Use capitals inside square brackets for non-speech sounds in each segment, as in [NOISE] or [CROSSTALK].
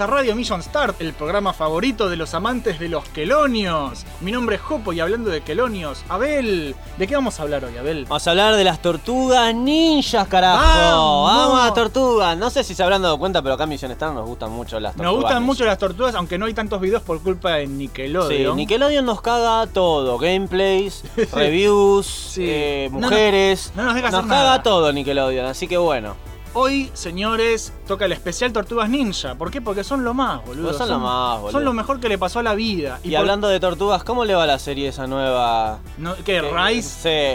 a Radio Mission Start, el programa favorito de los amantes de los quelonios. Mi nombre es Jopo y hablando de quelonios, Abel, ¿de qué vamos a hablar hoy, Abel? Vamos a hablar de las tortugas ninjas, carajo. ¡Vamos! Vamos, a tortugas. No sé si se habrán dado cuenta, pero acá en Mission Star nos gustan mucho las tortugas. Nos gustan mucho las tortugas, aunque no hay tantos videos por culpa de Sí, Nickelodeon. Nickelodeon nos caga todo. Gameplays, [LAUGHS] reviews, Sí. eh, No nos- mujeres. no nos deja nos hacer caga nada. todo Nickelodeon, así que bueno. Hoy, señores, toca el especial Tortugas Ninja. ¿Por qué? Porque son lo más, boludo. Pues son lo más, boludo. Son lo mejor que le pasó a la vida. Y, por- hablando de tortugas, ¿cómo le va la serie esa nueva? No, ¿Qué? Eh, ¿Rise?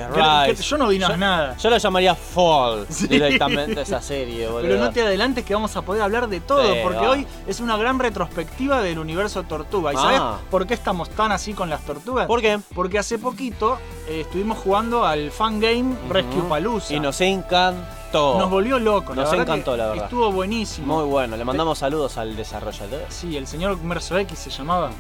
Sí, que Rise. yo no vi nada. Yo lo llamaría Fall [LAUGHS] Sí. directamente esa serie, boludo. Pero no te adelantes que vamos a poder hablar de todo, Sí, porque va. hoy es una gran retrospectiva del universo tortuga. ¿Y Ah. sabes por qué estamos tan así con las tortugas? ¿Por qué? Porque hace poquito eh, estuvimos jugando al fan game Rescue Palooza. Y nos encantó. Nos volvió locos. Nos encantó, que la verdad. Estuvo buenísimo. Muy bueno, le mandamos saludos al desarrollador. Sí, el señor Merzo X se llamaba.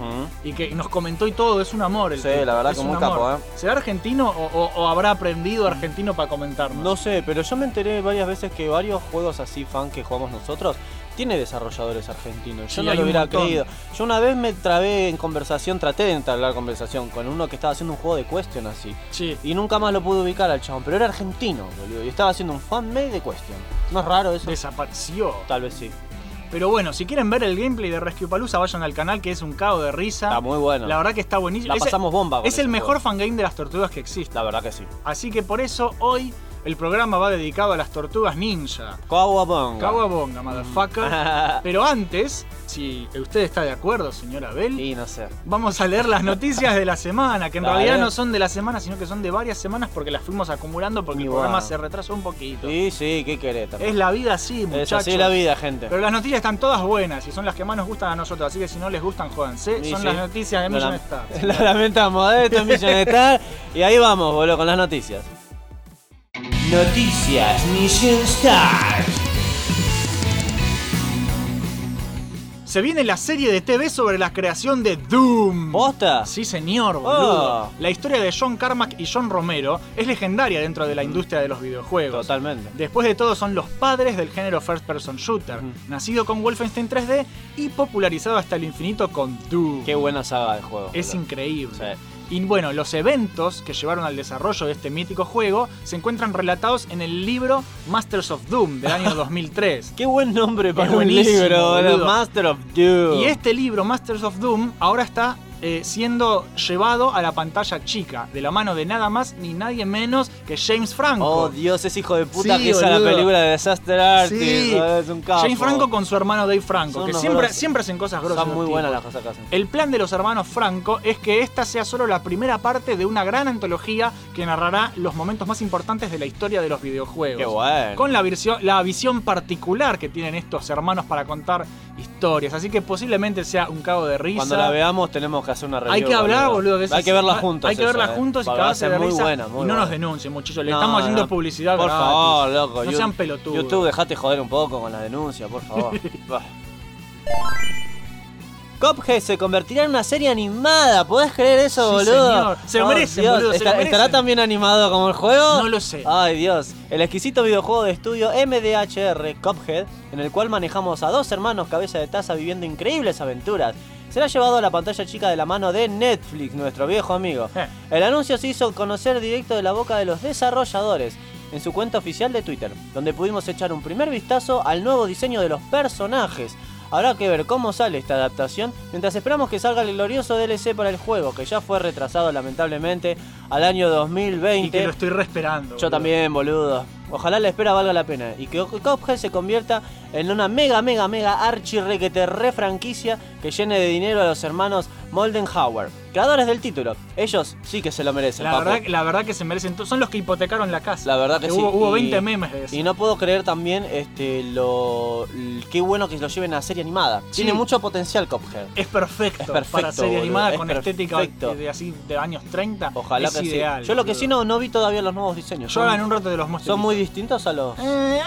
Y que nos comentó y todo, es un amor. El Sí, la verdad es que un capo, ¿eh? ¿Será argentino o, o- o habrá aprendido argentino para comentarnos? No sé, pero yo me enteré varias veces que varios juegos así fan que jugamos nosotros tiene desarrolladores argentinos. Yo Sí, no lo hubiera creído. Yo una vez me trabé en conversación, traté de entablar conversación con uno que estaba haciendo un juego de Question así. Sí. Y nunca más lo pude ubicar al chabón, pero era argentino, boludo. Y estaba haciendo un fanmade de Question. ¿No es raro eso? Desapareció. Tal vez sí. Pero bueno, si quieren ver el gameplay de Rescue Palooza, vayan al canal que es un cago de risa. Está muy bueno. La verdad que está buenísimo. La Es- pasamos bomba con Es el mejor juego. fangame de las tortugas que existe. La verdad que sí. Así que por eso hoy el programa va dedicado a las tortugas ninja. Kawabonga. Kawabonga, motherfucker. [LAUGHS] Pero antes, si usted está de acuerdo, señora Bell, Y no sé. vamos a leer las noticias de la semana, que en Dale. realidad no son de la semana, sino que son de varias semanas porque las fuimos acumulando porque Y el programa bueno. se retrasó un poquito. Sí, sí, ¿qué querés? también? Es la vida así, Es muchachos. así la vida, gente. Pero las noticias están todas buenas y son las que más nos gustan a nosotros, así que si no les gustan, jódanse. Sí, son sí. las noticias de Lo Million lam- Stars. [LAUGHS] Lo lamentamos, esto es Mission Star. Y ahí vamos, boludo, con las noticias. Noticias Mission Star. Se viene la serie de TV sobre la creación de Doom. ¿Posta? Sí, señor, boludo. Oh. La historia de John Carmack y John Romero es legendaria dentro de la industria de los videojuegos. Totalmente. Después de todo, son los padres del género First Person Shooter, Ujú. nacido con Wolfenstein 3D y popularizado hasta el infinito con Doom. Qué buena saga de juego. Es boludo. increíble. Sí. Y bueno, los eventos que llevaron al desarrollo de este mítico juego se encuentran relatados en el libro Masters of Doom del año [LAUGHS] 2003. Qué buen nombre para Es un libro, boludo. Master of Doom. Y este libro, Masters of Doom, ahora está eh, siendo llevado a la pantalla chica, de la mano de nada más ni nadie menos que James Franco. Oh, Dios, ese hijo de puta Sí, que hizo la película de Disaster Artist. Sí. boludo, Es un capo. James Franco con su hermano Dave Franco, Son que siempre, siempre hacen cosas grosas. Son muy buenas las cosas que hacen. El plan de los hermanos Franco es que esta sea solo la primera parte de una gran antología que narrará los momentos más importantes de la historia de los videojuegos. Qué bueno. Con la visión, la visión particular que tienen estos hermanos para contar historias. Así que posiblemente sea un cabo de risa. Cuando la veamos tenemos que hacer una review. Hay que hablar, boludo. que Hay que verla juntos. Hay que verla eh. juntos y cagarse ser de muy risa. buena, muy y no nos denuncien, muchachos. Le No, estamos haciendo no. publicidad Por gratis. favor, loco. No sean pelotudos. YouTube, dejate joder un poco con la denuncia, por favor. [LAUGHS] Va. Cuphead se convertirá en una serie animada. ¿Podés creer eso, Sí, boludo? señor. Se lo Oh, Dios. boludo, se lo ¿Está- ¿Estará tan bien animado como el juego? No lo sé. Ay, Dios. El exquisito videojuego de estudio MDHR Cuphead, en el cual manejamos a dos hermanos cabeza de taza viviendo increíbles aventuras, será llevado a la pantalla chica de la mano de Netflix, nuestro viejo amigo. Eh. El anuncio se hizo conocer directo de la boca de los desarrolladores en su cuenta oficial de Twitter, donde pudimos echar un primer vistazo al nuevo diseño de los personajes. Habrá que ver cómo sale esta adaptación mientras esperamos que salga el glorioso DLC para el juego, que ya fue retrasado lamentablemente al año 2020. Y que lo estoy re esperando. Yo boludo. también, boludo. Ojalá la espera valga la pena y que Cuphead se convierta en una mega, mega, mega archi requete re franquicia que llene de dinero a los hermanos Moldenhauer, creadores del título. Ellos sí que se lo merecen, La papu. verdad, la verdad que se merecen. Son los que hipotecaron la casa. La verdad que sí. Hubo, hubo y- 20 memes de eso. Y no puedo creer también este lo qué bueno que lo lleven a serie animada. Sí. Tiene mucho potencial Cuphead. Es perfecto, Es perfecto, para serie boludo, animada es con estética perfecto. de, de así de años 30. Ojalá es que ideal. sí. Yo lo que boludo. sí no, no vi todavía los nuevos diseños. Yo en un rato de los muestro. son muy distintos a los. eh,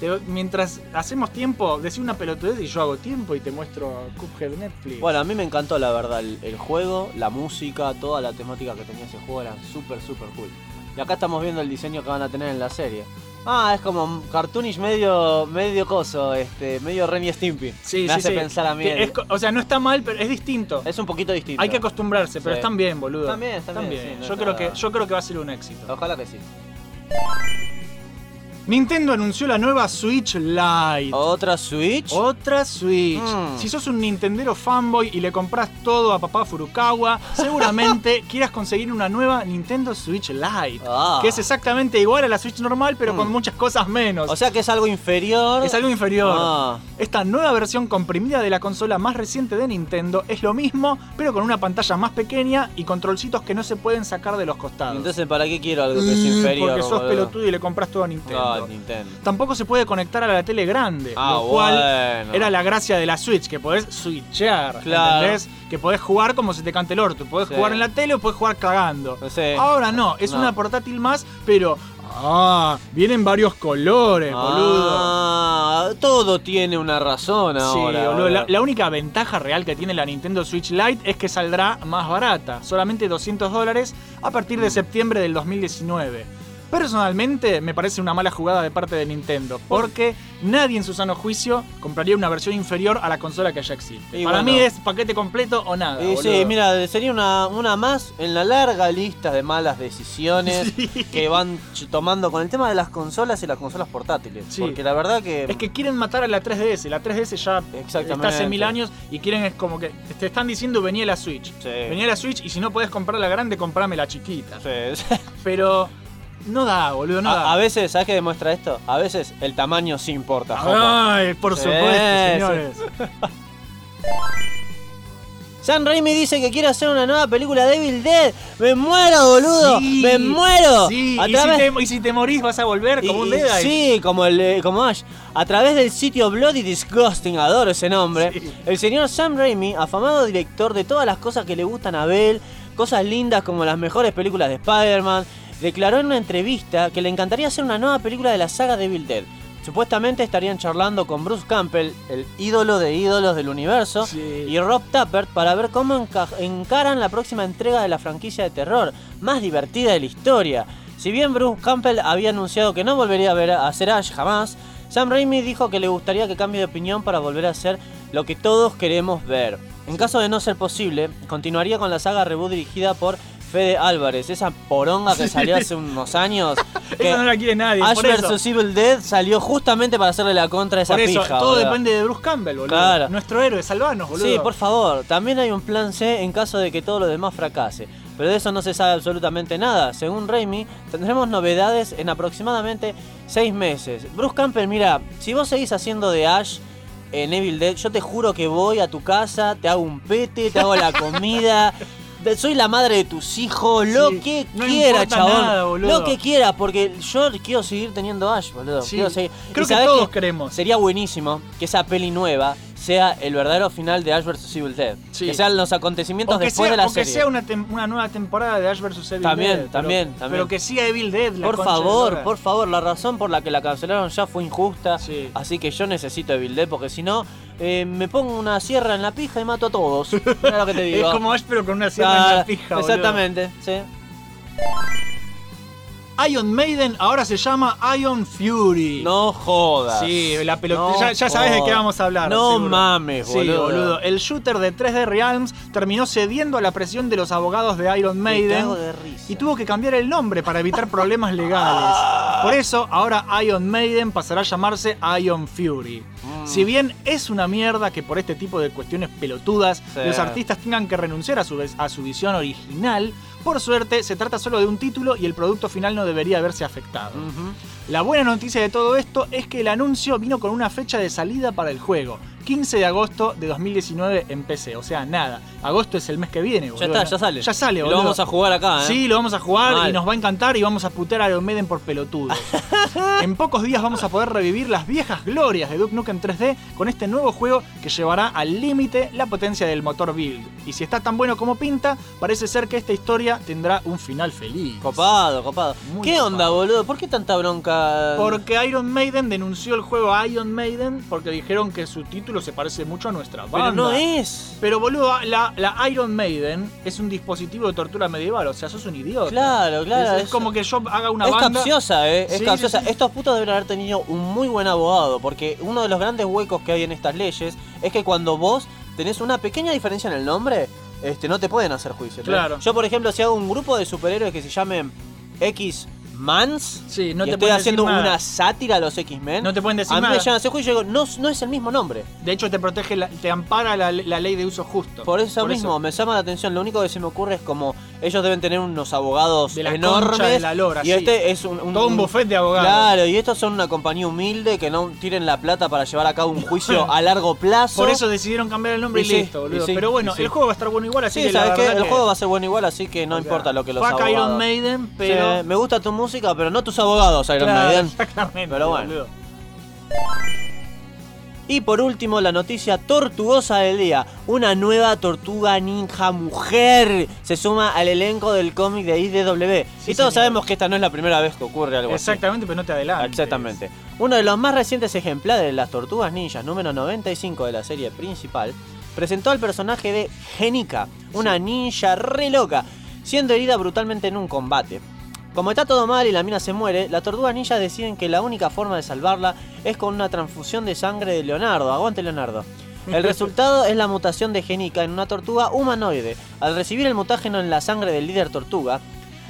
te- mientras hacemos tiempo, decir una pelotudez y yo hago tiempo y te muestro Cuphead Netflix. Bueno, a mí me encantó la verdad el, el juego, la música, toda la temática que tenía ese juego era súper, súper cool. Y acá estamos viendo el diseño que van a tener en la serie. Ah, es como cartoonish medio, medio coso, este, medio Ren y Stimpy. sí, me sí, hace sí. pensar a mí. Es o sea, no está mal, pero es distinto. es un poquito distinto. Hay que acostumbrarse, pero están bien, boludo. Están bien, están bien, sí, no yo, está- creo que, yo creo que va a ser un éxito. Ojalá que sí. Nintendo anunció la nueva Switch Lite. ¿Otra Switch? Otra Switch. Mm. Si sos un Nintendero fanboy y le compras todo a papá Furukawa, seguramente [LAUGHS] quieras conseguir una nueva Nintendo Switch Lite. Ah. Que es exactamente igual a la Switch normal, pero Mm. con muchas cosas menos. O sea que es algo inferior. es algo inferior. Ah. Esta nueva versión comprimida de la consola más reciente de Nintendo es lo mismo, pero con una pantalla más pequeña y controlcitos que no se pueden sacar de los costados. Entonces, ¿para qué quiero algo que es Mm, inferior? Porque sos boludo? pelotudo y le compras todo a Nintendo. Ah, Nintendo. Tampoco se puede conectar a la tele grande, Ah, lo cual bueno. era la gracia de la Switch, que podés switchear, Claro. ¿entendés? Que podés jugar como se te cante el orto, podés Sí. jugar en la tele o podés jugar cagando. No sé. Ahora no, es No. una portátil más, pero ah, vienen varios colores, boludo. Ah, todo tiene una razón Sí, ahora. boludo. La, boludo. la única ventaja real que tiene la Nintendo Switch Lite es que saldrá más barata, solamente 200 dólares a partir Mm. de septiembre del 2019. Personalmente me parece una mala jugada de parte de Nintendo, porque nadie en su sano juicio compraría una versión inferior a la consola que ya existe. Y Para bueno. mí es paquete completo o nada. Y sí, mira, sería una, una más en la larga lista de malas decisiones [LAUGHS] Sí. que van tomando con el tema de las consolas y las consolas portátiles. Sí. Porque la verdad que. Es que quieren matar a la 3DS. La 3DS ya está hace mil años y quieren es como que te están diciendo venía la Switch. Sí. Venía la Switch y si no podés comprar la grande, comprame la chiquita. Sí. [LAUGHS] Pero no da, boludo, no da. a, a veces, ¿sabes qué demuestra esto? A veces el tamaño sí importa. Ay, por supuesto, sí. señores. [LAUGHS] Sam Raimi dice que quiere hacer una nueva película de Evil Dead. ¡Me muero, boludo! Sí, ¡Me muero! Sí, A y si, te, y si te morís vas a volver como un Deadeye. Sí, como, el, eh, como Ash. A través del sitio Bloody Disgusting, adoro ese nombre. Sí. El señor Sam Raimi, afamado director de todas las cosas que le gustan a Abel, cosas lindas como las mejores películas de Spider-Man, declaró en una entrevista que le encantaría hacer una nueva película de la saga de Evil Dead. Supuestamente estarían charlando con Bruce Campbell, el ídolo de ídolos del universo, Sí. y Rob Tappert para ver cómo enca- encaran la próxima entrega de la franquicia de terror, más divertida de la historia. Si bien Bruce Campbell había anunciado que no volvería a, ver a hacer Ash jamás, Sam Raimi dijo que le gustaría que cambie de opinión para volver a hacer lo que todos queremos ver. En caso de no ser posible, continuaría con la saga reboot dirigida por Fede Álvarez, esa poronga que salió hace unos años. [LAUGHS] que Esa no la quiere nadie. Ash por eso, vs Evil Dead salió justamente para hacerle la contra a esa por eso, pija. todo boludo. depende de Bruce Campbell, boludo. Claro. Nuestro héroe, salvanos, boludo. Sí, por favor. También hay un plan C en caso de que todo lo demás fracase. Pero de eso no se sabe absolutamente nada. Según Raimi, tendremos novedades en aproximadamente 6 meses. Bruce Campbell, mira, si vos seguís haciendo de Ash en Evil Dead, yo te juro que voy a tu casa, te hago un pete, te hago la comida. [LAUGHS] de- Soy la madre de tus hijos, lo Sí, que no quiera, chabón. nada, lo que quiera, porque yo quiero seguir teniendo Ash, boludo. Sí, Quiero seguir- creo ¿Y que todos qué? queremos. Sería buenísimo que esa peli nueva sea el verdadero final de Ash vs Evil Dead. Sí. Que sean los acontecimientos que, después sea, de la o que serie. sea una, una nueva temporada de Ash vs. Evil También, Dead. pero- también, también. Pero que siga Evil Dead, la por de favor, Lora. por favor, la razón por la que la cancelaron ya fue injusta. Sí. Así que yo necesito Evil Dead porque si no, eh, me pongo una sierra en la pija y mato a todos. Mira lo que te [LAUGHS] digo. Es como Ash, pero con una sierra en la pija, boludo. Exactamente, sí. Iron Maiden ahora se llama Iron Fury. No jodas. Sí, la pelota. No ya ya sabes de qué vamos a hablar. No seguro. mames, Sí, boludo. boludo. El shooter de 3D Realms terminó cediendo a la presión de los abogados de Iron Maiden de y tuvo que cambiar el nombre para evitar problemas legales. [LAUGHS] Por eso, ahora Iron Maiden pasará a llamarse Iron Fury. Mm. Si bien es una mierda que por este tipo de cuestiones pelotudas Sí. los artistas tengan que renunciar a su, a su visión original, por suerte se trata solo de un título y el producto final no debería verse afectado. La buena noticia de todo esto es que el anuncio vino con una fecha de salida para el juego. 15 de agosto de 2019 en PC. O sea, nada. Agosto es el mes que viene, Ya boludo. está, ya sale. Ya sale, boludo. Lo vamos a jugar acá, ¿eh? Sí, lo vamos a jugar Mal. y nos va a encantar y vamos a putear a Iron Maiden por pelotudos. [LAUGHS] en pocos días vamos a poder revivir las viejas glorias de Duke Nukem 3D con este nuevo juego que llevará al límite la potencia del motor Build. Y si está tan bueno como pinta, parece ser que esta historia tendrá un final feliz. Copado, copado. Muy ¿Qué copado. onda, boludo? ¿Por qué tanta bronca? Porque Iron Maiden denunció el juego Iron Maiden porque dijeron que su título se parece mucho a nuestra banda. Pero no es. Pero boludo, la, la Iron Maiden es un dispositivo de tortura medieval, o sea, sos un idiota. Claro, claro. Es, es como que yo haga una es banda. capciosa, ¿eh? Es Sí, capciosa. sí, sí. Estos putos deben haber tenido un muy buen abogado, porque uno de los grandes huecos que hay en estas leyes es que cuando vos tenés una pequeña diferencia en el nombre, este, no te pueden hacer juicio. Claro. Yo, por ejemplo, si hago un grupo de superhéroes que se llamen X-Mans, Sí, no y te estoy haciendo decir nada. una sátira a los X-Men, No te pueden decir a mí nada. me llaman a y digo, no, no es el mismo nombre. De hecho, te protege, la- te ampara la, la ley de uso justo. Por eso mismo, me llama la atención. Lo único que se me ocurre es como ellos deben tener unos abogados De la enormes. de la lora, y sí. este es un, Todo un buffet de abogados. Claro, y estos son una compañía humilde que no tienen la plata para llevar a cabo un juicio [LAUGHS] a largo plazo. Por eso decidieron cambiar el nombre y, Y sí, listo, boludo. y sí, Pero bueno, el juego va a estar bueno igual, así Sí, que la sabes qué? verdad El que- juego va a ser bueno igual, así que no o sea, importa lo que los abogados. Iron Maiden, pero. Me gusta tu música, pero no tus abogados, Iron Claro, Maiden. Exactamente. Pero bueno. boludo. Y por último, la noticia tortuosa del día. Una nueva tortuga ninja mujer se suma al elenco del cómic de IDW. Sí, y todos señor. sabemos que esta no es la primera vez que ocurre algo así. Exactamente, pero no te adelantes. Exactamente. Uno de los más recientes ejemplares de las tortugas ninjas, número 95 de la serie principal, presentó al personaje de Genika, una ninja re loca, siendo herida brutalmente en un combate. Como está todo mal y la mina se muere, las tortugas ninjas deciden que la única forma de salvarla es con una transfusión de sangre de Leonardo. Aguante Leonardo. El [LAUGHS] resultado es la mutación de Genika en una tortuga humanoide. Al recibir el mutágeno en la sangre del líder tortuga,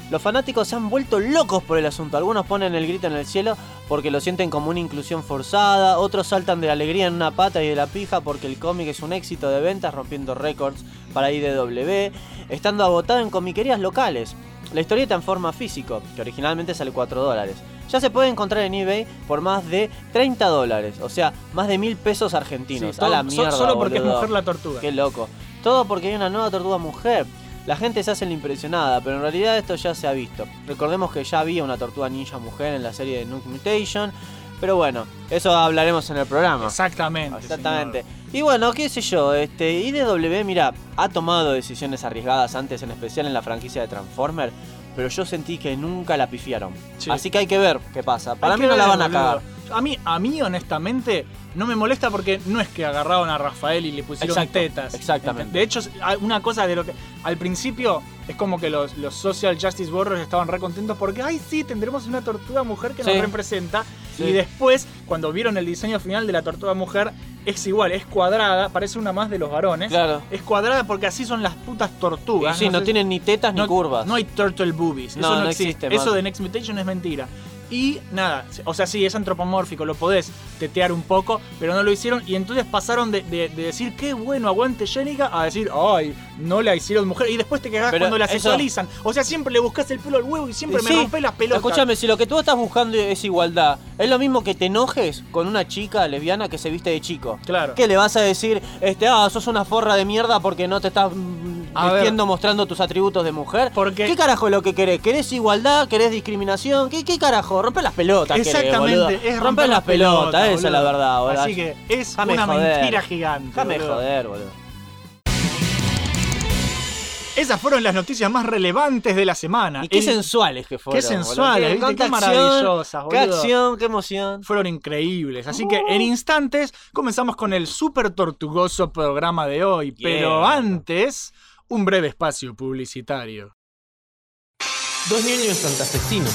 los fanáticos se han vuelto locos por el asunto. Algunos ponen el grito en el cielo porque lo sienten como una inclusión forzada. Otros saltan de alegría en una pata y de la pija porque el cómic es un éxito de ventas rompiendo récords para IDW, estando agotado en comiquerías locales. La historieta en forma físico, que originalmente sale 4 dólares. Ya se puede encontrar en eBay por más de 30 dólares, o sea, más de mil pesos Sí, argentinos. todo- a la so- mierda. solo porque boludo. es mujer la tortuga. Qué loco. Todo porque hay una nueva tortuga mujer. La gente se hace la impresionada, pero en realidad esto ya se ha visto. Recordemos que ya había una tortuga ninja mujer en la serie de Nuke Mutation. Pero bueno, eso hablaremos en el programa. Exactamente. Exactamente. Y bueno, qué sé yo, este IDW, mira, ha tomado decisiones arriesgadas antes, en especial en la franquicia de Transformer, pero yo sentí que nunca la pifiaron. Sí. Así que hay que ver qué pasa. Hay Para que mí no la van a boludo. cagar. A mí, a mí, honestamente, no me molesta porque no es que agarraron a Rafael y le pusieron Exacto, tetas. exactamente. De hecho, una cosa de lo que. Al principio es como que los, los Social Justice Warriors estaban re contentos porque, ay, sí, tendremos una tortuga mujer que Sí. nos representa. Sí. Y después, cuando vieron el diseño final de la tortuga mujer, es igual, es cuadrada, parece una más de los varones. Claro. Es cuadrada porque así son las putas Y tortugas. sí, no, sé- tienen ni tetas ni curvas. No hay turtle boobies. No, eso no, no existe. existe, Eso de Next Mutation es mentira. Y nada, o sea, sí, es antropomórfico, lo podés tetear un poco, pero no lo hicieron. Y entonces pasaron de, de- de decir qué bueno, aguante Jenica, a decir, ay, no la hicieron mujer. Y después te Pero cuando la eso- sexualizan. O sea, siempre le buscas el pelo al huevo y siempre me Sí, rompes las pelotas. Escúchame, si lo que tú estás buscando es igualdad, es lo mismo que te enojes con una chica lesbiana que se viste de chico. Claro. ¿Qué le vas a decir? Este, ah, sos una forra de mierda porque no te estás mm, A vistiendo mostrando tus atributos de mujer. Porque- ¿Qué carajo es lo que querés? ¿Querés igualdad? ¿Querés discriminación? ¿Qué, qué carajo? Rompe las pelotas, Exactamente, es romper las pelotas, esa es la verdad, boludo. Así que es una joder. mentira gigante. Déjame boludo. joder, boludo. Esas fueron las noticias más relevantes de la semana. Y qué El- sensuales que fueron. Qué sensuales. Qué maravillosas, Qué boludo. acción, qué emoción. fueron increíbles. Así que en instantes comenzamos con el súper tortugoso programa de hoy. Pero antes, un breve espacio publicitario. Dos niños santafesinos.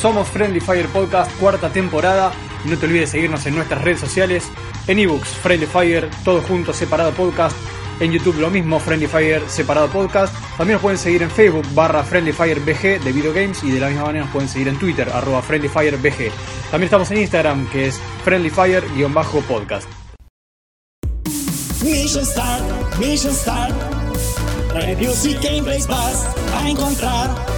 Somos Friendly Fire Podcast, cuarta temporada. No te olvides seguirnos en nuestras redes sociales. En ebooks, Friendly Fire, todo junto, separado podcast. En YouTube lo mismo, Friendly Fire, separado podcast. También nos pueden seguir en Facebook, barra Friendly Fire BG de videogames. Y de la misma manera nos pueden seguir en Twitter, arroba Friendly Fire BG. También estamos en Instagram, que es Friendly Fire-podcast. Mission Start, Mission Start. y gameplays vas a encontrar.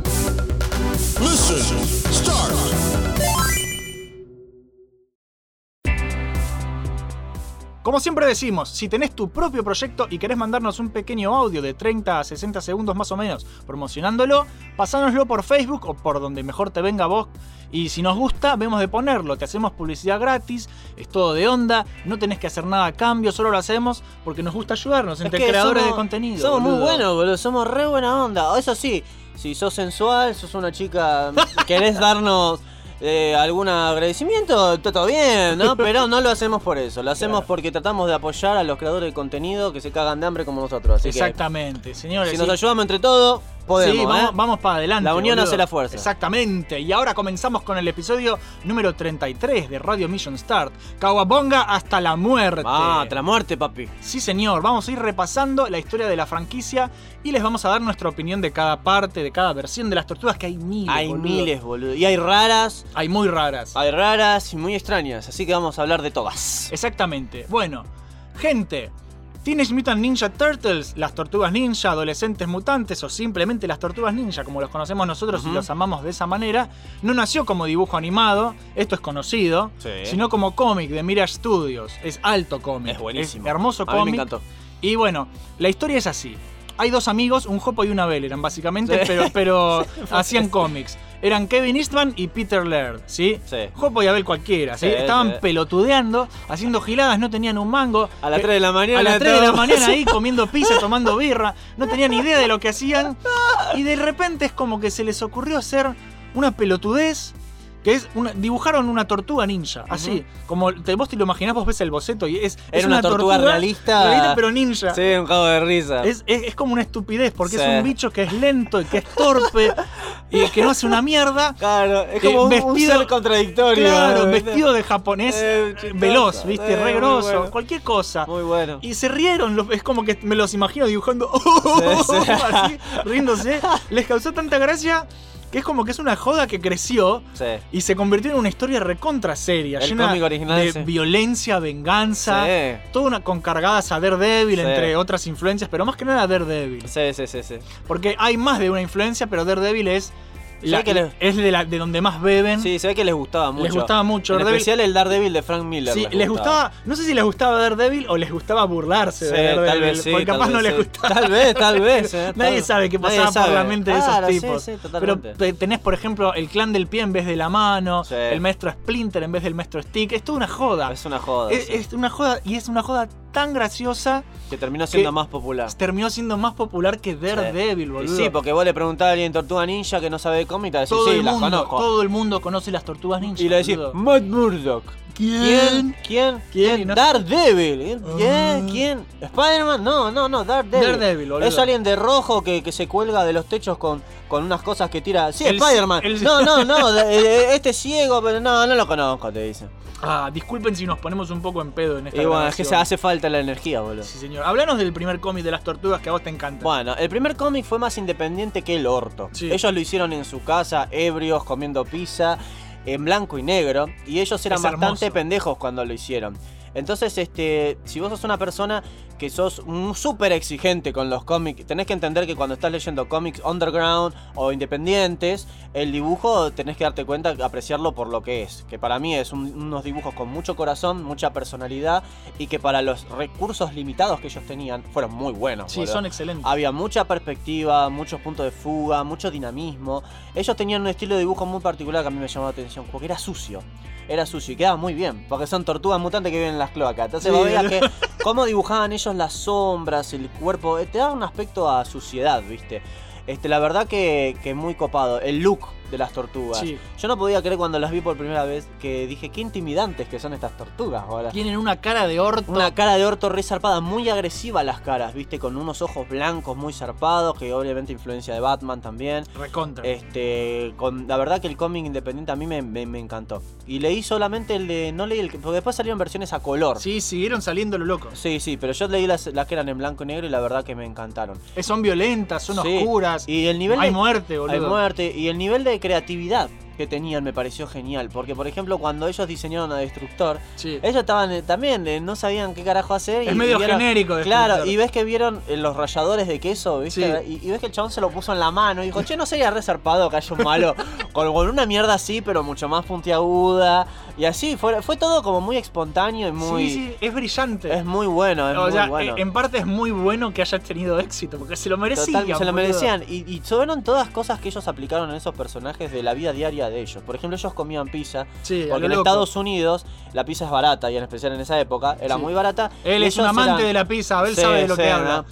Start. Como siempre decimos, si tenés tu propio proyecto y querés mandarnos un pequeño audio de 30 a 60 segundos más o menos promocionándolo, pasánoslo por Facebook o por donde mejor te venga a vos. Y si nos gusta, vemos de ponerlo. Te hacemos publicidad gratis, es todo de onda, no tenés que hacer nada a cambio, solo lo hacemos porque nos gusta ayudarnos entre creadores somos- de contenido. Somos muy buenos, boludo. Somos re buena onda. Eso sí, si sos sensual, sos una chica, querés darnos eh, algún agradecimiento, está todo bien, ¿no? Pero no lo hacemos por eso. Lo hacemos porque tratamos de apoyar a los creadores de contenido que se cagan de hambre como nosotros. Así Exactamente, que señores. si nos ayudamos entre todos, podemos. sí, ¿eh? vamos, vamos para adelante. La unión boludo. hace la fuerza. Exactamente. Y ahora comenzamos con el episodio número 33 de Radio Mission Start. Kawabonga hasta la muerte. Ah, hasta la muerte, papi. Sí, señor. Vamos a ir repasando la historia de la franquicia y les vamos a dar nuestra opinión de cada parte, de cada versión de las tortugas, que hay miles. Hay boludo. miles, boludo. Y hay raras, Hay muy raras. hay raras y muy extrañas. Así que vamos a hablar de todas. Exactamente. Bueno, gente. Teenage Mutant Ninja Turtles, las tortugas ninja, adolescentes mutantes o simplemente las tortugas ninja, como los conocemos nosotros y los amamos de esa manera, no nació como dibujo animado, esto es conocido, Sí. sino como cómic de Mirage Studios. Es alto cómic. Es buenísimo. hermoso A mí me cómic. encantó. Y bueno, la historia es así. Hay dos amigos, un Jopo y una Bell eran básicamente, Sí. pero, pero [LAUGHS] hacían cómics. Eran Kevin Eastman y Peter Laird, ¿sí? Sí. Jopo y Abel cualquiera, ¿sí? Sí, Estaban sí. pelotudeando, haciendo giladas, no tenían un mango. A las Eh, 3 de la mañana. a las 3 de la mañana ahí [LAUGHS] comiendo pizza, tomando birra, no tenían idea de lo que hacían. [LAUGHS] Y de repente es como que se les ocurrió hacer una pelotudez. Que es una, dibujaron una tortuga ninja, así. Como te, vos te lo imaginás, vos ves el boceto y es, Era es una tortuga realista. realista, pero ninja. Sí, un cago de risa. Es, es- es como una estupidez, porque Sí. es un bicho que es lento y que es torpe y que no hace una mierda. Claro, es Eh, como un- un vestido- ser contradictorio. Claro, vestido de japonés, Eh, eh, veloz, viste, Eh, re muy grosso, bueno. cualquier cosa. Muy bueno. Y se rieron, es como que me los imagino dibujando Sí, sí. [LAUGHS] así, riéndose. Les causó tanta gracia que es como que es una joda que creció Sí. y se convirtió en una historia recontra seria, El llena original, de sí. violencia, venganza, Sí. toda una con cargadas a Daredevil, entre otras influencias, pero más que nada Daredevil. Sí, sí, sí, sí. Porque hay más de una influencia, pero Daredevil es, la- que es de, la- de donde más beben. Sí, se ve que les gustaba mucho. Les gustaba mucho. En Daredevil- especial el Daredevil de Frank Miller. Sí, les gustaba, no sé si les gustaba Daredevil o les gustaba burlarse Sí, de Daredevil, tal vez sí. porque tal capaz vez no les gustaba. Tal vez, tal vez. eh, [LAUGHS] Nadie tal- sabe qué pasaba por la mente de esos tipos. sí, Pero tenés, por ejemplo, el clan del pie en vez de la mano, el maestro Splinter en vez del maestro Stick. Es toda una joda. Es una joda. Es una joda y es una joda tan graciosa que terminó siendo que- más popular. terminó siendo más popular que Daredevil, Y boludo. sí, porque vos le preguntás a alguien Tortuga Ninja que no sabe de cómic, y te decir, todo sí, el las mundo, conozco. todo el mundo conoce las tortugas ninja. y le decís. Matt Murdock. ¿Quién? ¿Quién? ¿Quién? No- Daredevil. ¿Quién? Ah. ¿Quién? ¿Spider-Man? No, no, no, Daredevil. Daredevil. Es alguien de rojo que, que se cuelga de los techos con, con unas cosas que tira. Sí, Spider-Man. el- No, no, no. [LAUGHS] este es ciego, pero no, no lo conozco, te dicen. Ah, disculpen si nos ponemos un poco en pedo en esta Y bueno, es que se hace falta la energía, boludo. Sí, señor. Hablanos del primer cómic de las tortugas que a vos te encanta. Bueno, el primer cómic fue más independiente que el orto. Sí. Ellos lo hicieron en su casa, ebrios, comiendo pizza, en blanco y negro. Y ellos eran Es bastante hermoso. pendejos cuando lo hicieron. Entonces, este, si vos sos una persona que sos un súper exigente con los cómics, tenés que entender que cuando estás leyendo cómics underground o independientes, el dibujo tenés que darte cuenta, apreciarlo por lo que es. Que para mí es un- unos dibujos con mucho corazón, mucha personalidad y que para los recursos limitados que ellos tenían fueron muy buenos. sí, boludo. son excelentes. Había mucha perspectiva, muchos puntos de fuga, mucho dinamismo. Ellos tenían un estilo de dibujo muy particular que a mí me llamó la atención, porque era sucio. Era sucio y quedaba muy bien, porque son tortugas mutantes que viven en las cloacas. Entonces Sí. vos veías que cómo dibujaban ellos las sombras, el cuerpo, eh, te daba un aspecto a suciedad, ¿viste? Este, la verdad que, que muy copado. El look, de las tortugas. Sí. Yo no podía creer cuando las vi por primera vez que dije, qué intimidantes que son estas tortugas. boludo". Tienen una cara de orto. Una cara de orto re zarpada, muy agresiva las caras, viste, con unos ojos blancos muy zarpados, que obviamente influencia de Batman también. Recontra. Este, con, la verdad que el cómic independiente a mí me, me- me encantó. Y leí solamente el de. No leí el. Porque después salieron versiones a color. Sí, siguieron saliendo lo locos. Sí, sí, pero yo leí las, las que eran en blanco y negro y la verdad que me encantaron. Eh, Son violentas, son Sí, oscuras. Y el nivel Hay de, muerte, boludo. Hay muerte. Y el nivel de creatividad que tenían me pareció genial. Porque, por ejemplo, cuando ellos diseñaron a Destructor, Sí. ellos estaban eh, también, eh, no sabían qué carajo hacer. Es y- medio y vieron- genérico Claro, y ves que vieron eh, los ralladores de queso, ¿viste? Y, y ves que el chabón se lo puso en la mano y dijo, che, no sería resarpado que haya un malo [LAUGHS] con, con una mierda así, pero mucho más puntiaguda. Y así, fue, fue todo como muy espontáneo y muy... Sí, sí, es brillante. Es muy bueno, es o muy sea, bueno. en parte es muy bueno que haya tenido éxito, porque se lo merecían. Total, se lo merecían. Y, y fueron todas cosas que ellos aplicaron en esos personajes de la vida diaria de ellos. Por ejemplo, ellos comían pizza. Sí, porque en loco. Estados Unidos la pizza es barata, y en especial en esa época era Sí. muy barata. Él es un amante eran- de la pizza, Abel Sí, sabe de lo que ¿no? habla.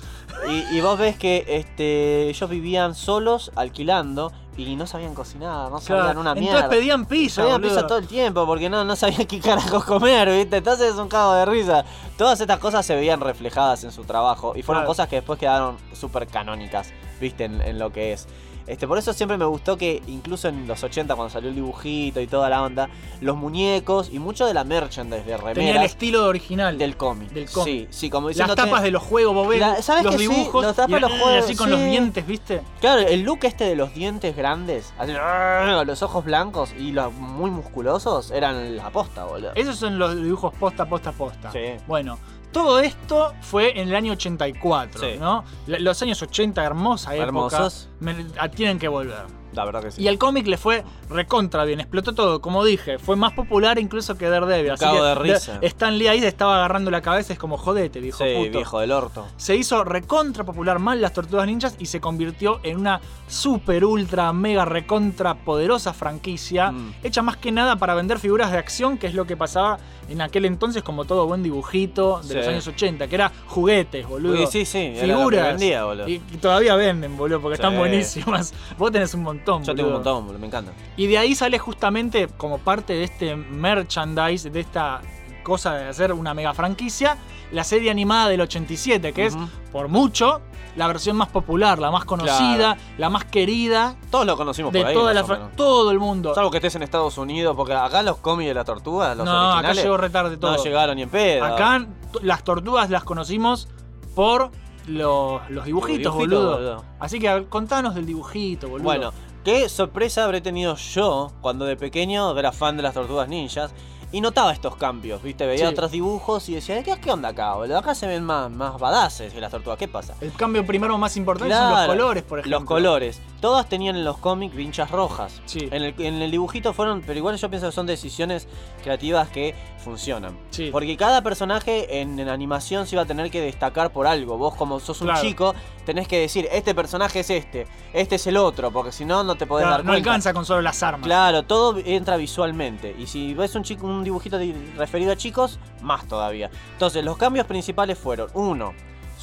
Y, y vos ves que este, ellos vivían solos, alquilando, y no sabían cocinar, no sabían una entonces mierda. pedían pizza, Pedían boludo. pizza todo el tiempo porque no, no sabían qué carajos comer, ¿viste? Entonces es un cago de risa. Todas estas cosas se veían reflejadas en su trabajo y fueron Claro. cosas que después quedaron súper canónicas, ¿viste? En, en lo que es. Este, por eso siempre me gustó que incluso en los 80 cuando salió el dibujito y toda la onda, los muñecos y mucho de la merchandise de Tenía el remeras estilo original. del cómic. del cómic. Sí, sí, como Las diciéndote- tapas de los juegos, vos ves La- ¿sabes los que sí? dibujos. Los tapas y, los juegos, Así con los sí. dientes, ¿viste? Claro, el look este de los dientes grandes, así, [LAUGHS] los ojos blancos y los muy musculosos eran la posta, boludo. Esos son los dibujos posta, posta, posta. Sí. Bueno, todo esto fue en el año 84, Sí. ¿no? Los años 80, hermosa época. Hermosos. Me- tienen que volver. La verdad que sí. Y el cómic le fue recontra bien, explotó todo, como dije, fue más popular incluso que Daredevil. Así que de risa. Stan Lee ahí le estaba agarrando la cabeza, es como jodete, viejo Sí, puto. viejo del orto. Se hizo recontra popular mal las Tortugas Ninjas y se convirtió en una super ultra mega recontra poderosa franquicia, Mm. hecha más que nada para vender figuras de acción, que es lo que pasaba en aquel entonces como todo buen dibujito de Sí. los años 80, que era juguetes, boludo. Sí, sí, que Figuras. vendía, boludo. Y, y todavía venden, boludo, porque Sí. están buenísimas. Vos tenés un montón, Yo tengo un boludo. montón, boludo, me encanta. Y de ahí sale justamente como parte de este merchandise, de esta cosa de hacer una mega franquicia, la serie animada del 87, que es por mucho la versión más popular, la más conocida, la más querida Todos lo conocimos de por ahí, toda la todo el mundo. Salvo que estés en Estados Unidos, porque acá los cómics de la tortuga, los no, acá originales, llegó retarde todo. no llegaron ni en pedo. Acá las tortugas las conocimos por los, los dibujitos, dibujitos, boludo. boludo. Así que contanos del dibujito, boludo. Bueno, qué sorpresa habré tenido yo cuando de pequeño era fan de las tortugas ninjas y notaba estos cambios, ¿viste? Veía Sí. otros dibujos y decía, ¿qué, qué onda acá, boludo? Acá se ven más, más badaces que las tortugas, ¿qué pasa? el cambio primero más importante son los colores, por ejemplo. Los colores. Todas tenían en los cómics vinchas rojas. Sí. En el, en el dibujito fueron, pero igual yo pienso que son decisiones creativas que funcionan. Sí. Porque cada personaje en, en animación se iba a tener que destacar por algo. Vos como sos un Claro. chico, tenés que decir, este personaje es este, este es el otro, porque si no, no te podés Claro, dar no cuenta. alcanza con solo las armas. Claro, todo entra visualmente. Y si ves un, chico, un dibujito di- referido a chicos, más todavía. Entonces, los cambios principales fueron, uno,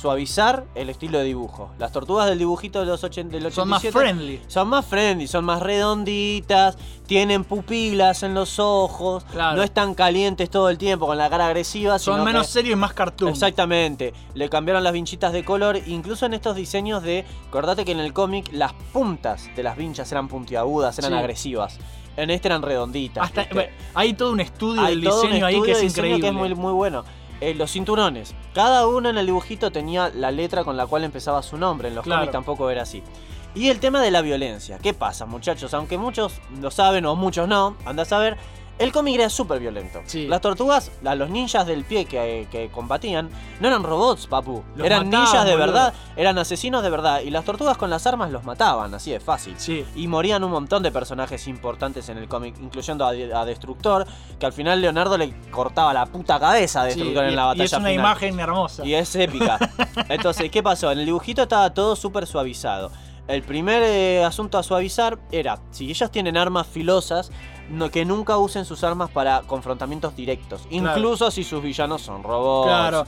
suavizar el estilo de dibujo. Las tortugas del dibujito de los 80, del 87 Son más friendly. son más friendly, son más redonditas, tienen pupilas en los ojos, Claro. no están calientes todo el tiempo con la cara agresiva. Son sino menos que- serios y más cartoon. Exactamente, le cambiaron las vinchitas de color, incluso en estos diseños de, acordate que en el cómic las puntas de las vinchas eran puntiagudas, eran Sí. agresivas. En este eran redonditas. Hasta, hay todo un estudio Hay del diseño ahí que es increíble. que es muy, muy bueno. Eh, los cinturones. Cada uno en el dibujito tenía la letra con la cual empezaba su nombre. En los Claro. cómics tampoco era así. Y el tema de la violencia. ¿Qué pasa, muchachos? Aunque muchos lo saben o muchos no, anda a saber. El cómic era súper violento. Sí. Las tortugas, los ninjas del pie que, que combatían, no eran robots, papu. Los eran mataban, ninjas de boludo. verdad, eran asesinos de verdad. Y las tortugas con las armas los mataban, así de fácil. Sí. Y morían un montón de personajes importantes en el cómic, incluyendo a, a Destructor, que al final Leonardo le cortaba la puta cabeza a Sí, Destructor y, en la y batalla es una final. imagen hermosa. Y es épica. [LAUGHS] Entonces, ¿qué pasó? En el dibujito estaba todo súper suavizado. El primer eh, asunto a suavizar era, si ellos tienen armas filosas, no- que nunca usen sus armas para confrontamientos directos. Incluso si sus villanos son robots. Claro.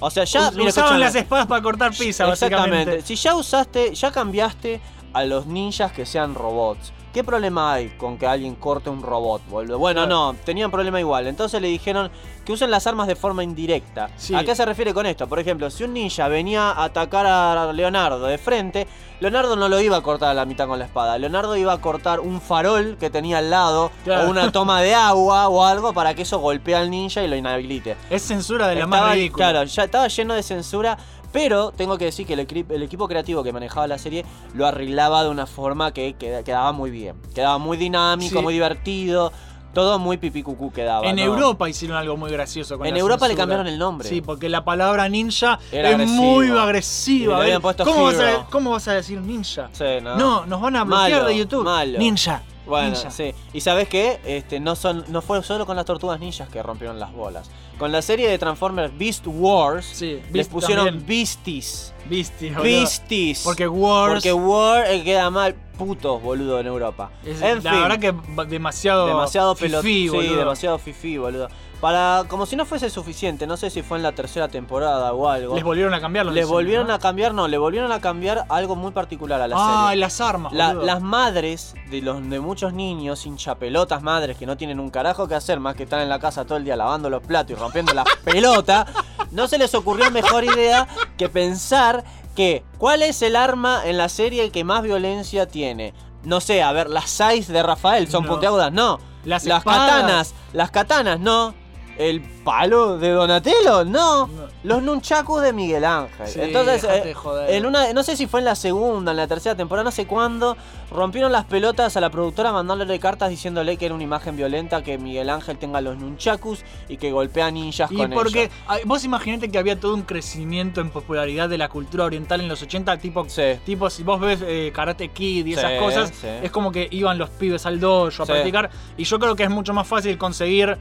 O sea, ya... Mira, Usaban las espadas para cortar pizza, Exactamente. básicamente. Si ya usaste, ya cambiaste a los ninjas que sean robots. ¿Qué problema hay con que alguien corte un robot, boludo? Bueno, no, tenían problema igual. Entonces le dijeron que usen las armas de forma indirecta. Sí. ¿A qué se refiere con esto? Por ejemplo, si un ninja venía a atacar a Leonardo de frente, Leonardo no lo iba a cortar a la mitad con la espada. Leonardo iba a cortar un farol que tenía al lado Claro. o una toma de agua o algo para que eso golpee al ninja y lo inhabilite. Es censura de la Estaba- más ridícula. Claro, ya estaba lleno de censura. Pero tengo que decir que el, equi- el equipo creativo que manejaba la serie lo arreglaba de una forma que queda- quedaba muy bien. Quedaba muy dinámico, Sí. muy divertido. Todo muy pipí cucú quedaba. En ¿no? Europa hicieron algo muy gracioso con En la Europa le cambiaron el nombre. Sí, porque la palabra ninja Era es agresiva. muy agresiva. ¿Cómo, vas a, hero. cómo vas a decir ninja? Sí, ¿no? No, nos van a bloquear Malo, de YouTube. malo. Ninja. Bueno, ninja. sí. Y sabes qué? Este, no, son, no fue solo con las tortugas ninjas que rompieron las bolas. Con la serie de Transformers Beast Wars, Sí, les Beast pusieron también. Beasties. Beasties, boludo. Beasties. Porque Wars Porque War eh, queda mal putos, boludo, en Europa. es en la fin, verdad que demasiado demasiado pelot- fifí, sí, boludo. demasiado fifí, boludo. Para, como si no fuese suficiente, no sé si fue en la tercera temporada o algo. Les volvieron a cambiar los Les volvieron ¿no? a cambiar, no, le volvieron a cambiar algo muy particular a la Ah, serie. las armas, La- las madres de los de muchos niños, hinchapelotas madres que no tienen un carajo que hacer más que estar en la casa todo el día lavando los platos y rompiendo las [LAUGHS] pelotas, no se les ocurrió mejor idea que pensar que cuál es el arma en la serie que más violencia tiene. No sé, a ver, las 6 de Rafael son No. puntiagudas, no. Las las katanas, las katanas, no. El palo de Donatello, no. No. Los nunchakus de Miguel Ángel. Sí, Entonces, eh, en una, no sé si fue en la segunda, en la tercera temporada, no sé cuándo, rompieron las pelotas a la productora mandándole cartas diciéndole que era una imagen violenta, que Miguel Ángel tenga los nunchakus y que golpea ninjas Y con porque ellos. vos imaginate que había todo un crecimiento en popularidad de la cultura oriental en los 80, tipo, Sí. tipo si vos ves eh, Karate Kid y esas cosas, es como que iban los pibes al dojo a practicar. Y yo creo que es mucho más fácil conseguir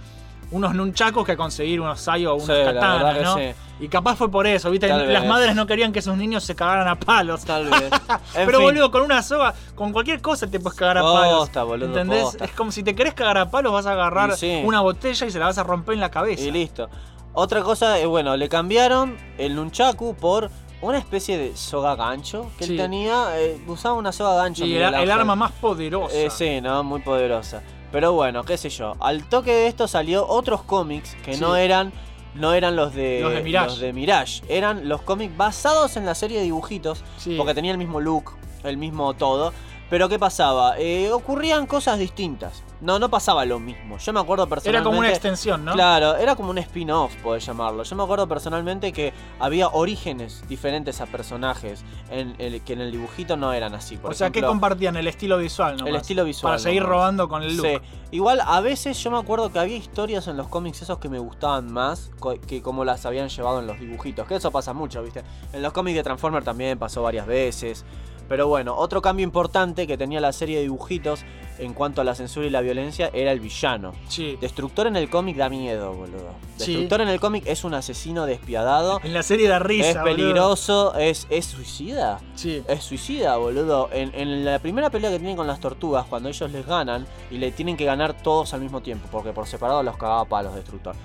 unos nunchakos que conseguir unos sai o unos Sí, katanas, ¿no? sí. Y capaz fue por eso, ¿viste? Tal Las vez. madres no querían que sus niños se cagaran a palos. Tal vez. [LAUGHS] Pero fin. boludo, con una soga, con cualquier cosa te puedes cagar a palos. Posta, boludo, ¿Entendés? posta. Es como si te querés cagar a palos, vas a agarrar sí. una botella y se la vas a romper en la cabeza. Y listo. Otra cosa, eh, bueno, le cambiaron el nunchaku por una especie de soga gancho que Sí. él tenía. eh, usaba una soga gancho. Y el, el arma más poderosa. Eh, sí, ¿no? Muy poderosa. Pero bueno, qué sé yo. Al toque de esto salió otros cómics que Sí. no eran. No eran los de, Los de Mirage. los de Mirage. Eran los cómics basados en la serie de dibujitos. Sí. Porque tenía el mismo look, el mismo todo. Pero ¿qué pasaba? Eh, ocurrían cosas distintas. No, no pasaba lo mismo. Yo me acuerdo personalmente. Era como una extensión, ¿no? Claro, era como un spin-off, podés llamarlo. Yo me acuerdo personalmente que había orígenes diferentes a personajes en el, que en el dibujito no eran así. Por o sea, ¿qué ejemplo, compartían? El estilo visual, ¿no? El estilo visual. Para seguir nomás. robando con el look. Sí. Igual a veces yo me acuerdo que había historias en los cómics esos que me gustaban más que como las habían llevado en los dibujitos. Que eso pasa mucho, ¿viste? En los cómics de Transformers también pasó varias veces. Pero bueno, otro cambio importante que tenía la serie de dibujitos en cuanto a la censura y la violencia era el villano. Sí. Destructor en el cómic da miedo, boludo. Sí. Destructor en el cómic es un asesino despiadado. En la serie da risa. es boludo. peligroso, es, es suicida. Sí. Es suicida, boludo. En, en la primera pelea que tienen con las tortugas, cuando ellos les ganan y le tienen que ganar todos al mismo tiempo, porque por separado los cagaba palos Destructor.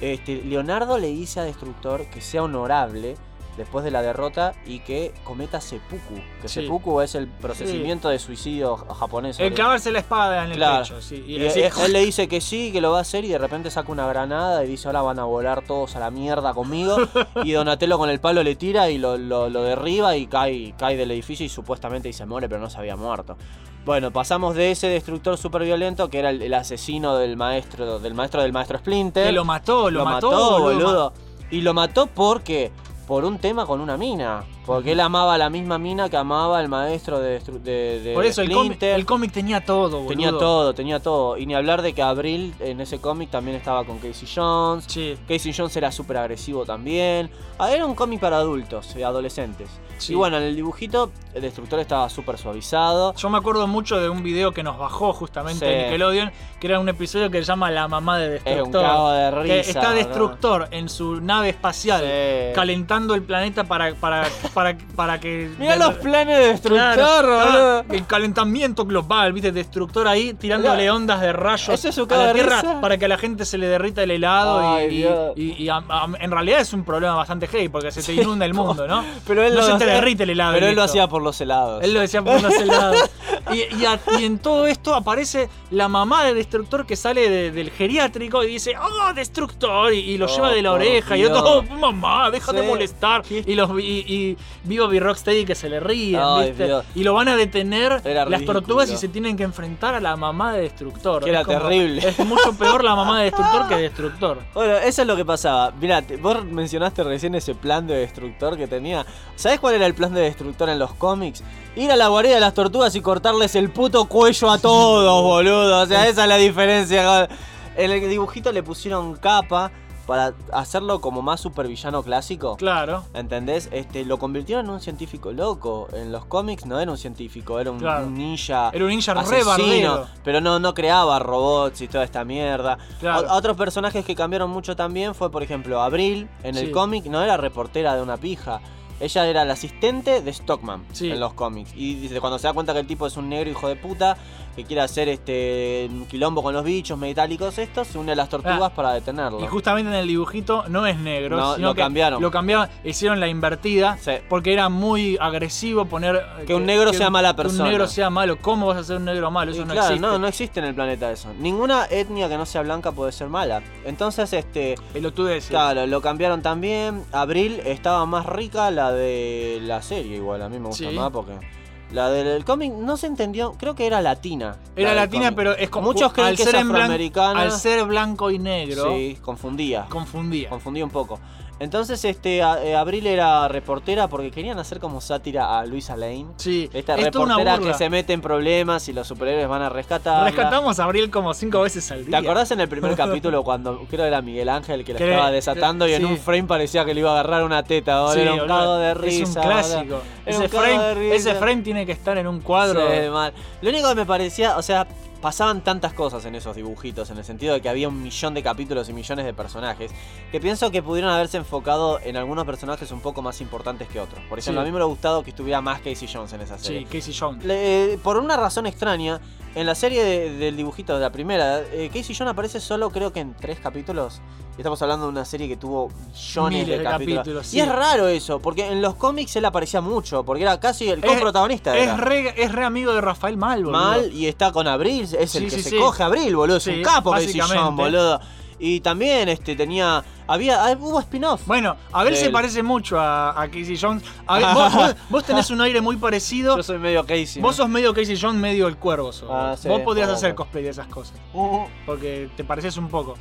Este, Leonardo le dice a Destructor que sea honorable después de la derrota y que cometa seppuku. Que Sí. seppuku es el procedimiento de suicidio japonés. El clavarse la espada en el Claro. pecho. Sí. Y Y decir, él, él le dice que sí, que lo va a hacer y de repente saca una granada y dice ahora van a volar todos a la mierda conmigo. [LAUGHS] y Donatello con el palo le tira y lo, lo- lo derriba y cae, cae del edificio y supuestamente y se muere pero no se había muerto. Bueno, pasamos de ese destructor súper violento que era el, el asesino del maestro, del maestro del maestro Splinter. que lo mató, lo, mató, boludo. Y lo mató porque por un tema con una mina. Porque él amaba a la misma mina que amaba al maestro de, de, de Por eso el cómic, el tenía todo, boludo. Tenía todo, tenía todo. Y ni hablar de que Abril en ese cómic también estaba con Casey Jones. Sí. Casey Jones era súper agresivo también. Ah, era un cómic para adultos, eh, adolescentes. Sí. Y bueno, en el dibujito, el destructor estaba súper suavizado. Yo me acuerdo mucho de un video que nos bajó justamente Sí. de Nickelodeon, que era un episodio que se llama La mamá de Es Destructor. un cago de que risa. está ¿no? Destructor en su nave espacial, Sí. calentando el planeta para, para, para, para que. Mirá los planes de destructor, Claro, el calentamiento global, viste, destructor ahí tirándole ondas de rayos es a la de tierra risa. para que a la gente se le derrita el helado y- Ay, y, y- y a- a- en realidad es un problema bastante heavy porque se te inunda el mundo, ¿no? Pero él no lo se te derrite el helado. Pero él lo hacía por los helados. Él lo decía por los helados. [LAUGHS] Y, y a- y en todo esto aparece la mamá del destructor que sale de- del geriátrico y dice, ¡Oh, destructor! Y, y lo Oh, lleva de la oreja. Y otro, ¡Oh, mamá, deja de molestar! Y, los, y, Vivo y Rocksteady que se le ríen, Ay, ¿viste? Dios. Y lo van a detener Era las ridículo. tortugas y se tienen que enfrentar a la mamá de destructor. Que era Es como- terrible. Es mucho peor la mamá de destructor que [LAUGHS] destructor. Bueno, eso es lo que pasaba. Mirá, vos mencionaste recién ese plan de destructor que tenía. ¿Sabés cuál era el plan de destructor en los cómics? Ir a la guarida de las tortugas y cortarles el puto cuello a todos, boludo. O sea, esa es la diferencia. En el dibujito le pusieron capa para hacerlo como más supervillano clásico. Claro. ¿Entendés? Este, lo convirtieron en un científico loco. En los cómics no era un científico, era un, Claro. ninja. Era un ninja asesino. Pero no, no creaba robots y toda esta mierda. Claro. O- otros personajes que cambiaron mucho también fue, por ejemplo, Abril. En Sí. el cómic no era reportera de una pija. Ella era la asistente de Stockman Sí. en los cómics. Y dice, cuando se da cuenta que el tipo es un negro hijo de puta, que quiere hacer este un quilombo con los bichos metálicos estos, se une a las tortugas Ah. para detenerlo. Y justamente en el dibujito no es negro, No, sino lo que cambiaron. Lo cambiaron, hicieron la invertida, Sí. porque era muy agresivo poner eh, Que un negro sea mala Que persona. un negro sea malo. ¿Cómo vas a ser un negro malo? Eso Y no claro, existe. no, no existe en el planeta eso. Ninguna etnia que no sea blanca puede ser mala. Entonces, este. Pelotudeces. Claro, lo cambiaron también. Abril estaba más rica la de la serie, igual. A mí me gusta Sí. más porque. La del cómic no se entendió, creo que era latina. Era la latina, cómic. pero es como Muchos creen al que es ser blan- afroamericana. Al ser blanco y negro, Sí, confundía. confundía. Confundía un poco. Entonces, este, a- eh, Abril era reportera porque querían hacer como sátira a Luisa Lane. Sí, Esta es toda una reportera burla. que se mete en problemas y los superhéroes van a rescatar. Rescatamos a Abril como cinco veces al ¿Te día. acordás en el primer [LAUGHS] capítulo cuando creo era Miguel Ángel que la Que- estaba desatando y en sí. un frame parecía que le iba a agarrar una teta? boludo? Sí, era un boludo, cago de Es risa. un clásico. Era Ese un cago de frame, risa. ese frame tiene que estar en un cuadro. Sí, mal. Lo único que me parecía, o sea, pasaban tantas cosas en esos dibujitos, en el sentido de que había un millón de capítulos y millones de personajes, que pienso que pudieron haberse enfocado en algunos personajes un poco más importantes que otros. Por ejemplo, Sí. a mí me hubiera gustado que estuviera más Casey Jones en esa serie. Sí, Casey Jones. Le- por una razón extraña, en la serie de- del dibujito de la primera, eh, Casey Jones aparece solo creo que en tres capítulos. Estamos hablando de una serie que tuvo millones Miles de de capítulos. Y es raro eso, porque en los cómics él aparecía mucho, porque era casi el Es- coprotagonista. era. Es re, es re amigo de Rafael Mal, boludo. Mal y está con Abril, es el Sí, que sí, se sí. coge a Abril, boludo. Es un capo Casey básicamente. Jones, boludo. Y también este tenía. Había. ah, Hubo spin-off. Bueno, Abel se Del- parece mucho a, a Casey Jones. A ver, vos, [LAUGHS] vos- vos tenés un aire muy parecido. Yo soy medio Casey. Vos ¿no? sos medio Casey Jones, medio el cuervo. sos. Ah, sí, vos podrías hacer cosplay de esas cosas. Porque te pareces un poco.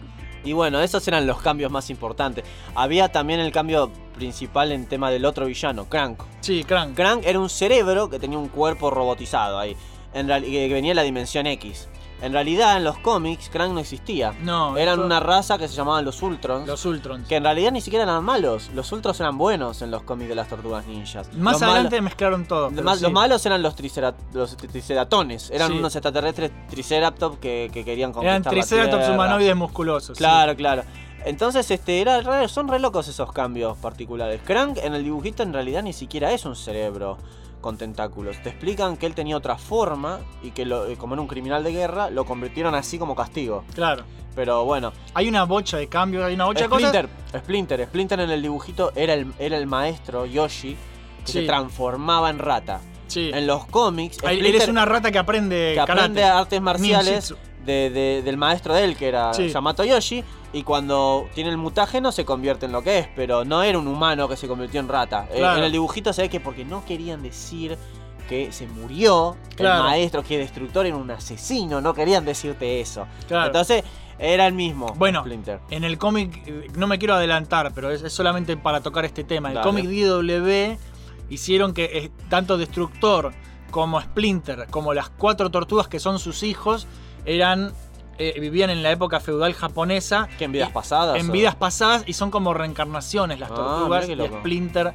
Y bueno, esos eran los cambios más importantes. Había también el cambio principal en tema del otro villano, Crank. Sí, Crank. Crank era un cerebro que tenía un cuerpo robotizado ahí. En que venía de la dimensión X. En realidad, en los cómics, Crank no existía. No, Eran una raza que se llamaban los Ultrons. Los Ultrons. Que en realidad ni siquiera eran malos. Los Ultrons eran buenos en los cómics de las tortugas ninjas. Más Los adelante malos- mezclaron todo. sí. Los malos eran los, tricera- los triceratones. Eran Sí. unos extraterrestres triceratops que, que querían conquistar Eran Triceratops humanoides musculosos. sí. Claro, claro. Entonces, este, era re- son re locos esos cambios particulares. Crank en el dibujito en realidad ni siquiera es un cerebro con tentáculos. Te explican que él tenía otra forma y que lo- eh, como era un criminal de guerra, lo convirtieron así como castigo. Claro. Pero bueno. Hay una bocha de cambios, hay una bocha de cosas. Splinter, Splinter, Splinter en el dibujito era el, era el maestro Yoshi que Sí. se transformaba en rata. Sí. En los cómics, Splinter es una rata que aprende que aprende karate. artes marciales Ninjitsu. De- de- del maestro de él, que era Sí. Yamato Yoshi, y cuando tiene el mutágeno se convierte en lo que es, pero no era un humano que se convirtió en rata. Eh. En el dibujito se ve que porque no querían decir que se murió Claro. el maestro, que Destructor era un asesino, no querían decirte eso. Claro. Entonces, era el mismo Bueno, Splinter. En el cómic, eh, no me quiero adelantar, pero es, es solamente para tocar este tema. En el cómic DW hicieron que eh, tanto Destructor como Splinter, como las cuatro tortugas que son sus hijos, eran eh, vivían en la época feudal japonesa. ¿Que en vidas pasadas? En o? vidas pasadas y son como reencarnaciones las Ah, tortugas. qué y. Splinter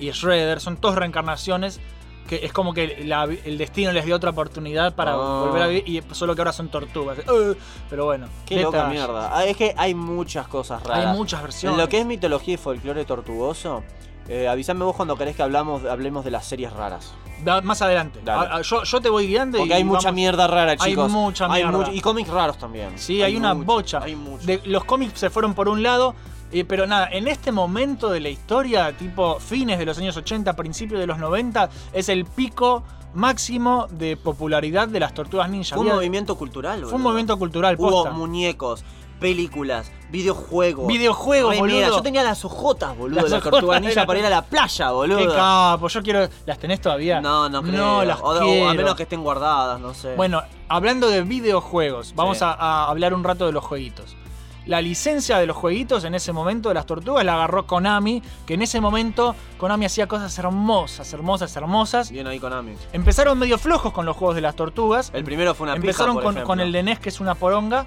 y Shredder son todas reencarnaciones. Que es como que la- el destino les dio otra oportunidad para Ah. volver a vivir. Y solo que ahora son tortugas. Eh, pero bueno. Qué loca mierda. Ah, es que hay muchas cosas raras. Hay muchas versiones. En lo que es mitología y folclore tortugoso, eh, avísame vos cuando querés que hablamos, hablemos de las series raras. Da- más adelante. Dale. A- a- yo, yo te voy guiando Porque y hay mucha vamos- mierda rara, Hay chicos. mucha Hay mierda. mucho- y cómics raros también. Sí, hay, una mucho, bocha. Hay. De- los cómics se fueron por un lado Eh, pero nada, en este momento de la historia, tipo fines de los años 80, principios de los 90, es el pico máximo de popularidad de las tortugas ninja. Fue un movimiento cultural, fue un movimiento cultural, Hubo muñecos, películas, videojuegos. Videojuegos, boludo. yo tenía las ojotas, boludo, Las la tortuga ninja para ir a la playa, boludo. Qué capo, yo quiero. ¿Las tenés todavía? No, no creo. No, las o, o quiero. a menos que estén guardadas, no sé. Bueno, hablando de videojuegos, vamos Sí. a, a hablar un rato de los jueguitos. La licencia de los jueguitos en ese momento de las tortugas la agarró Konami, que en ese momento Konami hacía cosas hermosas, hermosas, hermosas. Bien ahí Konami. Empezaron medio flojos con los juegos de las tortugas. El primero fue una pija, Empezaron por con, ejemplo. con el de NES, que es una poronga.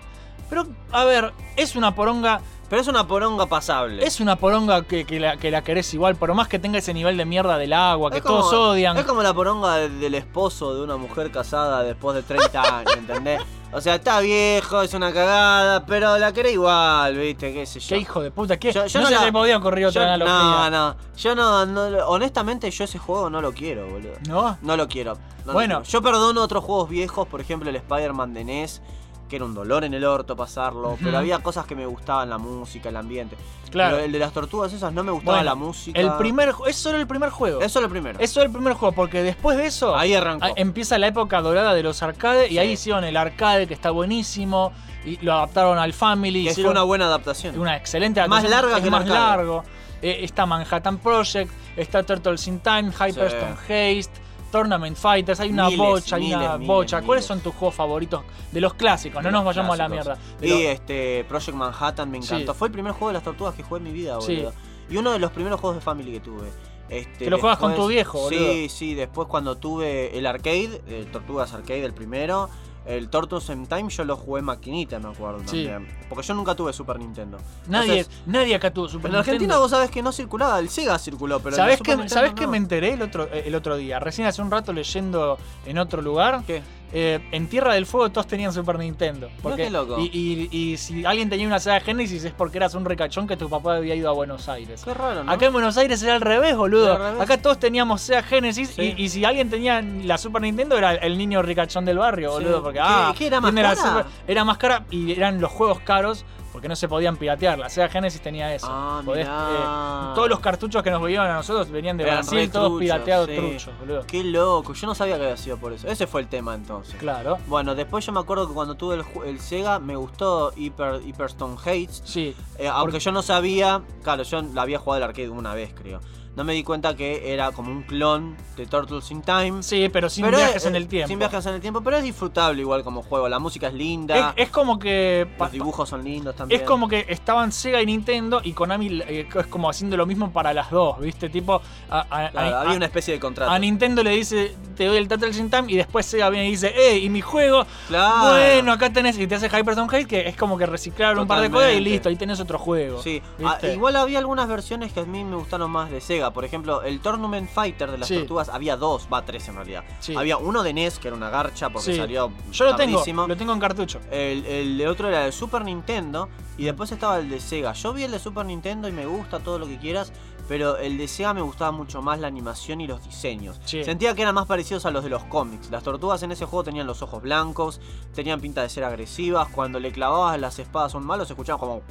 Pero, a ver, es una poronga. Pero es una poronga pasable. Es una poronga que, que la, que la querés igual, por más que tenga ese nivel de mierda del agua, que como- todos odian. Es como la poronga del, del esposo de una mujer casada después de 30 años, [LAUGHS] ¿entendés? O sea, está viejo, es una cagada, pero la querés igual, ¿viste? ¿Qué sé yo? Qué hijo de puta, ¿qué? Yo- yo no, no se la- le podía ocurrir otra Yo- analogía. No, no. Yo no, no- Honestamente, yo ese juego no lo quiero, boludo. ¿No? No lo quiero. no lo Bueno. quiero. Yo perdono otros juegos viejos, por ejemplo el Spider-Man de NES, que era un dolor en el orto pasarlo, pero había cosas que me gustaban, la música, el ambiente. Claro. Pero el de las tortugas esas no me gustaba Bueno, la música. El primer, es solo el primer juego. Eso es lo primero. Es solo el primer juego, porque después de eso. Ahí arrancó. a- Empieza la época dorada de los arcades y ahí hicieron el arcade que está buenísimo. Y lo adaptaron al Family. hicieron una buena adaptación. una excelente Más adaptación, larga es que el más largo. Eh, está Manhattan Project, está Turtles in Time, Hyperstone Haste, Tournament Fighters, hay una Miles, bocha, hay una miles, miles, bocha. ¿Cuáles miles. son tus juegos favoritos de los clásicos? No nos vayamos a la mierda. Y los- este Project Manhattan me encantó. Sí. Fue el primer juego de las tortugas que jugué en mi vida, Sí. boludo. Y uno de los primeros juegos de Family que tuve. Este, Que lo juegas con tu viejo, boludo. Sí, sí, después cuando tuve el arcade, el Tortugas Arcade, el primero, el Tortoise in Time, yo lo jugué en maquinita, me acuerdo Sí. también. Porque yo nunca tuve Super Nintendo. nadie, Entonces, nadie acá tuvo Super en Argentina Nintendo. vos sabés que no circulaba, el Sega circuló, pero ¿Sabés el Super qué, Nintendo ¿sabés no. qué me enteré el otro, eh, el otro día? Recién hace un rato leyendo en otro lugar. ¿Qué? Eh, en Tierra del Fuego todos tenían Super Nintendo. Porque, qué loco. Y, y- y si alguien tenía una Sega Genesis es porque eras un ricachón que tu papá había ido a Buenos Aires. Qué raro, ¿no? Acá en Buenos Aires era al revés, boludo. Era al revés. Acá todos teníamos Sega Genesis Sí. y, y si alguien tenía la Super Nintendo era el niño ricachón del barrio, Sí. boludo. Porque, ¿Qué- ah, qué era más cara? Super- era más cara y eran los juegos caros porque no se podían piratear. La Sega Genesis tenía eso. Ah, Podés, eh, todos los cartuchos que nos venían a nosotros venían de Eran Brasil, todos truchos, pirateados sí. truchos, boludo. Qué loco, yo no sabía que había sido por eso. Ese fue el tema entonces. Claro. Bueno, después yo me acuerdo que cuando tuve el, el Sega me gustó Hyper, Hyperstone Hates. Sí. Eh, aunque yo no sabía, claro, yo la había jugado el arcade una vez, creo. No me di cuenta que era como un clon de Turtles in Time. Sí, pero sin Pero viajes es- en el tiempo. Sin viajes en el tiempo, pero es disfrutable igual como juego. La música es linda, Es, es como que. los dibujos son lindos también. Es como que estaban Sega y Nintendo y Konami eh, es como haciendo lo mismo para las dos, ¿viste? Tipo, a, a- Claro, a- había una especie de contrato. a Nintendo le dice, te doy el Turtles in Time y después Sega viene y dice, eh, y mi juego, Claro. bueno, acá tenés, y te hace Hyperstone Hate, que es como que reciclaron un par de cosas y listo, ahí tenés otro juego. Sí, ah, igual había algunas versiones que a mí me gustaron más de Sega. Por ejemplo, el Tournament Fighter de las Sí. tortugas, había dos, va tres en realidad. Sí. Había uno de NES, que era una garcha porque Sí. salió Yo lo tengo, lo tengo en cartucho. El, el otro era el Super Nintendo y después estaba el de Sega. Yo vi el de Super Nintendo y me gusta todo lo que quieras, pero el de Sega me gustaba mucho más la animación y los diseños. Sí. Sentía que eran más parecidos a los de los cómics. Las tortugas en ese juego tenían los ojos blancos, tenían pinta de ser agresivas. Cuando le clavabas las espadas a un malo se escuchaban como...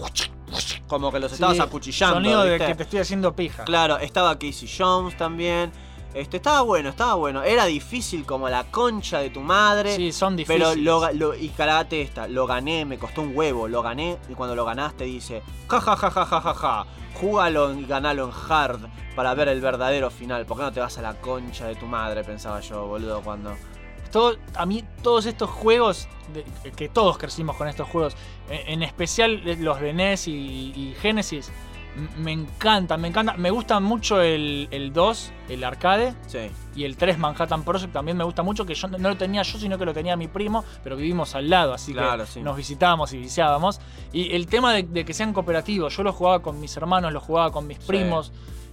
Como que los estabas Sí, acuchillando. Sonido de que te estoy haciendo pija. Claro, estaba Casey Jones también. Este, estaba bueno, estaba bueno. Era difícil como la concha de tu madre. Sí, son difíciles. Pero lo, lo- y calate esta, lo gané, me costó un huevo, lo gané y cuando lo ganaste dice, ja ja ja ja ja ja ja, júgalo y ganalo en hard para ver el verdadero final. ¿Por qué no te vas a la concha de tu madre? Pensaba yo, boludo, cuando. Todo- a mí todos estos juegos, que todos crecimos con estos juegos, en, en especial los de NES y, y Genesis, me encantan, me encanta. Me gusta mucho el, el 2, el arcade, Sí. y el 3 Manhattan Project también me gusta mucho, que yo no lo tenía yo, sino que lo tenía mi primo, pero vivimos al lado, así Claro, que sí. nos visitábamos y viciábamos. Y el tema de, de que sean cooperativos, yo lo jugaba con mis hermanos, lo jugaba con mis Sí.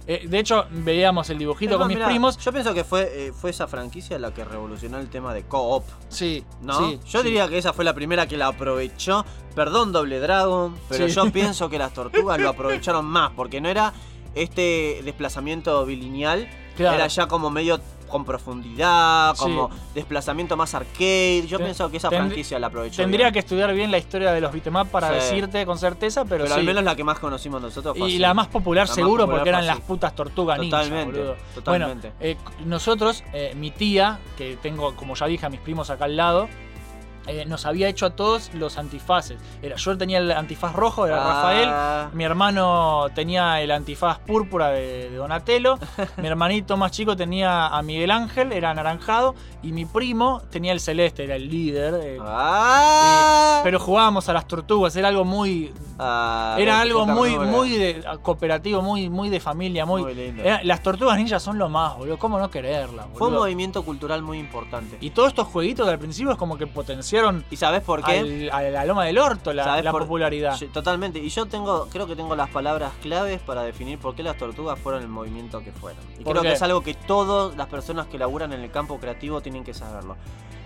Eh, de hecho, veíamos el dibujito Es con más, mis mirá, primos. Yo pienso que fue, eh, fue esa franquicia la que revolucionó el tema de co-op. Sí, ¿No? sí, yo sí. diría que esa fue la primera que la aprovechó. Perdón, Doble Dragon, pero Sí. yo [LAUGHS] pienso que las tortugas lo aprovecharon más, porque no era este desplazamiento bilineal, Claro. era ya como medio con profundidad, Sí. como desplazamiento más arcade. Yo Ten- pienso que esa franquicia la aprovechó. Tendría bien. que estudiar bien la historia de los beat'em up para Sí. decirte con certeza, pero, Pero sí. al menos la que más conocimos nosotros fue Y así. la más popular La más seguro popular porque eran las putas tortugas ninja, Totalmente, boludo. totalmente. Bueno, eh, nosotros, eh, mi tía, que tengo, como ya dije, a mis primos acá al lado, eh, nos había hecho a todos los antifaces. Era, yo tenía el antifaz rojo, era Ah. Rafael. Mi hermano tenía el antifaz púrpura de, de Donatello. [LAUGHS] mi hermanito más chico tenía a Miguel Ángel, era anaranjado. Y mi primo tenía el celeste, era el líder. eh, Ah. pero jugábamos a las tortugas, era algo muy. Ah, Era algo muy, muy de, cooperativo, muy, muy de familia, muy. Muy lindo. era- las tortugas ninjas son lo más, boludo. ¿Cómo no quererlas, Fue un movimiento cultural muy importante. Y todos estos jueguitos al principio es como que ¿Y sabes por qué? al- a la loma del orto la, ¿Sabés la por- popularidad. Totalmente. Y yo tengo, creo que tengo las palabras claves para definir por qué las tortugas fueron el movimiento que fueron. Y ¿Por creo qué? que es algo que todas las personas que laburan en el campo creativo tienen que saberlo.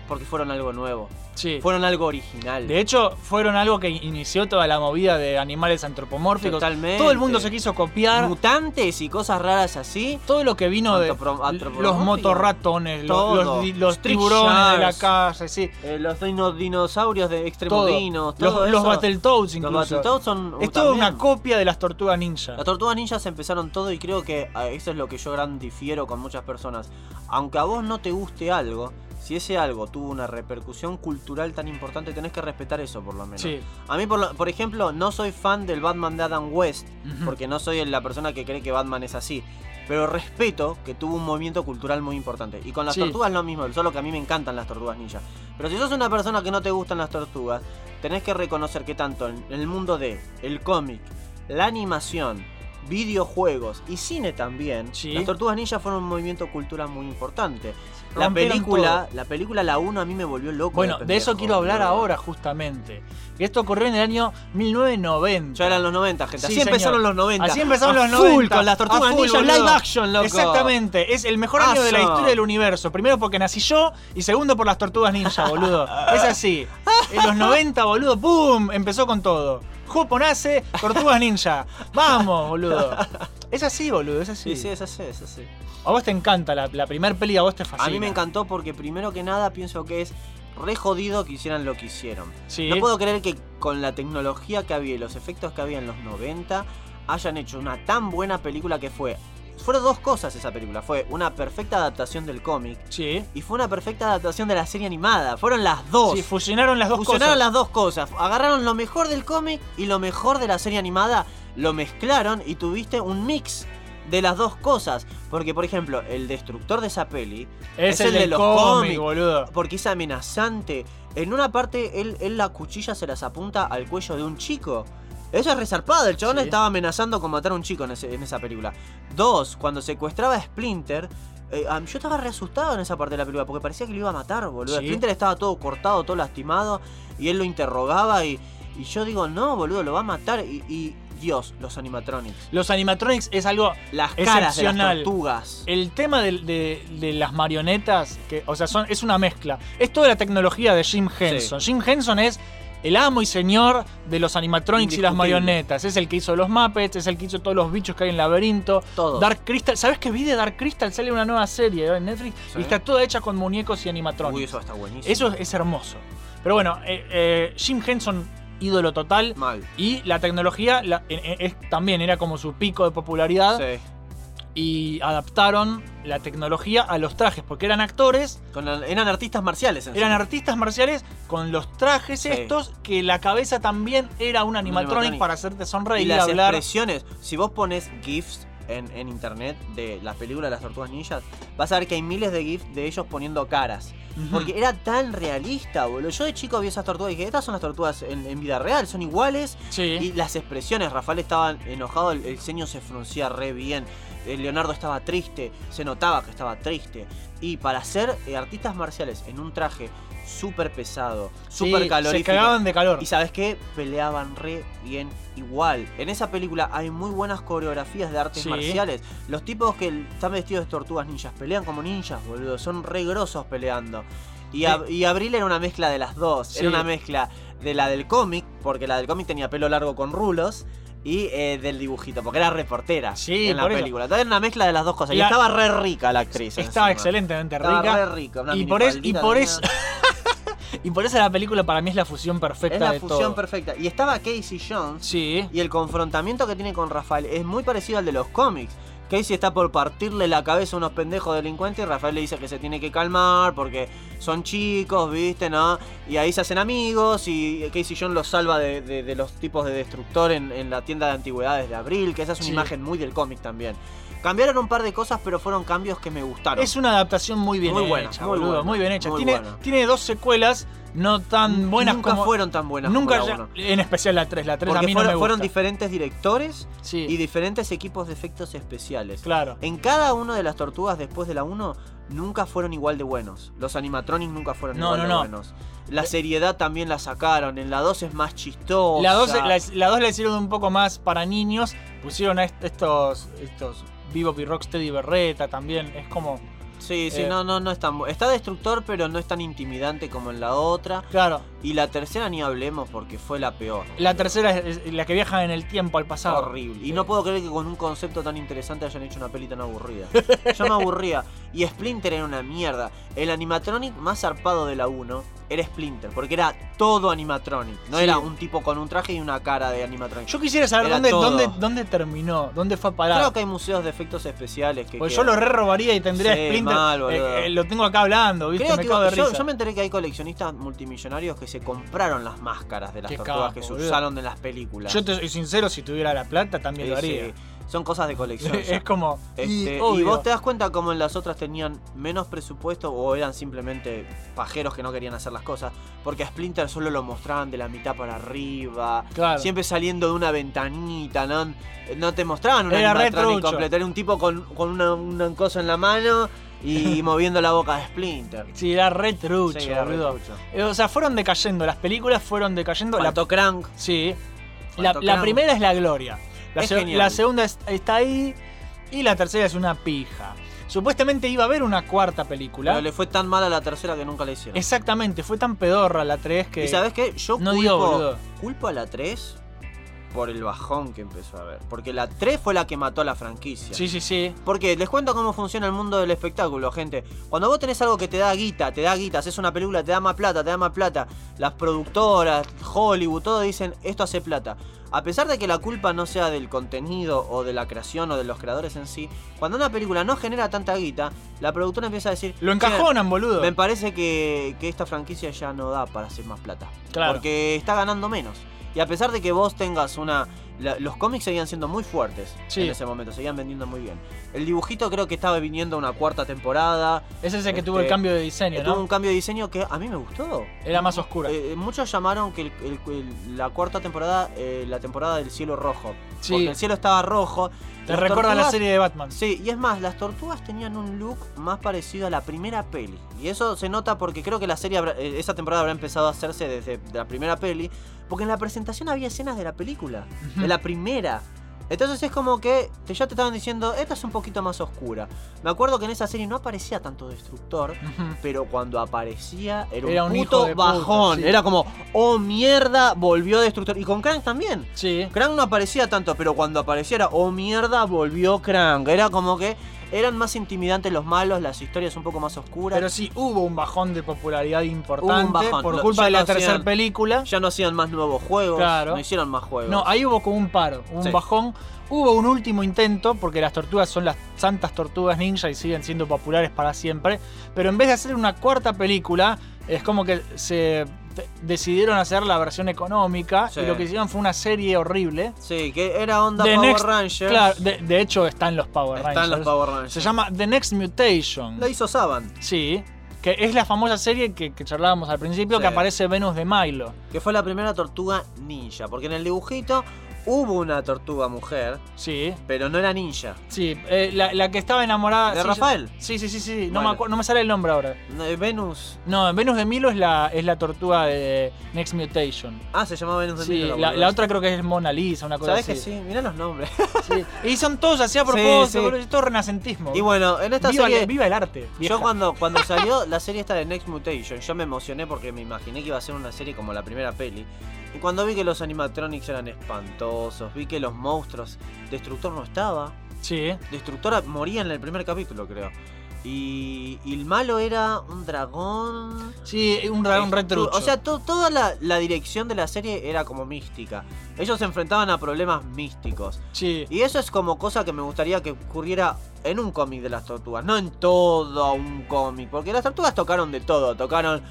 Porque fueron algo nuevo. Sí. Fueron algo original. De hecho, fueron algo que inició toda la movida de animales antropomórficos. Totalmente. Todo el mundo se quiso copiar. Mutantes y cosas raras así. Todo lo que vino de Antropro- los motorratones, los, los los tiburones de la calle, sí. Eh, los dino- dinosaurios de extremo Todo. Los, los. Battletoads Los incluso. Battletoads son. es uh, toda también. una copia de las tortugas ninja. Las tortugas ninjas empezaron todo y creo que ah, eso es lo que yo gran difiero con muchas personas. Aunque a vos no te guste algo, si ese algo tuvo una repercusión cultural tan importante, tenés que respetar eso por lo menos. Sí. A mí, por, lo- por ejemplo, no soy fan del Batman de Adam West, porque no soy la persona que cree que Batman es así. Pero respeto que tuvo un movimiento cultural muy importante. Y con las Sí. tortugas lo mismo, solo que a mí me encantan las tortugas ninjas. Pero si sos una persona que no te gustan las tortugas, tenés que reconocer que tanto en el mundo de el cómic, la animación, videojuegos y cine también, Sí. las tortugas ninjas fueron un movimiento cultural muy importante. La película, todo. la película La 1 a mí me volvió loco. Bueno, de eso quiero hablar ahora justamente. Que esto ocurrió en el año 1990. Ya eran los 90, gente. Así Sí, señor. empezaron los 90. Así empezaron A los full 90. con las tortugas A full, ninjas boludo. live action, loco. Exactamente. Es el mejor año de la historia del universo. Primero porque nací yo y segundo por las tortugas ninja, [LAUGHS] boludo. es así. En los 90, boludo, ¡pum! Empezó con todo. Jopo nace, tortugas ninja. Vamos, boludo. Es así, boludo, es así. Sí, sí, es así, es así. A vos te encanta la, la primer peli, a vos te fascina. A mí me encantó porque primero que nada pienso que es re jodido que hicieran lo que hicieron. Sí. No puedo creer que con la tecnología que había y los efectos que había en los 90 hayan hecho una tan buena película que fue. Fueron dos cosas esa película. Fue una perfecta adaptación del cómic Sí. y fue una perfecta adaptación de la serie animada. Fueron las dos. Sí, fusionaron las dos Fusionaron cosas. las dos cosas. Agarraron lo mejor del cómic y lo mejor de la serie animada, lo mezclaron y tuviste un mix de las dos cosas. Porque, por ejemplo, el destructor de esa peli Es, el, del cómic, boludo. porque es amenazante. En una parte, él, él la cuchilla se las apunta al cuello de un chico. Eso es resarpado. El chabón Sí. estaba amenazando con matar a un chico en, ese- en esa película. Dos, cuando secuestraba a Splinter. eh, yo estaba re asustado en esa parte de la película porque parecía que lo iba a matar, boludo. Sí. Splinter estaba todo cortado, todo lastimado. Y él lo interrogaba. Y, y yo digo, no, boludo, lo va a matar. Y, y Dios, los animatronics. Los animatronics es algo Las caras de las Excepcional. tortugas. El tema de, de- de las marionetas, que, o sea, son, es una mezcla. Es toda la tecnología de Jim Henson. Jim Henson es el amo y señor de los animatronics y las Indiscutible. marionetas. Es el que hizo los Muppets, es el que hizo todos los bichos que hay en Laberinto. Todo. Dark Crystal. ¿Sabes que vi de Dark Crystal? Sale una nueva serie en Netflix Sí. y está toda hecha con muñecos y animatronics. Uy, eso está buenísimo. Eso es hermoso. Pero bueno, eh, eh, Jim Henson, ídolo total. Mal. Y la tecnología la- eh, eh, es- también era como su pico de popularidad Sí. y adaptaron la tecnología a los trajes, porque eran actores, Con eran artistas marciales. en eran sí. artistas marciales con los trajes Sí. estos, que la cabeza también era un animatronic, animatronic. para hacerte Y sonreír y las hablar. expresiones, si vos pones GIFs en, en internet de las películas de las tortugas ninjas, vas a ver que hay miles de GIFs de ellos poniendo caras. Porque era tan realista, boludo. Yo de chico vi esas tortugas y dije, estas son las tortugas en, en vida real, son iguales. Sí. Y las expresiones, Rafael estaba enojado, el, el ceño se fruncía re bien. Leonardo estaba triste, se notaba que estaba triste. Y para ser eh, artistas marciales en un traje súper pesado, Sí, súper se calorífico. cagaban de calor. Y sabes qué? Peleaban re bien igual. En esa película hay muy buenas coreografías de artes Sí. marciales. Los tipos que están vestidos de tortugas ninjas pelean como ninjas, boludo. Son re grosos peleando. Y, Ab- y Abril era una mezcla de las dos. Sí. Era una mezcla de la del cómic, porque la del cómic tenía pelo largo con rulos. y eh, del dibujito, porque era reportera Sí, en la película. Entonces era una mezcla de las dos cosas. Y estaba re rica la actriz. Estaba encima. excelentemente Estaba rica. re rica, una y por, es- y por eso. Y por eso la película para mí es la fusión perfecta Es la de fusión todo. perfecta. Y estaba Casey Jones. Sí. Y el confrontamiento que tiene con Rafael es muy parecido al de los cómics. Casey está por partirle la cabeza a unos pendejos delincuentes y Rafael le dice que se tiene que calmar porque son chicos, ¿viste? ¿No? Y ahí se hacen amigos y Casey Jones los salva de, de- de los tipos de destructor en, en la tienda de antigüedades de Abril, que esa es una Sí. imagen muy del cómic también. Cambiaron un par de cosas, pero fueron cambios que me gustaron. Es una adaptación muy bien Muy hecha, buena, muy boludo, buena, muy bien hecha. muy tiene, buena. tiene dos secuelas no tan buenas Nunca como. fueron tan buenas Nunca como la ya- uno. En especial la 3. La 3 a mí no fueron, me fueron gusta. diferentes directores Sí. y diferentes equipos de efectos especiales. Claro. En cada una de las tortugas después de la 1 nunca fueron igual de buenos. Los animatronics nunca fueron No, igual no, de no. buenos. La seriedad también la sacaron. En la 2 es más chistosa. La 2 la, la la hicieron un poco más para niños. Pusieron a estos. estos Bebop y Rocksteady Berreta también. Es como. Sí, sí, eh, no, no, no es tan Está destructor, pero no es tan intimidante como en la otra. Claro. Y la tercera ni hablemos porque fue la peor. La tercera es es la que viaja en el tiempo al pasado. Horrible. Y no puedo creer que con un concepto tan interesante hayan hecho una peli tan aburrida. [LAUGHS] Yo me aburría. Y Splinter era una mierda. El animatronic más zarpado de la 1 era Splinter, porque era todo animatronic. No Sí. era un tipo con un traje y una cara de animatronic. Yo quisiera saber dónde, dónde, dónde terminó, dónde fue a parar. Creo que hay museos de efectos especiales que Porque yo lo re robaría y tendría Sí, Splinter. mal, eh, eh, lo tengo acá hablando, ¿viste? Creo me que cago de yo, risa. yo me enteré que hay coleccionistas multimillonarios que se compraron las máscaras de las Qué tortugas capo, que se usaron en las películas. Yo te soy sincero, si tuviera la plata también Sí, lo haría. Son cosas de colección. [LAUGHS] ya. es como. y, Este, y, obvio. vos te das cuenta como en las otras tenían menos presupuesto o eran simplemente pajeros que no querían hacer las cosas. Porque a Splinter solo lo mostraban de la mitad para arriba. Claro. Siempre saliendo de una ventanita, ¿no? No te mostraban un Era animatronic completo. Era un tipo con, con una, una cosa en la mano y [LAUGHS] moviendo la boca de Splinter. Sí, era re trucho, Sí, era re boludo. trucho. Eh, O sea, fueron decayendo, las películas fueron decayendo. Faltó la, Crank. sí. La, Faltó la Crank. primera es la gloria. La, Es se- genial. la segunda es- está ahí. Y la tercera es una pija. Supuestamente iba a haber una cuarta película. Pero le fue tan mal a la tercera que nunca la hicieron. Exactamente, fue tan pedorra la 3 que. ¿Y sabes qué? Yo no culpo, culpo a la 3 por el bajón que empezó a ver. Porque la 3 fue la que mató a la franquicia. Sí, sí, sí. Porque les cuento cómo funciona el mundo del espectáculo, gente. Cuando vos tenés algo que te da guita, te da guita, haces una película, te da más plata, te da más plata, las productoras, Hollywood, todo dicen, esto hace plata. A pesar de que la culpa no sea del contenido o de la creación o de los creadores en sí, cuando una película no genera tanta guita, la productora empieza a decir... Lo "Che, encajonan, boludo. Me parece que, que esta franquicia ya no da para hacer más plata. Claro. Porque está ganando menos. Y a pesar de que vos tengas una... la- los cómics seguían siendo muy fuertes Sí. en ese momento, seguían vendiendo muy bien. El dibujito creo que estaba viniendo una cuarta temporada. Ese es el que Este, tuvo el cambio de diseño, eh, Tuvo ¿no? un cambio de diseño que a mí me gustó. Era más oscura. Eh, muchos llamaron que el- el- la cuarta temporada, eh, la temporada del cielo rojo. Sí. Porque el cielo estaba rojo. Te recuerda a la tortugas- serie de Batman. Sí, y es más, las tortugas tenían un look más parecido a la primera peli. Y eso se nota porque creo que la serie, habrá- eh, esa temporada habrá empezado a hacerse desde la primera peli. Porque en la presentación había escenas de la película, Ujú. De la primera. Entonces es como que te- ya te estaban diciendo, esta es un poquito más oscura. Me acuerdo que en esa serie no aparecía tanto Destructor, pero cuando aparecía era un, Era un hijo puto de bajón. sí. Era como, oh mierda, volvió Destructor. Y con Crank también. Sí. Crank no aparecía tanto, pero cuando apareciera, oh mierda, volvió Crank. Era como que eran más intimidantes los malos, las historias un poco más oscuras. Pero sí, hubo un bajón de popularidad importante bajón. por culpa ya de la no tercera película. Ya no hacían más nuevos juegos, Claro. no hicieron más juegos. No, ahí hubo como un paro, un Sí. bajón. Hubo un último intento, porque las tortugas son las santas tortugas ninja y siguen siendo populares para siempre. Pero en vez de hacer una cuarta película, es como que se decidieron hacer la versión económica Sí. y lo que hicieron fue una serie horrible. Sí, que era onda The Power Next- Rangers. Claro, de, de hecho está en los Power Está en Rangers. los Power Rangers. Se llama The Next Mutation. La hizo Saban, Sí, que es la famosa serie que, que charlábamos al principio, Sí. que aparece Venus de Milo. que fue la primera tortuga ninja. Porque en el dibujito hubo una tortuga mujer, Sí, pero no era ninja. sí, eh, la, la que estaba enamorada. ¿De sí, Rafael? Sí, sí, sí, sí. No, Bueno. me no me sale el nombre ahora. Eh, Venus. No, Venus de Milo es la, es la tortuga de Next Mutation. Ah, se llamaba Venus de Sí, Milo, la, la otra creo que es Mona Lisa, una cosa ¿Sabes así. que sí? Mirá los nombres. Sí. Y son todos así a [LAUGHS] propósito, sí. todo renacentismo. Y bueno, en esta viva, serie. el, viva el arte. vieja. Yo cuando, cuando salió la serie esta de Next Mutation, yo me emocioné porque me imaginé que iba a ser una serie como la primera peli. Cuando vi que los animatronics eran espantosos, vi que los monstruos, Destructor no estaba. Sí. Destructor moría en el primer capítulo, creo. Y, y el malo era un dragón. Sí, un dragón retrucho. O sea, to- toda la, la dirección de la serie era como mística. Ellos se enfrentaban a problemas místicos. sí. Y eso es como cosa que me gustaría que ocurriera en un cómic de las tortugas, no en todo un cómic. Porque las tortugas tocaron de todo, tocaron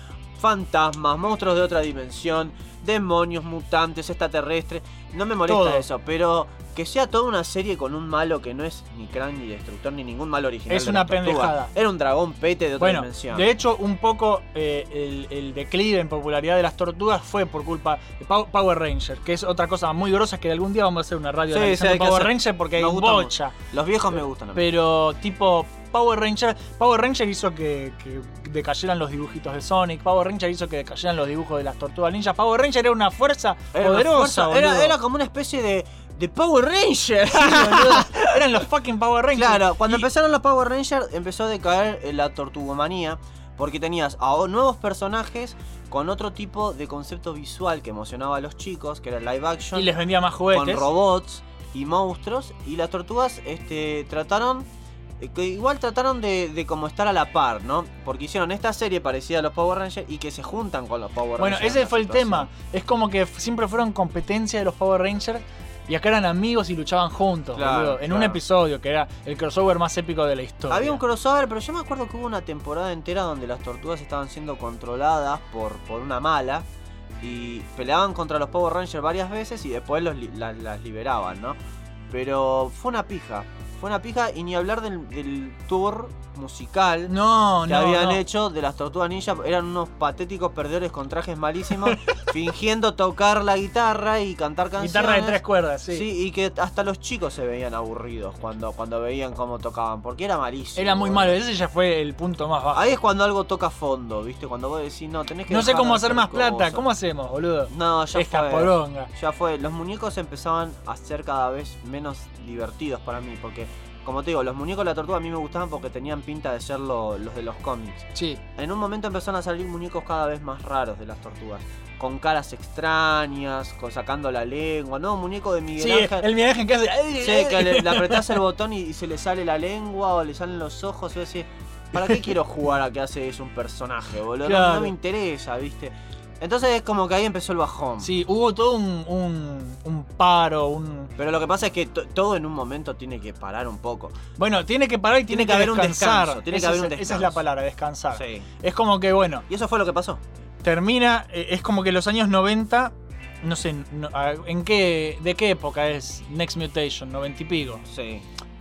fantasmas, monstruos de otra dimensión, demonios, mutantes, extraterrestres. No me molesta Todo. eso, pero que sea toda una serie con un malo que no es ni Krang ni Destructor ni ningún malo original. Es de una pendejada. Era un dragón pete de otra Bueno, dimensión. de hecho, un poco eh, el, el declive en popularidad de las tortugas fue por culpa de Pow- Power Ranger, que es otra cosa muy grosa que algún día vamos a hacer una radio Sí, analizando sí, Power hacer. Ranger porque hay Nos bocha. Los viejos me gustan. a mí. Pero tipo Power Ranger, Power Ranger hizo que, que decayeran los dibujitos de Sonic, Power Ranger hizo que decayeran los dibujos de las tortugas ninjas. Power Ranger era una fuerza Era una poderosa, fuerza- era, era como una especie de, de Power Ranger. [LAUGHS] Sí, boludo. Eran los fucking Power Rangers. Claro, cuando Y- empezaron los Power Rangers empezó a decaer eh, la tortugomanía porque tenías a nuevos personajes con otro tipo de concepto visual que emocionaba a los chicos, que era live action, y les vendía más con juguetes. robots y monstruos y las tortugas este, trataron que igual trataron de, de como estar a la par, ¿no? Porque hicieron esta serie parecida a los Power Rangers y que se juntan con los Power Bueno, Rangers. ese en la fue el tema. Es como que siempre fueron competencia de los Power Rangers y acá eran amigos y luchaban juntos, Claro, boludo. En un episodio que era el crossover más épico de la historia. Había un crossover, pero yo me acuerdo que hubo una temporada entera donde las tortugas estaban siendo controladas por, por una mala y peleaban contra los Power Rangers varias veces y después los las liberaban, ¿no? Pero fue una pija. Fue una pija y ni hablar del, del tour musical No, que no. habían no. hecho de las tortugas ninja. Eran unos patéticos perdedores con trajes malísimos, [LAUGHS] fingiendo tocar la guitarra y cantar canciones. Guitarra de tres cuerdas, sí. Sí, y que hasta los chicos se veían aburridos cuando, cuando veían cómo tocaban, porque era malísimo. Era muy malo. Ese ya fue el punto más bajo. Ahí es cuando algo toca fondo, ¿viste? Cuando vos decís, no, tenés que. no sé cómo hacer más plata. ¿Cómo hacemos, boludo? No, ya Esta fue. poronga. Ya fue. Los muñecos empezaban a ser cada vez menos divertidos para mí, porque, como te digo, los muñecos de la tortuga a mí me gustaban porque tenían pinta de ser lo- los de los cómics. Sí. En un momento empezaron a salir muñecos cada vez más raros de las tortugas. Con caras extrañas, con sacando la lengua, ¿no? Muñeco de Miguel Sí, Ángel. el Miguel Ángel que hace. Sí, que le, le apretás el [LAUGHS] botón y, y se le sale la lengua o le salen los ojos. Y decís, ¿para qué quiero jugar a que hace eso un personaje, boludo? No- me interesa, ¿viste? Entonces es como que ahí empezó el bajón. Sí, hubo todo un, un, un paro, un. Pero lo que pasa es que to- todo en un momento tiene que parar un poco. Bueno, tiene que parar y tiene, Tiene que haber un descanso, tiene que Esa haber es- un Esa es descanso. la palabra, descansar. Sí. Es como que, bueno, Y eso fue lo que pasó. termina, eh, es como que los años 90, no sé, no- ¿en qué, de qué época es Next Mutation? 90 y pico. Sí.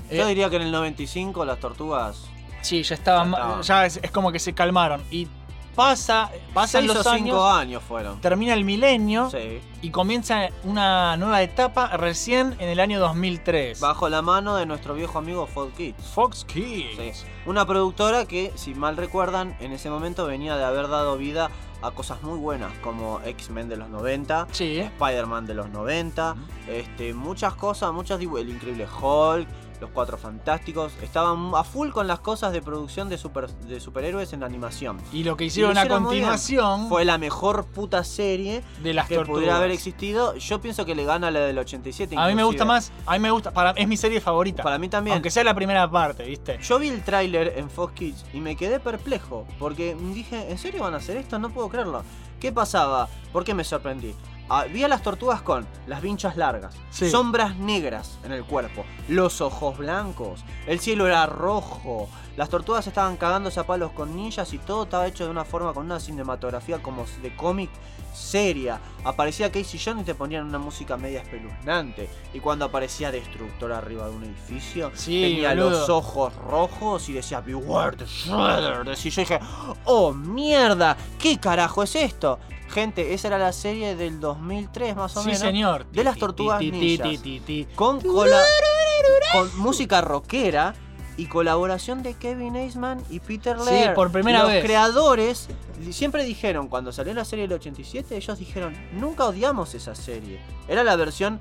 Eh, Yo diría que en el 95 las tortugas. Sí, ya estaban, Ya estaban. ya es, es como que se calmaron. Y pasa, pasan seis los o años, cinco años fueron. termina el milenio Sí. y comienza una nueva etapa recién en el año 2003. Bajo la mano de nuestro viejo amigo Fox Kids. Fox Kids. Sí. Una productora que, si mal recuerdan, en ese momento venía de haber dado vida a cosas muy buenas como X-Men de los 90, Sí. Spider-Man de los 90, este, muchas cosas, muchas el increíble Hulk, los Cuatro Fantásticos, estaban a full con las cosas de producción de, super, de superhéroes en animación. Y lo que hicieron lo a hicieron continuación Fue la mejor puta serie de las que tortugas. pudiera haber existido. Yo pienso que le gana la del 87. A mí me inclusive. gusta más, a mí me gusta, para, es mi serie favorita. Para mí también. Aunque sea la primera parte, ¿viste? Yo vi el tráiler en Fox Kids y me quedé perplejo porque dije, ¿en serio van a hacer esto? No puedo creerlo. ¿Qué pasaba? ¿Por qué me sorprendí? Ah, vi a las tortugas con las vinchas largas, Sí. sombras negras en el cuerpo, los ojos blancos, el cielo era rojo, las tortugas estaban cagándose a palos con ninjas y todo estaba hecho de una forma con una cinematografía como de cómic seria. Aparecía Casey Jones y te ponían una música media espeluznante. Y cuando aparecía Destructor arriba de un edificio, Sí, tenía boludo. los ojos rojos y decía Beware the Shredders. Y yo dije, oh mierda, ¿qué carajo es esto? Gente, esa era la serie del 2003 más o Sí, menos. señor. De las tortugas ninjas. Con, música rockera y colaboración de Kevin Eastman y Peter Sí, Laird. por primera Los vez. creadores siempre dijeron, cuando salió la serie del 87, ellos dijeron, nunca odiamos esa serie. Era la versión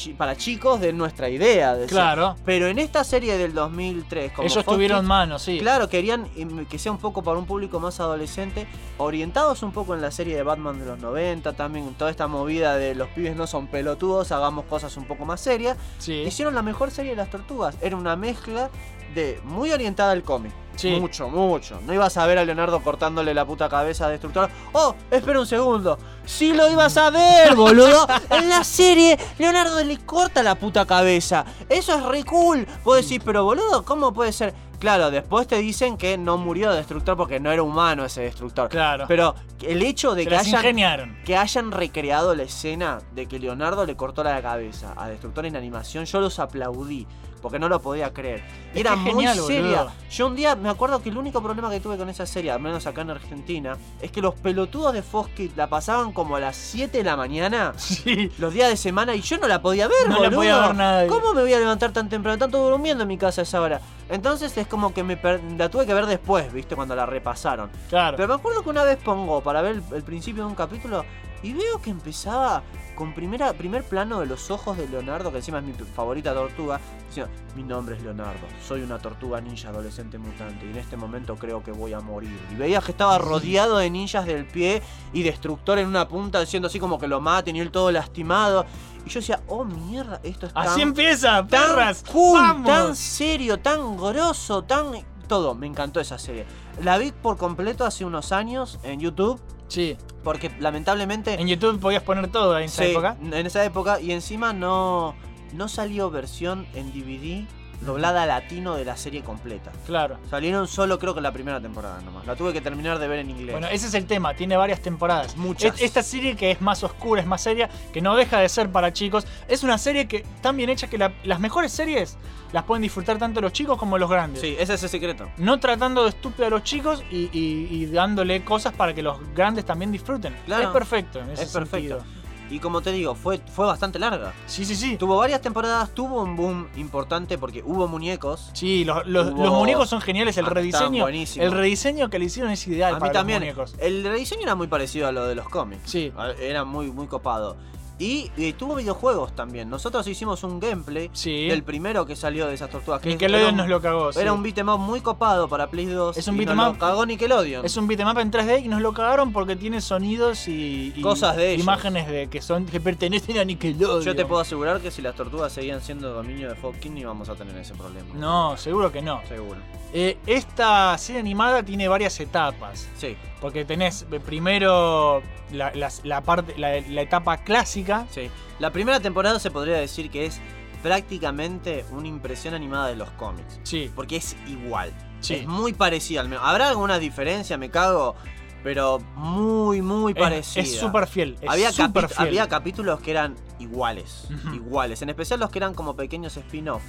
chi- para chicos de nuestra idea. decía. Claro. Pero en esta serie del 2003, como Ellos Fox tuvieron Kids, manos, sí. Claro, querían que sea un poco para un público más adolescente, orientados un poco en la serie de Batman de los 90, también toda esta movida de los pibes no son pelotudos, hagamos cosas un poco más serias. Sí. Hicieron la mejor serie de las tortugas, era una mezcla de muy orientada al cómic. Sí. Mucho, mucho. No ibas a ver a Leonardo cortándole la puta cabeza a Destructor. Oh, espera un segundo. Sí lo ibas a ver, boludo. [LAUGHS] En la serie, Leonardo le corta la puta cabeza. Eso es re cool. Vos decís, pero boludo, ¿cómo puede ser? Claro, después te dicen que no murió Destructor porque no era humano ese Destructor. Claro. Pero el hecho de Se que hayan, ingeniaron. que hayan recreado la escena de que Leonardo le cortó la cabeza a Destructor en animación, yo los aplaudí. Porque no lo podía creer. Era muy genial, seria. boludo. Yo un día me acuerdo que el único problema que tuve con esa serie, al menos acá en Argentina, es que los pelotudos de Fox Kids la pasaban como a las 7 de la mañana, [LAUGHS] Sí. los días de semana, y yo no la podía ver, No la podía ver nadie. ¿Cómo me voy a levantar tan temprano? Tanto durmiendo en mi casa a esa hora. Entonces es como que me la tuve que ver después, ¿viste? Cuando la repasaron. Claro. Pero me acuerdo que una vez pongo para ver el, el principio de un capítulo y veo que empezaba con primera, primer plano de los ojos de Leonardo, que encima es mi favorita tortuga, diciendo, mi nombre es Leonardo, soy una tortuga ninja adolescente mutante y en este momento creo que voy a morir. Y veías que estaba rodeado de ninjas del pie y destructor en una punta, diciendo así como que lo maten y él todo lastimado. Y yo decía, oh mierda, esto es Así tan- empieza, tan perras. cool, Vamos. tan serio, tan grosso, tan todo. Me encantó esa serie. La vi por completo hace unos años en YouTube, Sí. porque lamentablemente En YouTube podías poner todo en esa sí, época. en esa época y encima no no salió versión en DVD doblada latino de la serie completa. Claro. Salieron solo creo que la primera temporada nomás. La tuve que terminar de ver en inglés. Bueno, ese es el tema, tiene varias temporadas. Muchas. Es- Esta serie que es más oscura, es más seria, que no deja de ser para chicos, es una serie que tan bien hecha que la- las mejores series las pueden disfrutar tanto los chicos como los grandes. sí, ese es el secreto. No tratando de estúpido a los chicos y, y- y dándole cosas para que los grandes también disfruten. Claro. Es perfecto. En ese Es perfecto. sentido. Y como te digo, fue, fue bastante larga. Sí, sí, sí. Tuvo varias temporadas, tuvo un boom importante porque hubo muñecos. Sí, los, los- Hubo- los muñecos son geniales. El Ah, rediseño. El rediseño que le hicieron es ideal A mí también. los muñecos. El rediseño era muy parecido a lo de los cómics. Sí. Era muy, muy copado. Y, tuvo videojuegos también. Nosotros hicimos un gameplay Sí. del primero que salió de esas tortugas. Que Nickelodeon un- nos lo cagó. sí. Era un beat'em up muy copado para Play 2. Es un beat'em nos lo up- cagó Nickelodeon. Es un beatmap en 3D y nos lo cagaron porque tiene sonidos y, y Cosas de ellos. imágenes de que son que pertenecen a Nickelodeon. Yo te puedo asegurar que si las tortugas seguían siendo dominio de Fox Kids, no íbamos a tener ese problema. No, seguro que no. Seguro. Eh, esta serie animada tiene varias etapas. Sí, Porque tenés eh, primero la, la parte, la, la etapa clásica. Sí. La primera temporada se podría decir que es prácticamente una impresión animada de los cómics. Sí, Porque es igual. Sí. Es muy parecida al menos. Habrá alguna diferencia, me cago. Pero muy, muy parecida. es súper fiel. Es había, capi- fiel. había capítulos que eran iguales. Iguales. En especial los que eran como pequeños spin-off.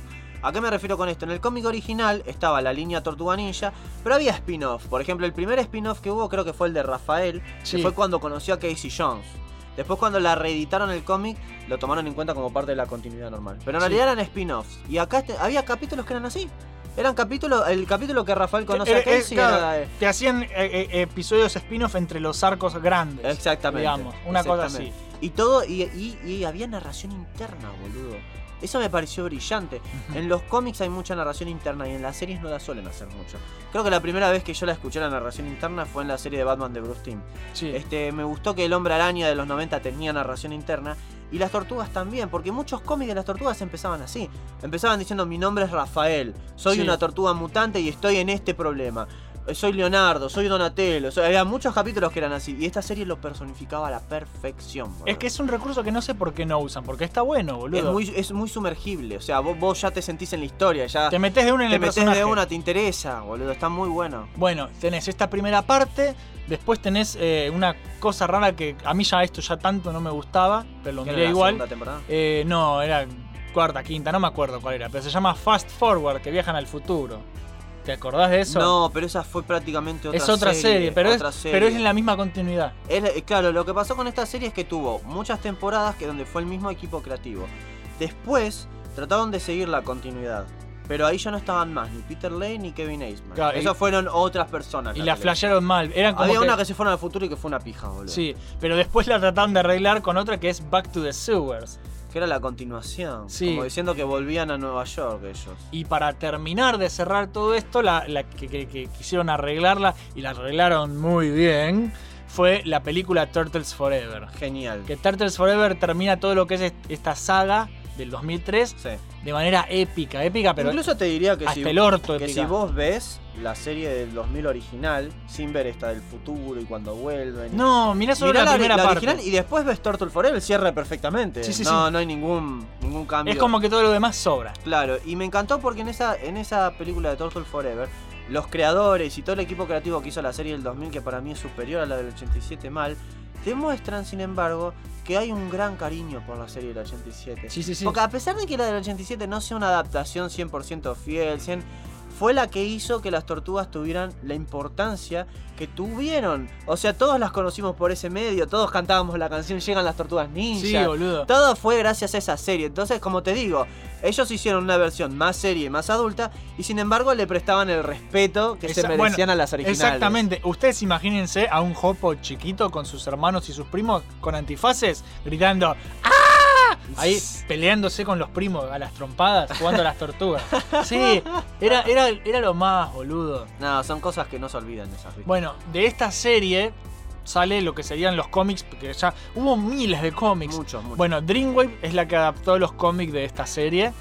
¿A qué me refiero con esto? En el cómic original estaba la línea Tortuga Ninja, pero había spin-off. Por ejemplo, el primer spin-off que hubo creo que fue el de Rafael, Sí. que fue cuando conoció a Casey Jones. Después cuando la reeditaron el cómic, lo tomaron en cuenta como parte de la continuidad normal. Pero en Sí. realidad eran spin-offs. Y acá este- había capítulos que eran así. Eran capítulos, el capítulo que Rafael conoce Eh, a eh, Casey claro, era de- Te hacían eh, eh, episodios spin-off entre los arcos grandes. Exactamente. Digamos, una cosa así. Y todo, y, y- y había narración interna, boludo. Eso me pareció brillante. En los cómics hay mucha narración interna y en las series no la suelen hacer mucho. Creo que la primera vez que yo la escuché la narración interna fue en la serie de Batman de Bruce Timm. Sí. Este, me gustó que el hombre araña de los 90 tenía narración interna y las tortugas también, porque muchos cómics de las tortugas empezaban así. Empezaban diciendo mi nombre es Rafael, soy Sí. una tortuga mutante y estoy en este problema. Eh, Soy Leonardo, soy Donatello. soy- Había muchos capítulos que eran así y esta serie lo personificaba a la perfección. boludo. Es que es un recurso que no sé por qué no usan, porque está bueno, boludo. es muy, es muy sumergible, o sea, vos, vos ya te sentís en la historia, ya Te metes de una en te el metés personaje. de una, te interesa, boludo, está muy bueno. Bueno, tenés esta primera parte, después tenés eh, una cosa rara que a mí ya esto ya tanto no me gustaba, pero lo ¿Qué era miré la igual. segunda temporada? Eh, no, era cuarta, quinta, no me acuerdo cuál era, pero se llama Fast Forward, que viajan al futuro. ¿Te acordás de eso? No, pero esa fue prácticamente otra es otra serie, pero, otra es, serie. pero es en la misma continuidad. Es- eh, claro, lo que pasó con esta serie es que tuvo muchas temporadas que donde fue el mismo equipo creativo. Después trataron de seguir la continuidad. Pero ahí ya no estaban más ni Peter Lane ni Kevin Eastman. Claro, Esas fueron otras personas. Y la flashearon mal. Eran como Había que- una que se fueron al futuro y que fue una pija, boludo. Sí, pero después la trataron de arreglar con otra que es Back to the Sewers. Que era la continuación. Sí. Como diciendo que volvían a Nueva York ellos. Y para terminar de cerrar todo esto, la, la que, que- que quisieron arreglarla y la arreglaron muy bien, fue la película Turtles Forever. Genial. Que Turtles Forever termina todo lo que es est- esta saga del 2003 Sí. de manera épica, épica, pero Incluso te diría que, hasta si, el orto que épica. si vos ves la serie del 2000 original, sin ver esta del futuro y cuando vuelven. No, mirá solo Mirá la, primera la parte. original y después ves Turtle Forever, cierra perfectamente. Sí, sí, no, sí. no hay ningún, ningún cambio. Es como que todo lo demás sobra. Claro, y me encantó porque en esa, en esa película de Turtle Forever, los creadores y todo el equipo creativo que hizo la serie del 2000, que para mí es superior a la del 87 mal, demuestran, sin embargo, que hay un gran cariño por la serie del 87. Sí, sí, sí. Porque a pesar de que la del 87 no sea una adaptación 100% fiel, 100, fue la que hizo que las tortugas tuvieran la importancia que tuvieron. O sea, todos las conocimos por ese medio, todos cantábamos la canción Llegan las tortugas ninja. Sí, boludo. Todo fue gracias a esa serie. Entonces, como te digo, ellos hicieron una versión más seria y más adulta y sin embargo le prestaban el respeto que se merecían bueno, a las originales. Exactamente. Ustedes imagínense a un Jopo chiquito con sus hermanos y sus primos con antifaces gritando ¡Ah! Ahí [LAUGHS] peleándose con los primos a las trompadas, jugando a las tortugas. [LAUGHS] Sí, era, era, era lo más, boludo. No, son cosas que no se olvidan esas ¿viste? Bueno, de esta serie sale lo que serían los cómics, porque ya hubo miles de cómics. Muchos, muchos. Bueno, Dreamwave es la que adaptó los cómics de esta serie.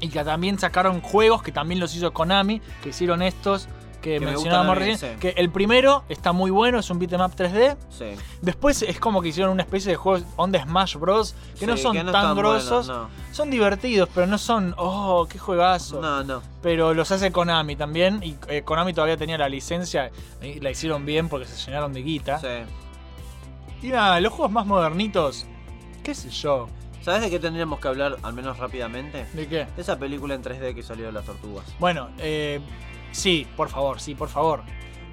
Y que también sacaron juegos que también los hizo Konami, que hicieron estos que, Que me mencionábamos recién. sí. Que el primero está muy bueno, es un beat'em up 3D. Sí. Después es como que hicieron una especie de juegos onda Smash Bros. que no son que no tan grosos. Son divertidos, pero no son, oh, qué juegazo. No, no. Pero los hace Konami también. Y eh, Konami todavía tenía la licencia y la hicieron bien porque se llenaron de guita. Sí. Y nada, los juegos más modernitos, qué sé yo. ¿Sabes de qué tendríamos que hablar, al menos rápidamente? ¿De qué? De esa película en 3D que salió de las tortugas. Bueno, eh, sí, por favor, sí, por favor.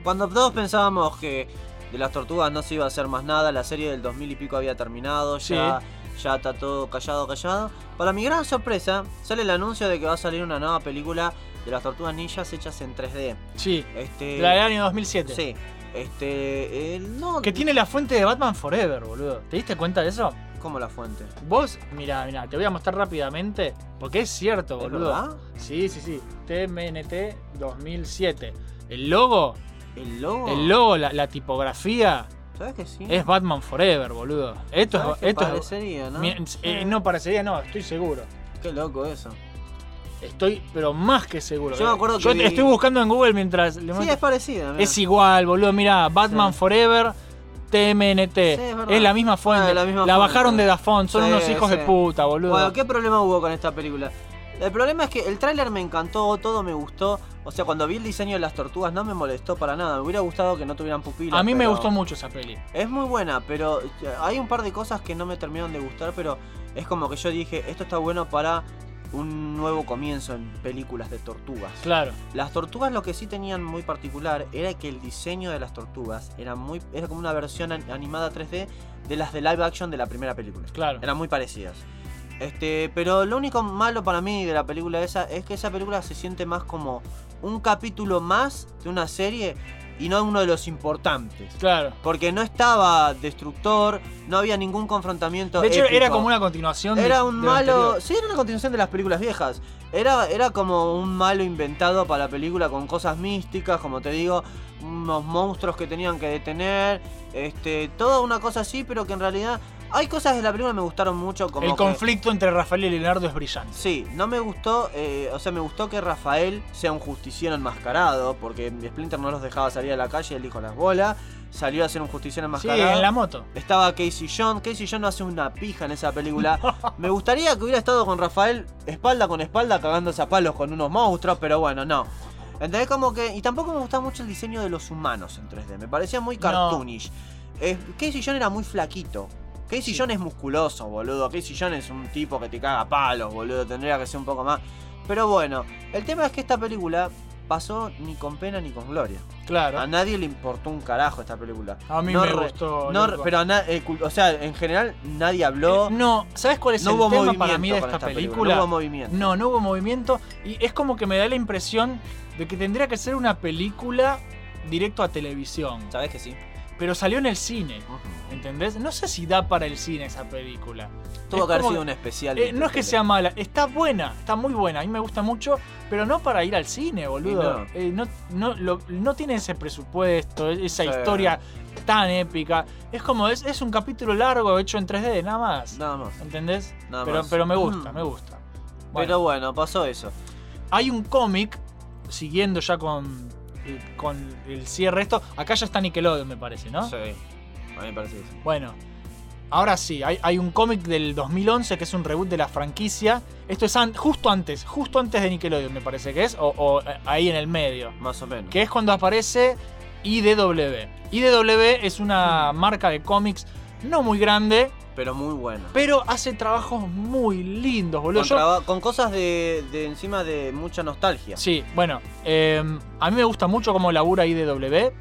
Cuando todos pensábamos que de las tortugas no se iba a hacer más nada, la serie del 2000 y pico había terminado, Sí. ya, ya está todo callado, callado. Para mi gran sorpresa, sale el anuncio de que va a salir una nueva película de las tortugas ninjas hechas en 3D. Sí, Este, la del año 2007. Sí. Este. el- no. Que tiene la fuente de Batman Forever, boludo. ¿Te diste cuenta de eso? Como la fuente. Vos, mira, mira, te voy a mostrar rápidamente. Porque es cierto, ¿Es boludo. verdad? Sí, sí, sí. TMNT 2007. El logo, El logo. el logo, la, la tipografía ¿Sabes que sí? es Batman Forever, boludo. Esto ¿Sabes es. Esto es parecería, ¿no? Mira, eh, no parecería, no, estoy seguro. Qué loco eso. Estoy, pero más que seguro. Yo me acuerdo Yo que vi- estoy buscando en Google mientras le Sí, es parecida. Es igual, boludo. Mira, Batman Sí. Forever, TMNT. Sí, es la misma fuente. Ah, la misma la fuente. bajaron de Dafont. Son Sí, unos hijos de puta, boludo. Bueno, ¿qué problema hubo con esta película? El problema es que el tráiler me encantó, todo me gustó. O sea, cuando vi el diseño de las tortugas no me molestó para nada. Me hubiera gustado que no tuvieran pupilas. A mí me gustó mucho esa peli. Es muy buena, pero hay un par de cosas que no me terminaron de gustar, pero es como que yo dije, esto está bueno para un nuevo comienzo en películas de tortugas. Claro. Las tortugas lo que sí tenían muy particular era que el diseño de las tortugas era muy era como una versión an- animada 3D de las de live action de la primera película. Claro. Eran muy parecidas. Este, pero lo único malo para mí de la película esa es que esa película se siente más como un capítulo más de una serie y no uno de los importantes. Claro. Porque no estaba Destructor, no había ningún confrontamiento. De hecho, épico. era como una continuación de- Era un de malo. Sí, era una continuación de las películas viejas. Era, era como un malo inventado para la película con cosas místicas, como te digo, unos monstruos que tenían que detener. Este, toda una cosa así, pero que en realidad. Hay cosas de la película que me gustaron mucho, como. El que- conflicto entre Rafael y Leonardo es brillante. Sí, no me gustó, eh, o sea, me gustó que Rafael sea un justiciero enmascarado, porque Splinter no los dejaba salir a la calle, él dijo las bolas, salió a ser un justiciero Sí, enmascarado. en la moto. Estaba Casey John. Casey John no hace una pija en esa película. [LAUGHS] Me gustaría que hubiera estado con Rafael espalda con espalda cagándose a palos con unos monstruos, pero bueno, no. ¿Entendés? Como que. Y tampoco me gustaba mucho el diseño de los humanos en 3D. Me parecía muy cartoonish. Eh, Casey John era muy flaquito. Casey John es musculoso, boludo. Casey John es un tipo que te caga palos, boludo. Tendría que ser un poco más. Pero bueno, el tema es que esta película pasó ni con pena ni con gloria. Claro. A nadie le importó un carajo esta película. A mí No me re- gustó. no, pero a na- eh, o sea, en general nadie habló. Eh, No, ¿sabes cuál es No el hubo tema para mí de esta esta película, película? no hubo movimiento. No, no hubo movimiento. Y es como que me da la impresión de que tendría que ser una película directo a televisión. ¿Sabes que sí? Pero salió en el cine. ¿Entendés? No sé si da para el cine esa película. Tuvo Es que haber sido un especial. eh, no es que sea mala, está buena, está muy buena, a mí me gusta mucho, pero no para ir al cine, boludo. no. Eh, no, no, lo- no tiene ese presupuesto, esa Sí. historia tan épica. Es como, es, es un capítulo largo hecho en 3D, nada más. Nada más. ¿Entendés? Nada pero, más. pero me [CLEARS THROAT] gusta, Mm. me gusta. Pero bueno, pasó eso. Hay un cómic, siguiendo ya con, eh, con el cierre esto, acá ya está Nickelodeon, me parece, ¿no? Sí. A mí me parece eso. Bueno, ahora sí, hay, hay un cómic del 2011 que es un reboot de la franquicia. Esto es an- justo antes, justo antes de Nickelodeon, me parece que es, o, o, eh, ahí en el medio. Más o menos. Que es cuando aparece IDW. IDW es una marca de cómics no muy grande, Pero muy bueno. pero hace trabajos muy lindos, boludo. Con, Yo- traba- con cosas de, de encima de mucha nostalgia. Sí, bueno, eh, a mí me gusta mucho cómo labura IDW.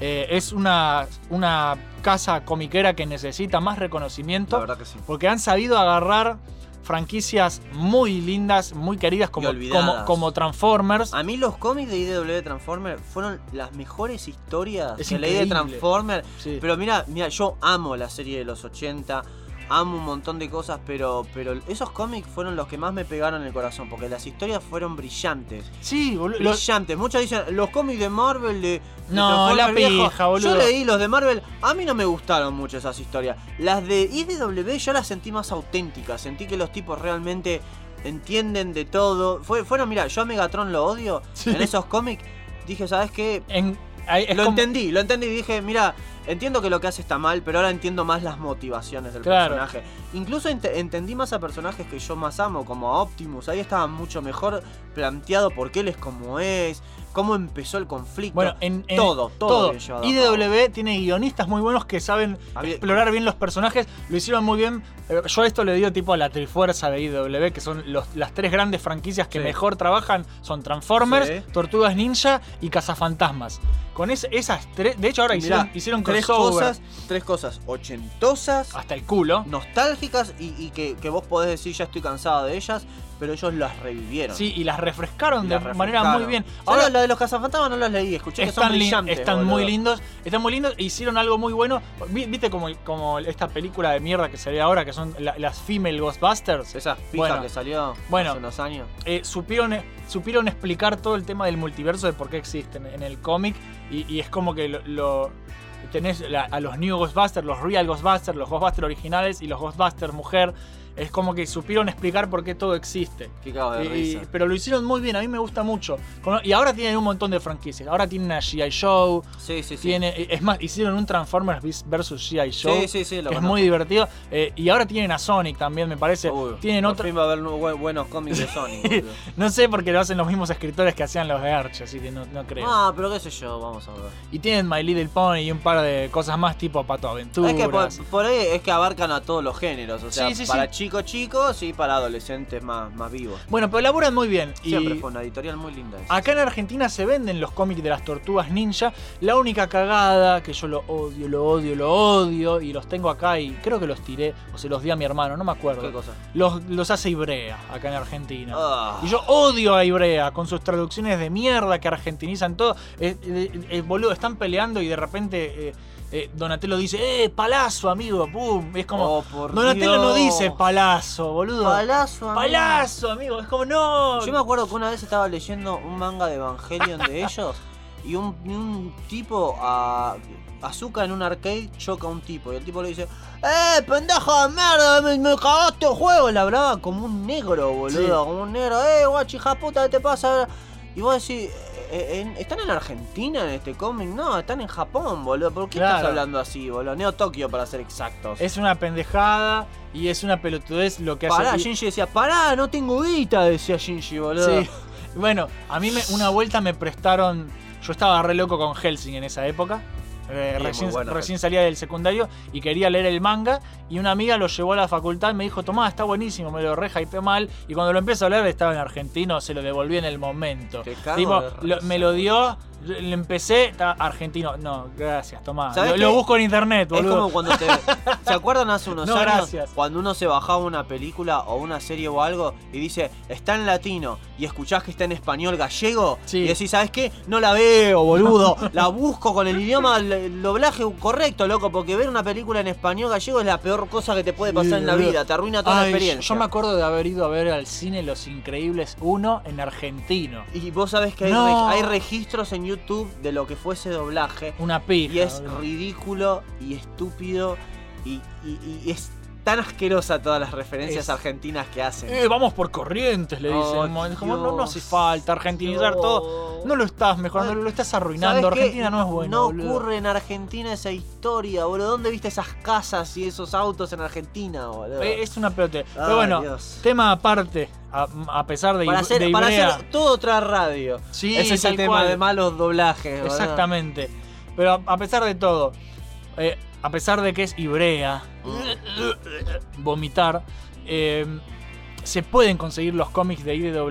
Eh, es una, una casa comiquera que necesita más reconocimiento. La verdad que sí. Porque han sabido agarrar franquicias muy lindas, muy queridas como, como, como Transformers. A mí los cómics de IDW Transformer fueron las mejores historias Es que leí de increíble. Transformer. Sí. Pero mira, mira, yo amo la serie de los 80, amo un montón de cosas, pero, pero esos cómics fueron los que más me pegaron en el corazón, porque las historias fueron brillantes. Sí, boludo. Brillantes. Muchos dicen, los cómics de Marvel de... de No, Transformer la viejo". pija, boludo. Yo leí los de Marvel, a mí no me gustaron mucho esas historias. Las de IDW yo las sentí más auténticas, sentí que los tipos realmente entienden de todo. Fue, fueron, mira, yo a Megatron lo odio Sí. en esos cómics. Dije, ¿sabes qué? en- ahí es lo como- entendí, lo entendí y dije, mira, entiendo que lo que hace está mal, pero ahora entiendo más las motivaciones del Claro. personaje. Incluso ent- entendí más a personajes que yo más amo, como a Optimus. Ahí estaba mucho mejor planteado por qué él es como es, cómo empezó el conflicto. Bueno, en, en- todo, todo, cabo. IDW tiene guionistas muy buenos que saben Había- explorar bien los personajes. Lo hicieron muy bien. Eh, Yo esto le digo tipo a la trifuerza de IDW, que son los- las tres grandes franquicias que Sí. mejor trabajan. Son Transformers, Sí. Tortugas Ninja y Cazafantasmas. Con es- esas tres... De hecho ahora Mirá, hicieron, hicieron tres cosas, tres cosas ochentosas, hasta el culo. nostálgicas y, y que, que vos podés decir ya estoy cansado de ellas, pero ellos las revivieron. Sí, y las refrescaron Y de manera muy bien. Ahora la de los cazafantasmas no las leí, escuché que son están, brillantes. están boludo. muy lindos. Están muy lindos. e Hicieron algo muy bueno. Vi- ¿Viste como, como esta película de mierda que se ve ahora, que son la- las Female Ghostbusters? Esas Bueno, que salió bueno. hace unos años. Eh, supieron, supieron explicar todo el tema del multiverso, de por qué existen en el cómic. Y, y es como que lo, lo- tenés la- a los New Ghostbusters, los Real Ghostbusters, los Ghostbusters originales y los Ghostbusters mujer. Es como que supieron explicar por qué todo existe. Qué cago de Y- risa. pero lo hicieron muy bien, a mí me gusta mucho. Y ahora tienen un montón de franquicias. Ahora tienen a G.I. Joe. Sí, sí, sí. Tiene, es más, hicieron un Transformers vs G.I. Joe. Sí, sí, sí, lo que es muy divertido. Eh, y ahora tienen a Sonic también, me parece. Tienen fin va a haber buenos cómics de Sonic. [LAUGHS] No sé porque lo hacen los mismos escritores que hacían los de Arch, así que no, no creo. Ah, pero qué sé yo, vamos a ver. Y tienen My Little Pony y un par de cosas más tipo Pato Aventuras. Es que por, por ahí es que abarcan a todos los géneros. O sea, Sí, sí, para sí. Chicos chicos y para adolescentes más, más vivos. Bueno, pero laburan muy bien. Siempre y fue una editorial muy linda. esa. acá en Argentina se venden los cómics de las tortugas ninja. La única cagada, que yo lo odio, lo odio, lo odio, y los tengo acá y creo que los tiré o se los di a mi hermano, no me acuerdo. ¿Qué cosa? Los, los hace Ibrea acá en Argentina. Ah. Y yo odio a Ibrea con sus traducciones de mierda que argentinizan todo. Eh, eh, eh, boludo, están peleando y de repente eh, Donatello dice, ¡eh, palazo, amigo! ¡Pum! Es como. Oh, Donatello no dice palazo, boludo. Palazo, amigo. ¡Palazo, amigo! Es como, no. Yo me acuerdo que una vez estaba leyendo un manga de Evangelion de [LAUGHS] ellos y un, tipo a Azuka en un arcade choca a un tipo y el tipo le dice ¡Eh, pendejo de mierda! Me, me cagaste el juego! Le hablaba como un negro, boludo. Sí. Como un negro. ¡Eh, guachi, puta, qué te pasa! Y vos decís, "Eh, en- ¿están en Argentina en este cómic? No, están en Japón, boludo. ¿Por qué estás hablando así, boludo? Neo Tokio, para ser exactos. Es una pendejada y es una pelotudez lo que Pará, hace. y- Shinji decía, pará, no tengo guita, decía Shinji, boludo. Sí. Bueno, a mí me- una vuelta me prestaron. Yo estaba re loco con Helsing en esa época. Eh, recién, bueno, recién salía del secundario y quería leer el manga. Y una amiga lo llevó a la facultad y me dijo: Tomá, está buenísimo, me lo re hypeé mal. Y cuando lo empecé a leer estaba en argentino, se lo devolví en el momento. Tipo, lo- me lo dio, Le empecé, está argentino. No, gracias, tomá. ¿Sabés Lo, busco en internet, Es boludo. como cuando te. [LAUGHS] ¿Se acuerdan hace unos No, años? gracias. Cuando uno se bajaba una película o una serie o algo y dice, está en latino y escuchás que está en español gallego Sí. y decís, ¿sabes qué? No la veo, boludo. la busco con el idioma, el, doblaje correcto, loco, porque ver una película en español gallego es la peor cosa que te puede pasar en la vida. Te arruina toda la experiencia. Yo me acuerdo de haber ido a ver al cine Los Increíbles 1 en argentino. Y vos sabés que hay, No. hay registros en YouTube de lo que fue ese doblaje. Una pija. Y es ridículo y estúpido y, y- y es tan asquerosa todas las referencias Es- argentinas que hacen. Eh, vamos por corrientes, le Oh, dicen. Es como, no, no hace falta argentinizar todo. No lo estás mejorando, lo estás arruinando. Argentina no es bueno. No boludo. ocurre en Argentina esa historia, boludo. ¿Dónde viste esas casas y esos autos en Argentina, boludo? Eh, Es una pelote. Ay, Pero bueno, Dios. tema aparte, a, a pesar de, para de hacer, para Ibrea- hacer todo otra radio. Sí, Ese es el tema cual. de malos doblajes. Exactamente. Pero a, a pesar de todo, eh, a pesar de que es Ibrea, vomitar, eh, se pueden conseguir los cómics de IDW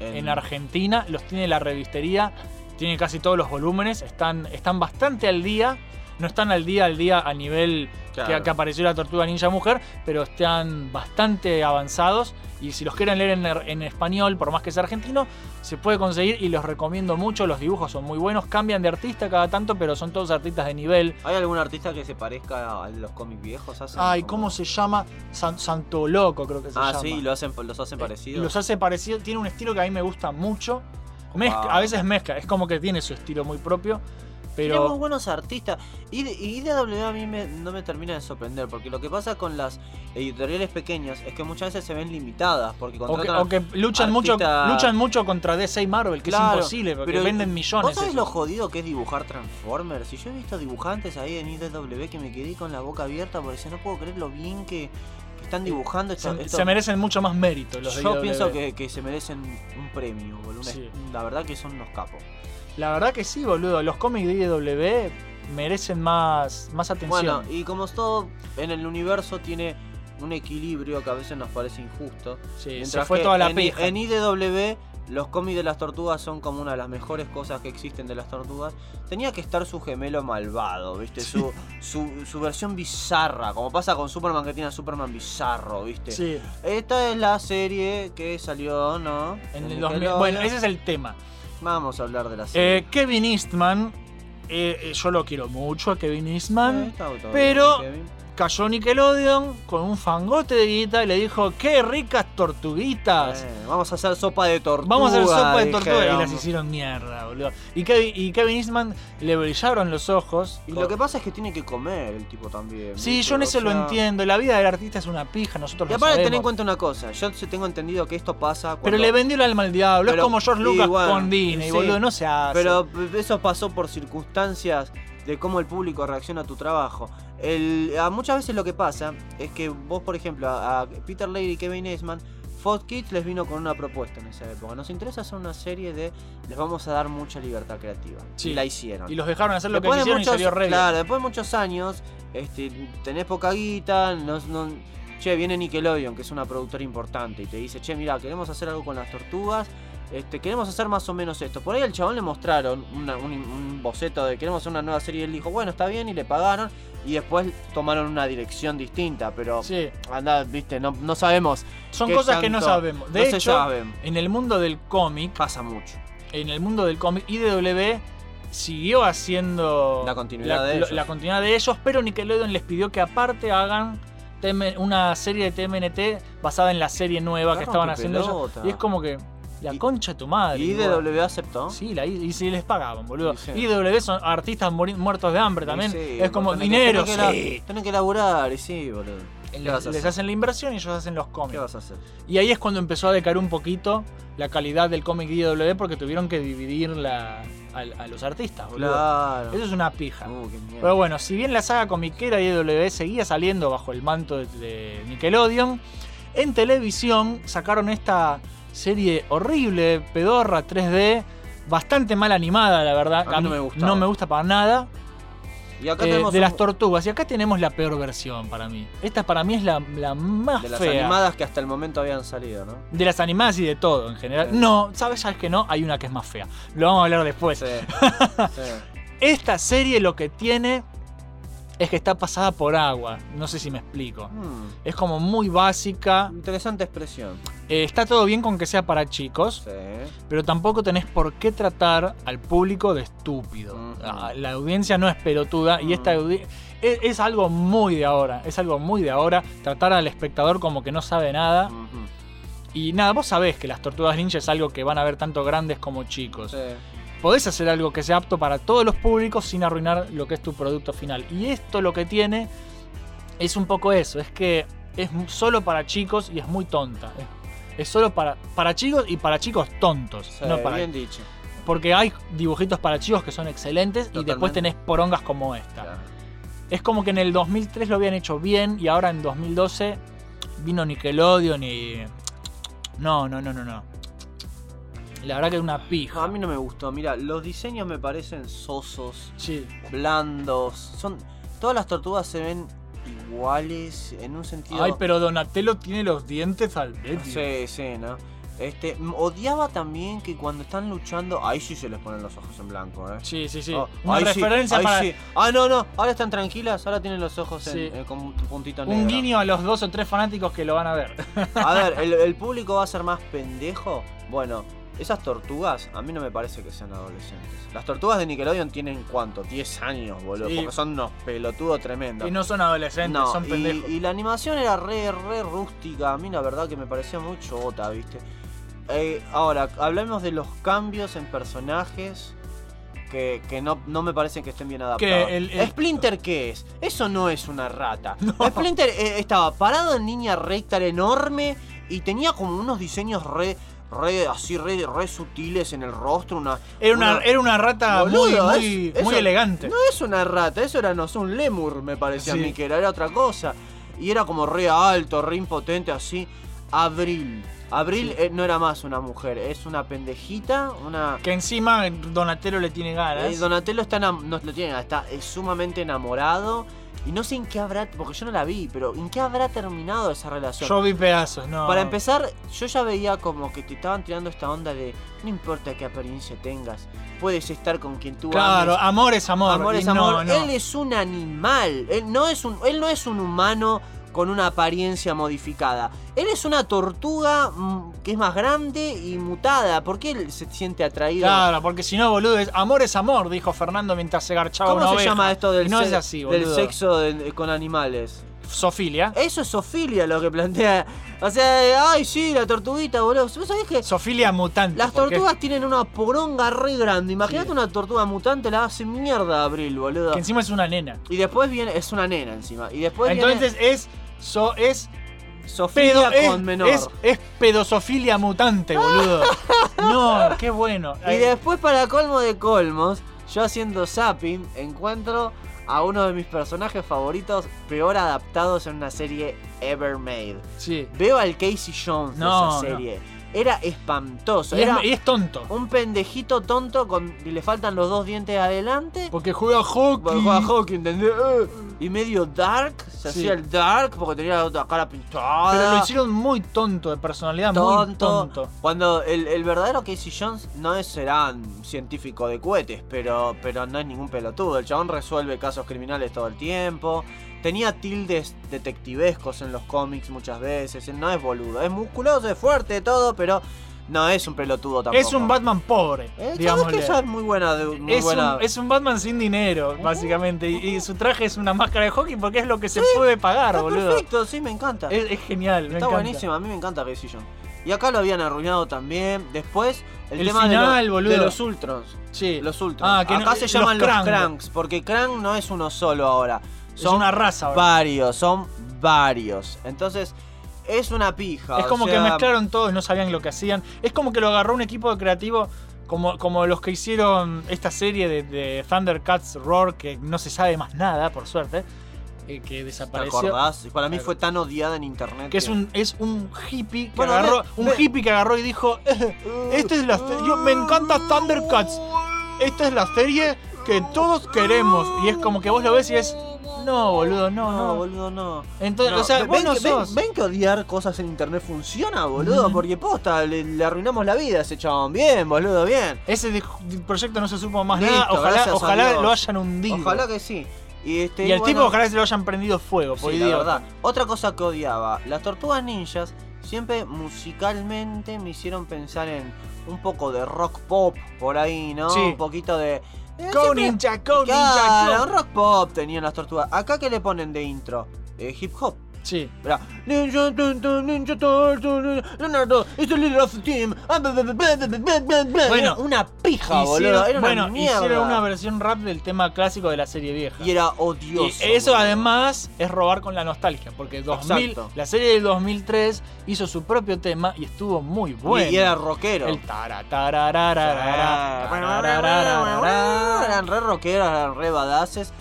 en, En- Argentina, los tiene la revistería, tiene casi todos los volúmenes, están, están bastante al día. No están al día al día a nivel que- Claro. que, apareció la tortuga ninja mujer, pero están bastante avanzados. Y si los quieren leer en, en español, por más que sea argentino, se puede conseguir y los recomiendo mucho. Los dibujos son muy buenos, cambian de artista cada tanto, pero son todos artistas de nivel. ¿Hay algún artista que se parezca a los cómics viejos? ¿Hacen Ay, como- ¿cómo se llama? San- Santo Loco, creo que se Ah, llama. sí, lo hacen, los hacen Eh, parecidos. Los hace parecido, tiene un estilo que a mí me gusta mucho. Mezcla-. A veces mezcla, es como que tiene su estilo muy propio. Tenemos Pero buenos artistas. Y, y IDW a mí me- no me termina de sorprender, porque lo que pasa con las editoriales pequeñas es que muchas veces se ven limitadas, porque o que, contratan o que luchan mucho luchan mucho contra DC y Marvel, que Claro, es imposible, porque pero venden millones. ¿Vos sabés eso. lo jodido que es dibujar Transformers? Y yo he visto dibujantes ahí en IDW que me quedé con la boca abierta porque decía, no puedo creer lo bien que, están dibujando se, esto. esto". se merecen mucho más mérito los Yo pienso que, que se merecen un premio, boludo. Sí. La verdad que son unos capos. La verdad que sí, boludo. Los cómics de IDW merecen más, más atención. Bueno, y como todo en el universo tiene un equilibrio que a veces nos parece injusto. Sí, se Mientras fue que toda la en, pija. en IDW los cómics de las tortugas son como una de las mejores cosas que existen de las tortugas. Tenía que estar su gemelo malvado, ¿viste? Su, su, su versión bizarra, como pasa con Superman que tiene a Superman bizarro, ¿viste? Sí, Esta es la serie que salió, ¿no? en En el 2000 Nickelodeon. Bueno, ese es el tema. Vamos a hablar de la serie. Eh, Kevin Eastman, eh, eh, yo lo quiero mucho a Kevin Eh, Eastman. está todo pero- bien, Kevin. Cayó Nickelodeon con un fangote de guita y le dijo, qué ricas tortuguitas. Eh, vamos a hacer sopa de tortuga. Vamos a hacer sopa de tortuga y las hicieron mierda, boludo. Y Kevin, y Kevin Eastman le brillaron los ojos. Y lo que pasa es que tiene que comer el tipo también. Sí, ¿viste? yo en O eso lo entiendo. La vida del artista es una pija, nosotros Y lo aparte, ten en sabemos. cuenta una cosa. Yo tengo entendido que esto pasa cuando. Pero le vendió el alma al diablo. Pero- es como George Lucas y bueno, con Disney, sí. boludo. No se hace. Pero eso pasó por circunstancias de cómo el público reacciona a tu trabajo. El, a muchas veces lo que pasa es que vos, por ejemplo, a, a Peter Laird y Kevin Eastman, Fox Kids les vino con una propuesta en esa época. Nos interesa hacer una serie de. Les vamos a dar mucha libertad creativa. Sí. Y la hicieron. Y los dejaron hacer lo que Después de quisieron muchos, y salió. Claro, después de muchos años, este, tenés poca guita, no, no- che, viene Nickelodeon, que es una productora importante, y te dice, che, mira, queremos hacer algo con las tortugas, este, queremos hacer más o menos esto. Por ahí al chabón le mostraron una- un, un boceto de queremos hacer una nueva serie, y él dijo, bueno, está bien, y le pagaron, y después tomaron una dirección distinta, pero Sí. anda, viste, no, no sabemos. Son cosas que no sabemos. De no hecho, saben. en el mundo del cómic, Pasa mucho. en el mundo del cómic, IDW siguió haciendo La continuidad la, de lo- ellos. la continuidad de ellos, pero Nickelodeon les pidió que aparte hagan una serie de TMNT basada en la serie nueva que estaban haciendo ellos. Y es como que, la Y- concha de tu madre. ¿Y. IDW aceptó? Sí, la, y si les pagaban, boludo. Sí. IDW son artistas muertos de hambre también. Sí, es como tenés que- dinero, tenés que sí. Tenés que laburar, y sí, boludo. ¿Qué Les, hacen la inversión y ellos hacen los ¿Qué cómics. vas a hacer? Y ahí es cuando empezó a decaer un poquito la calidad del cómic IDW porque tuvieron que dividir la, a, a los artistas, boludo. Claro. Eso es una pija. Uh, qué. Pero bueno, si bien la saga comiquera IDW seguía saliendo bajo el manto de, de Nickelodeon, en televisión sacaron esta serie horrible, pedorra, 3D, bastante mal animada, la verdad. A mí no me gustaba. No me gusta para nada. Y acá eh, tenemos de un- las tortugas. Y acá tenemos la peor versión para mí. Esta para mí es la, la más de las fea. animadas que hasta el momento habían salido, ¿no? De las animadas y de todo en general. Sí. No, ¿sabes? ¿Sabes que no? Hay una que es más fea. Lo vamos a hablar después. Sí. [LAUGHS] sí. Esta serie lo que tiene es que está pasada por agua. No sé si me explico. Hmm, Es como muy básica. Interesante expresión. Eh, está todo bien con que sea para chicos. Sí. Pero tampoco tenés por qué tratar al público de estúpido. Ah, La audiencia no es pelotuda y esta es, es algo muy de ahora. Es algo muy de ahora. Tratar al espectador como que no sabe nada. Y nada, vos sabés que las tortugas ninja es algo que van a ver tanto grandes como chicos. Sí. Podés hacer algo que sea apto para todos los públicos sin arruinar lo que es tu producto final. Y esto lo que tiene es un poco eso. Es que es solo para chicos y es muy tonta. Es, es solo para, para chicos y para chicos tontos. Sí, no para, bien dicho. porque hay dibujitos para chicos que son excelentes y después tenés porongas como esta. Claro. Es como que en el 2003 lo habían hecho bien y ahora en 2012 vino Nickelodeon y... No, no, no, no, no. La verdad que es una pija. a mí no me gustó. Mira, los diseños me parecen sosos, Sí. blandos. Son todas las tortugas se ven iguales en un sentido. Ay, pero Donatello tiene los dientes al medio. Sí, sí, ¿no? Este, odiaba también que cuando están luchando, ahí sí se les ponen los ojos en blanco, ¿eh? Sí, sí, sí. Oh, Una ahí sí, referencia ahí para sí. Ah, no, no, ahora están tranquilas, ahora tienen los ojos en- Sí. eh, con un puntito negro. un guiño a los dos o tres fanáticos que lo van a ver. A ver, [LAUGHS] ¿el, el público va a ser más pendejo? Bueno, esas tortugas a mí no me parece que sean adolescentes. Las tortugas de Nickelodeon tienen cuánto? 10 años, boludo. Sí. Porque son unos pelotudos tremendos. y no son adolescentes, No, son pendejos. Y, la animación era re, re rústica. A mí la verdad que me parecía muy chota, ¿viste? Eh, ahora, hablemos de los cambios en personajes que, que no, no me parecen que estén bien adaptados. Que el- el- ¿Splinter qué es? Eso no es una rata. [LAUGHS] Splinter eh, estaba parado en línea recta, era enorme y tenía como unos diseños re, re así, re, re sutiles en el rostro. Una, Era una, era una rata muy, Boludo, muy, es- muy eso elegante. No es una rata, eso era, no sé, un lemur, me parecía Sí. a mí que era, era otra cosa. Y era como re alto, re impotente, así. Abril. Abril eh, no era más una mujer, es una pendejita, una. Que encima Donatello le tiene ganas. Eh, Donatello está, no lo tiene, está eh, sumamente enamorado. Y no sé en qué habrá, porque yo no la vi, pero en qué habrá terminado esa relación. Yo vi pedazos, no. Para empezar, yo ya veía como que te estaban tirando esta onda de no importa qué apariencia tengas, puedes estar con quien tú Claro, ames. amor es amor. Amor es no, amor. no. Él es un animal. Él no es un, él no es un humano con una apariencia modificada. Él es una tortuga mm, que es más grande y mutada. ¿Por qué él se siente atraído? Claro, porque si no, boludo, es amor es amor, dijo Fernando mientras se garchaba ¿Cómo una se oveja. llama esto del, no se- es así, del sexo de- con animales? Sofilia. Eso es Sofilia lo que plantea. O sea, ay, sí, la tortuguita, boludo. ¿Vos sabés que Sofilia mutante. las porque- tortugas tienen una poronga re grande? Imagínate Sí. una tortuga mutante, la hace mierda Abril, boludo. Que encima es una nena. Y después viene, es una nena encima. Y después Entonces es. So, es Sofía pedo, es, con menor. es, es pedosofilia mutante, boludo. [LAUGHS] no, qué bueno. Y después, para colmo de colmos, yo haciendo zapping, encuentro a uno de mis personajes favoritos peor adaptados en una serie ever made. Sí. Veo al Casey Jones No, de esa serie. Era espantoso. Y es, Era y es tonto. un pendejito tonto con y le faltan los dos dientes adelante. Porque juega hockey. Juega hockey, ¿entendés? Y medio dark, se Sí. hacía el dark porque tenía la cara pintada. Pero lo hicieron muy tonto, de personalidad muy tonto. tonto. Cuando el, el verdadero Casey Jones no es será un científico de cohetes, pero, pero no es ningún pelotudo. El chabón resuelve casos criminales todo el tiempo. Tenía tildes detectivescos en los cómics muchas veces. No es boludo. Es musculoso, es fuerte, todo, pero no es un pelotudo tampoco. Es un Batman pobre, Eh, ¿sabes digámosle. que esa es muy buena. de- muy Es buena. un, es un Batman sin dinero, básicamente. Y, y su traje es una máscara de hockey porque es lo que se puede pagar, Está boludo. perfecto, sí, me encanta. Es, es genial, Está encanta. buenísimo, a mí me encanta Casey Jones. Y acá lo habían arruinado también. Después, el, El tema final, de, lo- boludo. de los Ultrons. Sí. Los Ultrons. Ah, que no- acá se los llaman los, Krang. Cranks, porque Krang no es uno solo ahora. Son una raza varios, son varios. Entonces, es una pija. Es como que mezclaron todo y no sabían lo que hacían. Es como que lo agarró un equipo de creativo como, como los que hicieron esta serie de, de Thundercats Roar, que no se sabe más nada, por suerte, eh, que ¿Te desapareció. acordás? Para mí fue tan odiada en internet. Que es un, es un hippie que Bueno, agarró. un hippie que agarró y dijo. "Eh, Esta es la. Yo me encanta Thundercats. Esta es la serie que todos queremos. Y es como que vos lo ves y es. No, boludo, no, No, boludo, no. Entonces, No, o sea, ven, vos ven no que, ven- sos. ven que odiar cosas en internet funciona, boludo. Porque posta, le, le arruinamos la vida a ese chabón. Bien, boludo, bien. Ese de- proyecto no se supo más Listo, nada. Ojalá, ojalá lo hayan hundido. Ojalá que sí. Y, este, y el bueno, tipo ojalá se lo hayan prendido fuego, por Sí, la verdad. Otra cosa que odiaba, las tortugas ninjas siempre musicalmente me hicieron pensar en un poco de rock pop por ahí, ¿no? Sí. Un poquito de. Go ninja, go Claro, ninja, go. rock pop tenían las tortugas. Acá que le ponen de intro, Eh, hip hop. Sí. Mira. Ninja Turtle, Ninja Turtle, Leonardo, es el líder of the team. Bueno, una pija, boludo. Era bueno, una hicieron una versión rap del tema clásico de la serie vieja. Y era odioso. Y eso además es robar con la nostalgia, porque la serie del 2003 hizo su propio tema y estuvo muy bueno. Y, era rockero. El Eran re eran re badasses.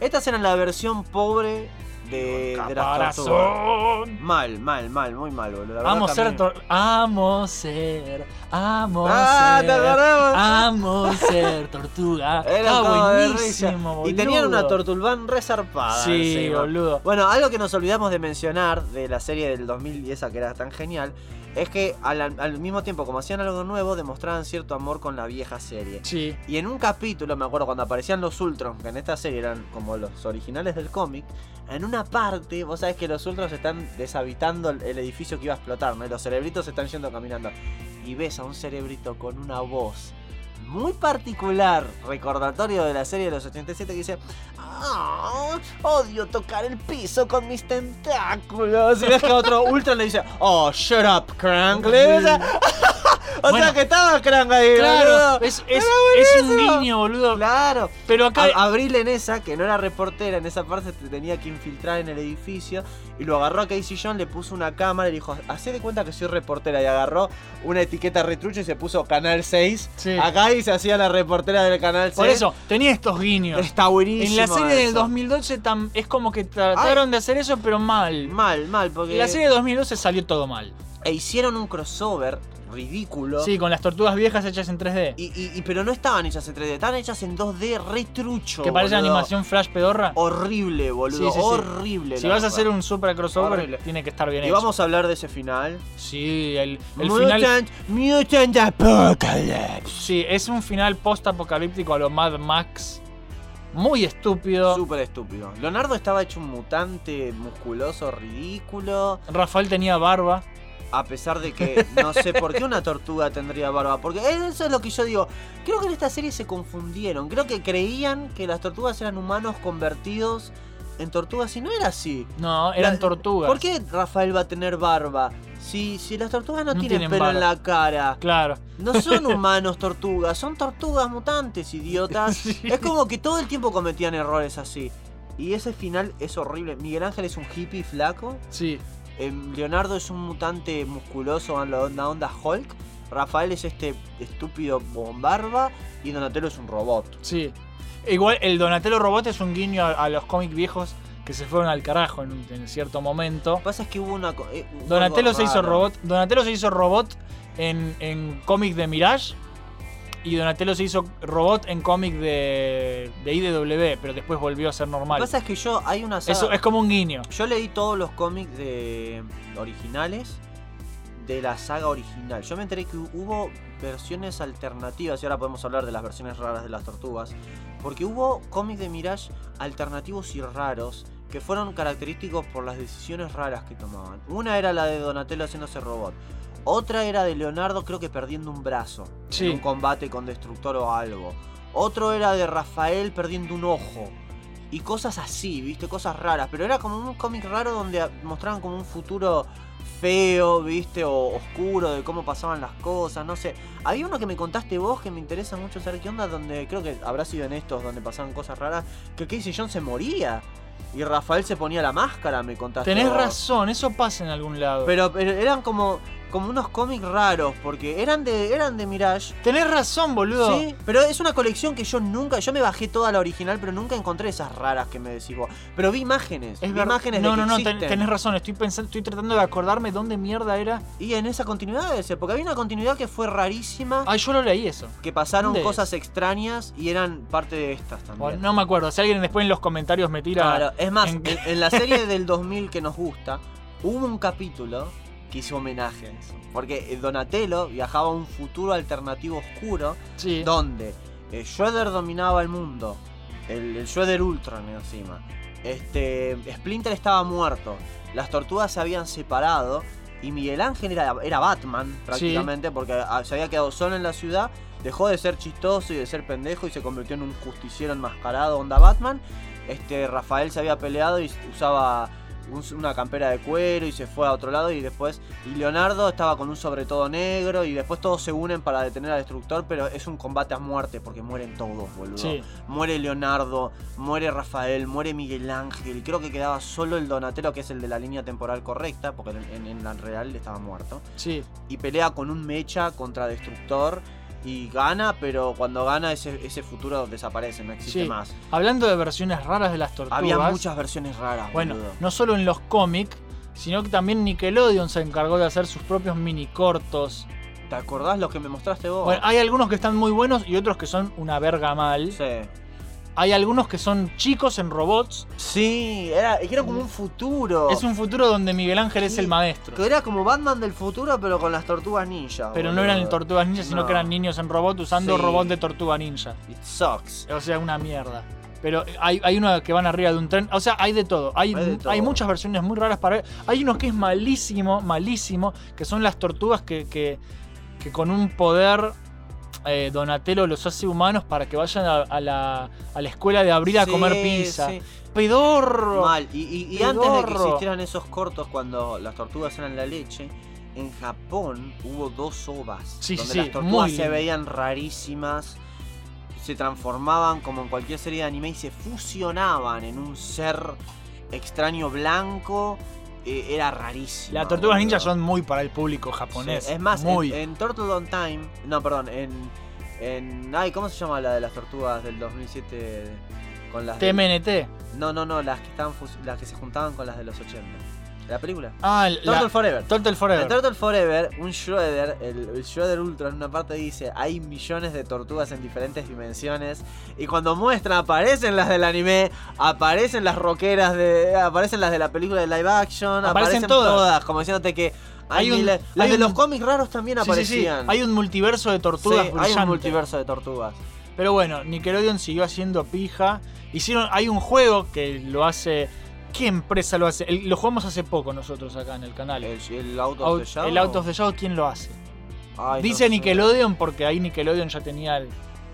Estas eran la versión pobre de, de las tortugas. Mal, mal, mal, muy mal, boludo. Amo ser, amo ser, amo Ah, ser, amo ser tortuga. [LAUGHS] Era de buenísimo, risa. Y tenían una boludo. tortulbán re zarpada. Sí, boludo. Bueno, algo que nos olvidamos de mencionar de la serie del 2010 esa que era tan genial es que al, al mismo tiempo como hacían algo nuevo demostraban cierto amor con la vieja serie. Sí. Y en un capítulo, me acuerdo cuando aparecían los Ultrons, que en esta serie eran como los originales del cómic, en una parte, vos sabés que los Ultrons están deshabitando el, el edificio que iba a explotar, ¿no? Y los cerebritos están yendo caminando. Y ves a un cerebrito con una voz muy particular, recordatorio de la serie de los 87 que dice, "Ah, odio tocar el piso con mis tentáculos. Y ves que otro Ultron le dice, oh, shut up, Crank. Le dice, [LAUGHS] o Bueno. sea que estaba Crank ahí, Claro, boludo. es, es, Era es un guiño, boludo. Claro. Pero acá. A- Abril en esa, que no era reportera, en esa parte te tenía que infiltrar en el edificio y lo agarró a Casey John, le puso una cámara y le dijo, hacé de cuenta que soy reportera y agarró una etiqueta retrucha y se puso Canal 6. Sí. Acá y se hacía la reportera del Canal 6. Por eso, tenía estos guiños. Está buenísimo. En la serie del eso. 2012 tam- es como que trataron de hacer eso, pero mal. Mal, mal, porque... En la serie de 2012 salió todo mal. E hicieron un crossover ridículo. Sí, con las tortugas viejas hechas en 3D. Y, y- y- pero no estaban hechas en 3D, estaban hechas en 2D retrucho. que parece boludo. animación flash pedorra. Horrible, boludo. Sí, sí, sí. horrible. Si la vas a verdad. hacer un super crossover, Horrible. tiene que estar bien Y hecho. vamos a hablar de ese final. Sí, el, el Mutant, final. Mutant Apocalypse. Sí, es un final post-apocalíptico a lo Mad Max. Muy estúpido. Súper estúpido. Leonardo estaba hecho un mutante musculoso ridículo. Rafael tenía barba. A pesar de que [LAUGHS] no sé por qué una tortuga tendría barba. Porque eso es lo que yo digo. Creo que en esta serie se confundieron. Creo que creían que las tortugas eran humanos convertidos en tortugas y no era así. No, eran La- tortugas. ¿Por qué Rafael va a tener barba? Si, si las tortugas no, No tienen, tienen pelo en la cara. Claro. No son [LAUGHS] humanos tortugas, son tortugas mutantes, idiotas. [LAUGHS] Sí. Es como que todo el tiempo cometían errores así. Y ese final es horrible. Miguel Ángel es un hippie flaco. Sí. Em, Leonardo es un mutante musculoso en la onda, onda Hulk. Rafael es este estúpido con barba. Y Donatello es un robot. Sí. Igual el Donatello Robot es un guiño a, a los cómics viejos que se fueron al carajo en, un- en cierto momento. Lo que pasa es que hubo una. eh, Donatello se hizo robot. Donatello se hizo robot en, en cómic de Mirage. Y Donatello se hizo robot en cómic de, de IDW, pero después volvió a ser Lo normal. que pasa es que yo. Hay una saga. Eso es como un guiño. Yo leí todos los cómics de originales de la saga original. Yo me enteré que hubo versiones alternativas y ahora podemos hablar de las versiones raras de las tortugas, porque hubo cómics de Mirage alternativos y raros que fueron característicos por las decisiones raras que tomaban. Una era la de Donatello haciéndose robot. Otra era de Leonardo creo que perdiendo un brazo Sí. en un combate con Destructor o algo. Otro era de Rafael perdiendo un ojo. Y cosas así, viste, cosas raras. Pero era como un cómic raro donde mostraban como un futuro feo, viste, o oscuro de cómo pasaban las cosas, no sé. Había uno que me contaste vos que me interesa mucho saber qué onda, donde creo que habrá sido en estos, donde pasaban cosas raras, que Casey John se moría. Y Rafael se ponía la máscara, me contaste. Tenés vos. razón, eso pasa en algún lado. Pero, pero eran como. Como unos cómics raros, porque eran de, eran de Mirage. Tenés razón, boludo. Sí, pero es una colección que yo nunca, yo me bajé toda la original, pero nunca encontré esas raras que me decís vos. Pero vi imágenes, Es vi imágenes no, de no, no, ten- existen. tenés razón. Estoy pensando, estoy tratando de acordarme dónde mierda era. Y en esa continuidad debe ser, porque había una continuidad que fue rarísima, Ay, yo lo leí eso. que pasaron ¿dónde cosas extrañas y eran parte de estas también. Bueno, no me acuerdo. Si alguien después en los comentarios me tira. Claro, es más, en- en, en la serie [LAUGHS] del 2000 que nos gusta, hubo un capítulo que hizo homenaje a eso. Porque eh, Donatello viajaba a un futuro alternativo oscuro Sí. donde eh, Shredder dominaba el mundo, el, el Shredder Ultron encima. Este, Splinter estaba muerto, las tortugas se habían separado y Miguel Ángel era, era Batman prácticamente porque ah, se había quedado solo en la ciudad, dejó de ser chistoso y de ser pendejo y se convirtió en un justiciero enmascarado onda Batman. Este, Rafael se había peleado y usaba una campera de cuero y se fue a otro lado y después y Leonardo estaba con un sobre todo negro y después todos se unen para detener al destructor pero es un combate a muerte porque mueren todos boludo Sí. muere Leonardo muere Rafael muere Miguel Ángel creo que quedaba solo el Donatello que es el de la línea temporal correcta porque en, en la real estaba muerto Sí. y pelea con un mecha contra destructor y gana pero cuando gana ese, ese futuro desaparece no existe Sí. más Hablando de versiones raras de las tortugas. había muchas versiones raras Bueno, boludo. no solo en los cómics, sino que también Nickelodeon se encargó de hacer sus propios mini cortos. ¿Te acordás lo que me mostraste vos? Bueno, hay algunos que están muy buenos y otros que son una verga mal. Sí. Hay algunos que son chicos en robots. Sí, era, era como un futuro. Es un futuro donde Miguel Ángel es el maestro. Que era como Batman del futuro, pero con las tortugas ninja. Pero no eran tortugas ninja, sino No. que eran niños en robot usando Sí. robot de tortuga ninja. It sucks. O sea, una mierda. Pero hay, hay uno que van arriba de un tren. O sea, hay de todo. Hay, Hay de todo. hay muchas versiones muy raras para ver. Hay uno que es malísimo, malísimo, que son las tortugas que, que, que con un poder eh, Donatello los hace humanos para que vayan a, a la, a la escuela de abril a comer pizza. sí. Pedorro. Mal. Y, y- y antes de que existieran esos cortos cuando las tortugas eran la leche, en Japón hubo dos ovas. Sí, donde sí, las tortugas se veían rarísimas. Se transformaban como en cualquier serie de anime y se fusionaban en un ser extraño blanco. Eh, era rarísimo. Las tortugas boludo. ninja son muy para el público japonés. Sí, Es más, muy. en, en Turtle on Time. No, perdón, en. en ay, ¿cómo se llama la de las tortugas del 2007? Con las. de- TMNT. no, no, no, las que estaban las que se juntaban con las de los 80. La película. Ah, Turtle la, Forever. Turtle En Forever. Turtle Forever, un Shredder, el, el Shredder Ultra en una parte dice, hay millones de tortugas en diferentes dimensiones. Y cuando muestra, aparecen las del anime, aparecen las rockeras de. aparecen las de la película de live action, Aparecen aparecen, todas. todas. como diciéndote que hay, Hay un- las hay de un- los cómics raros también Sí, sí, sí. aparecían. Hay un multiverso de tortugas hay un multiverso de tortugas. Pero bueno, Nickelodeon siguió haciendo pija. Hicieron, hay un juego que lo hace. ¿Qué empresa lo hace? El- lo jugamos hace poco nosotros acá en el canal. El, el Out of Out- the Shadow. el Out of the Shadow, ¿quién lo hace? Ay, no Dice sé. Nickelodeon porque ahí Nickelodeon ya tenía el-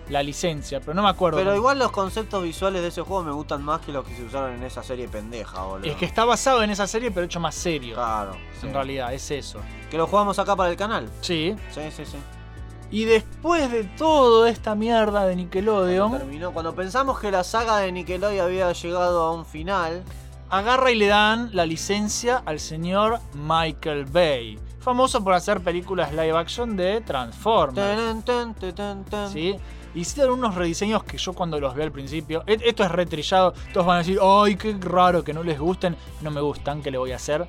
la licencia, pero no me acuerdo. Pero igual los conceptos visuales de ese juego me gustan más que los que se usaron en esa serie pendeja, boludo. Es que está basado en esa serie, pero hecho más serio. Claro. sí. En realidad, es eso. Que lo jugamos acá para el canal. Sí. Sí, sí, sí. Y después de toda esta mierda de Nickelodeon, Cuando terminó. Cuando pensamos que la saga de Nickelodeon había llegado a un final. Agarra y le dan la licencia al señor Michael Bay, famoso por hacer películas live action de Transformers. ¿sí? Hicieron unos rediseños que yo cuando los vi al principio, e- esto es retrillado, todos van a decir, ay, qué raro que no les gusten, no me gustan, ¿qué le voy a hacer?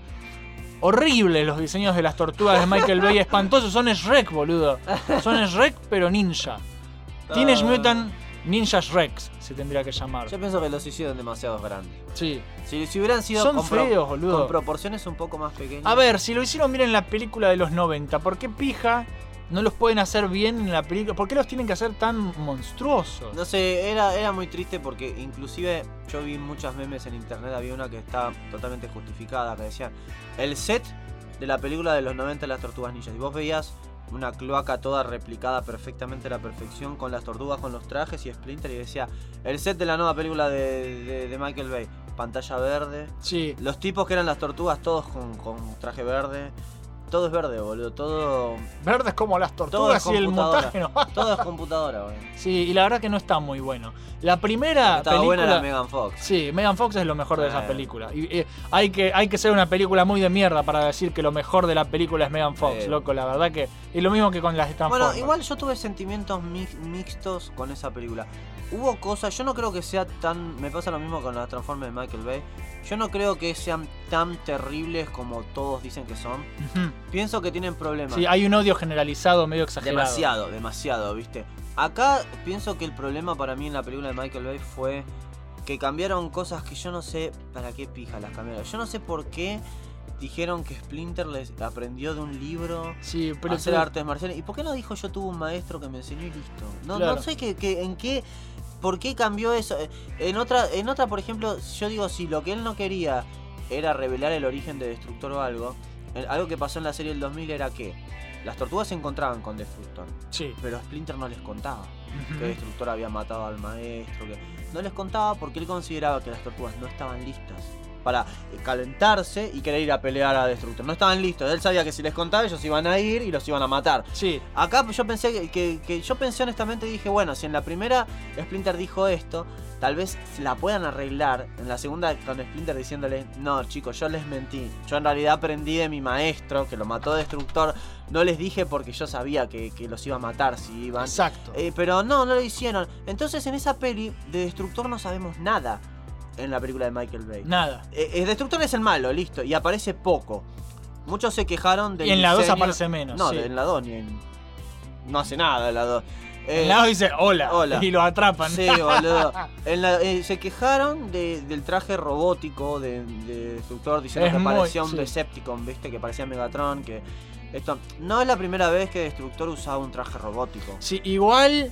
Horribles los diseños de las tortugas de Michael Bay, [LAUGHS] espantosos, son Shrek, boludo. Son Shrek pero ninja. Teenage Ah. Mutant Ninja Shreks se tendría que llamar. Yo pienso que los hicieron demasiado grandes. Sí. Si, si hubieran sido Son con, feos, boludo. con proporciones un poco más pequeñas. A ver, si lo hicieron bien en la película de los 90, ¿por qué pija no los pueden hacer bien en la película? ¿Por qué los tienen que hacer tan monstruosos? No sé, era, era muy triste porque inclusive yo vi muchas memes en internet, había una que está totalmente justificada, que decían, el set de la película de los 90 de las tortugas ninjas. Y vos veías una cloaca toda replicada perfectamente a la perfección con las tortugas, con los trajes y Splinter y decía, el set de la nueva película de, de- de Michael Bay, pantalla verde, Sí. los tipos que eran las tortugas todos con, con traje verde. Todo es verde, boludo. Todo, Verdes como las todo es tortugas y el montaje no. [LAUGHS] todo es computadora, boludo. Sí, y la verdad que no está muy bueno. La primera Estaba película. buena la Megan Fox. Sí, Megan Fox es lo mejor de esa película. Y, eh, hay, que, hay que ser una película muy de mierda para decir que lo mejor de la película es Megan Fox, Sí. loco. La verdad que es lo mismo que con las Transformers. Bueno, igual yo tuve sentimientos mi- mixtos con esa película. Hubo cosas, yo no creo que sea tan. Me pasa lo mismo con las Transformers de Michael Bay. Yo no creo que sean tan terribles como todos dicen que son. Pienso que tienen problemas. Sí, hay un odio generalizado medio exagerado. Demasiado, demasiado, ¿viste? Acá pienso que el problema para mí en la película de Michael Bay fue que cambiaron cosas que yo no sé para qué pija las cambiaron. Yo no sé por qué dijeron que Splinter les aprendió de un libro Sí, pero hacer tú- artes marciales. ¿Y por qué no dijo yo tuve un maestro que me enseñó y listo? No, Claro. no sé qué- en qué. ¿Por qué cambió eso? En otra, en otra, por ejemplo, yo digo, si lo que él no quería era revelar el origen de Destructor o algo, algo que pasó en la serie del 2000 era que las tortugas se encontraban con Destructor, Sí. pero Splinter no les contaba que Destructor había matado al maestro, que no les contaba porque él consideraba que las tortugas no estaban listas para calentarse y querer ir a pelear a Destructor. No estaban listos. Él sabía que si les contaba ellos iban a ir y los iban a matar. Sí, Acá yo pensé que, que- que- yo pensé honestamente dije, bueno, si en la primera Splinter dijo esto, tal vez la puedan arreglar. En la segunda con Splinter diciéndole, no chicos, yo les mentí. Yo en realidad aprendí de mi maestro que lo mató Destructor. No les dije porque yo sabía que, que los iba a matar si iban. exacto. Eh, pero no, no lo hicieron. Entonces en esa peli de Destructor no sabemos nada en la película de Michael Bay. Nada. Eh, eh, Destructor es el malo, listo, y aparece poco. Muchos se quejaron del Y en la 2 diseño- aparece menos. No, sí. en la 2 ni en... No hace nada en la 2. En la 2 dice hola, hola. y lo atrapan. Sí, [LAUGHS] boludo. En la- eh, se quejaron de- del traje robótico de, de Destructor diciendo Es que muy- parecía un sí. Decepticon, ¿viste? Que parecía Megatron, que... Esto, no es la primera vez que Destructor usaba un traje robótico. Sí, igual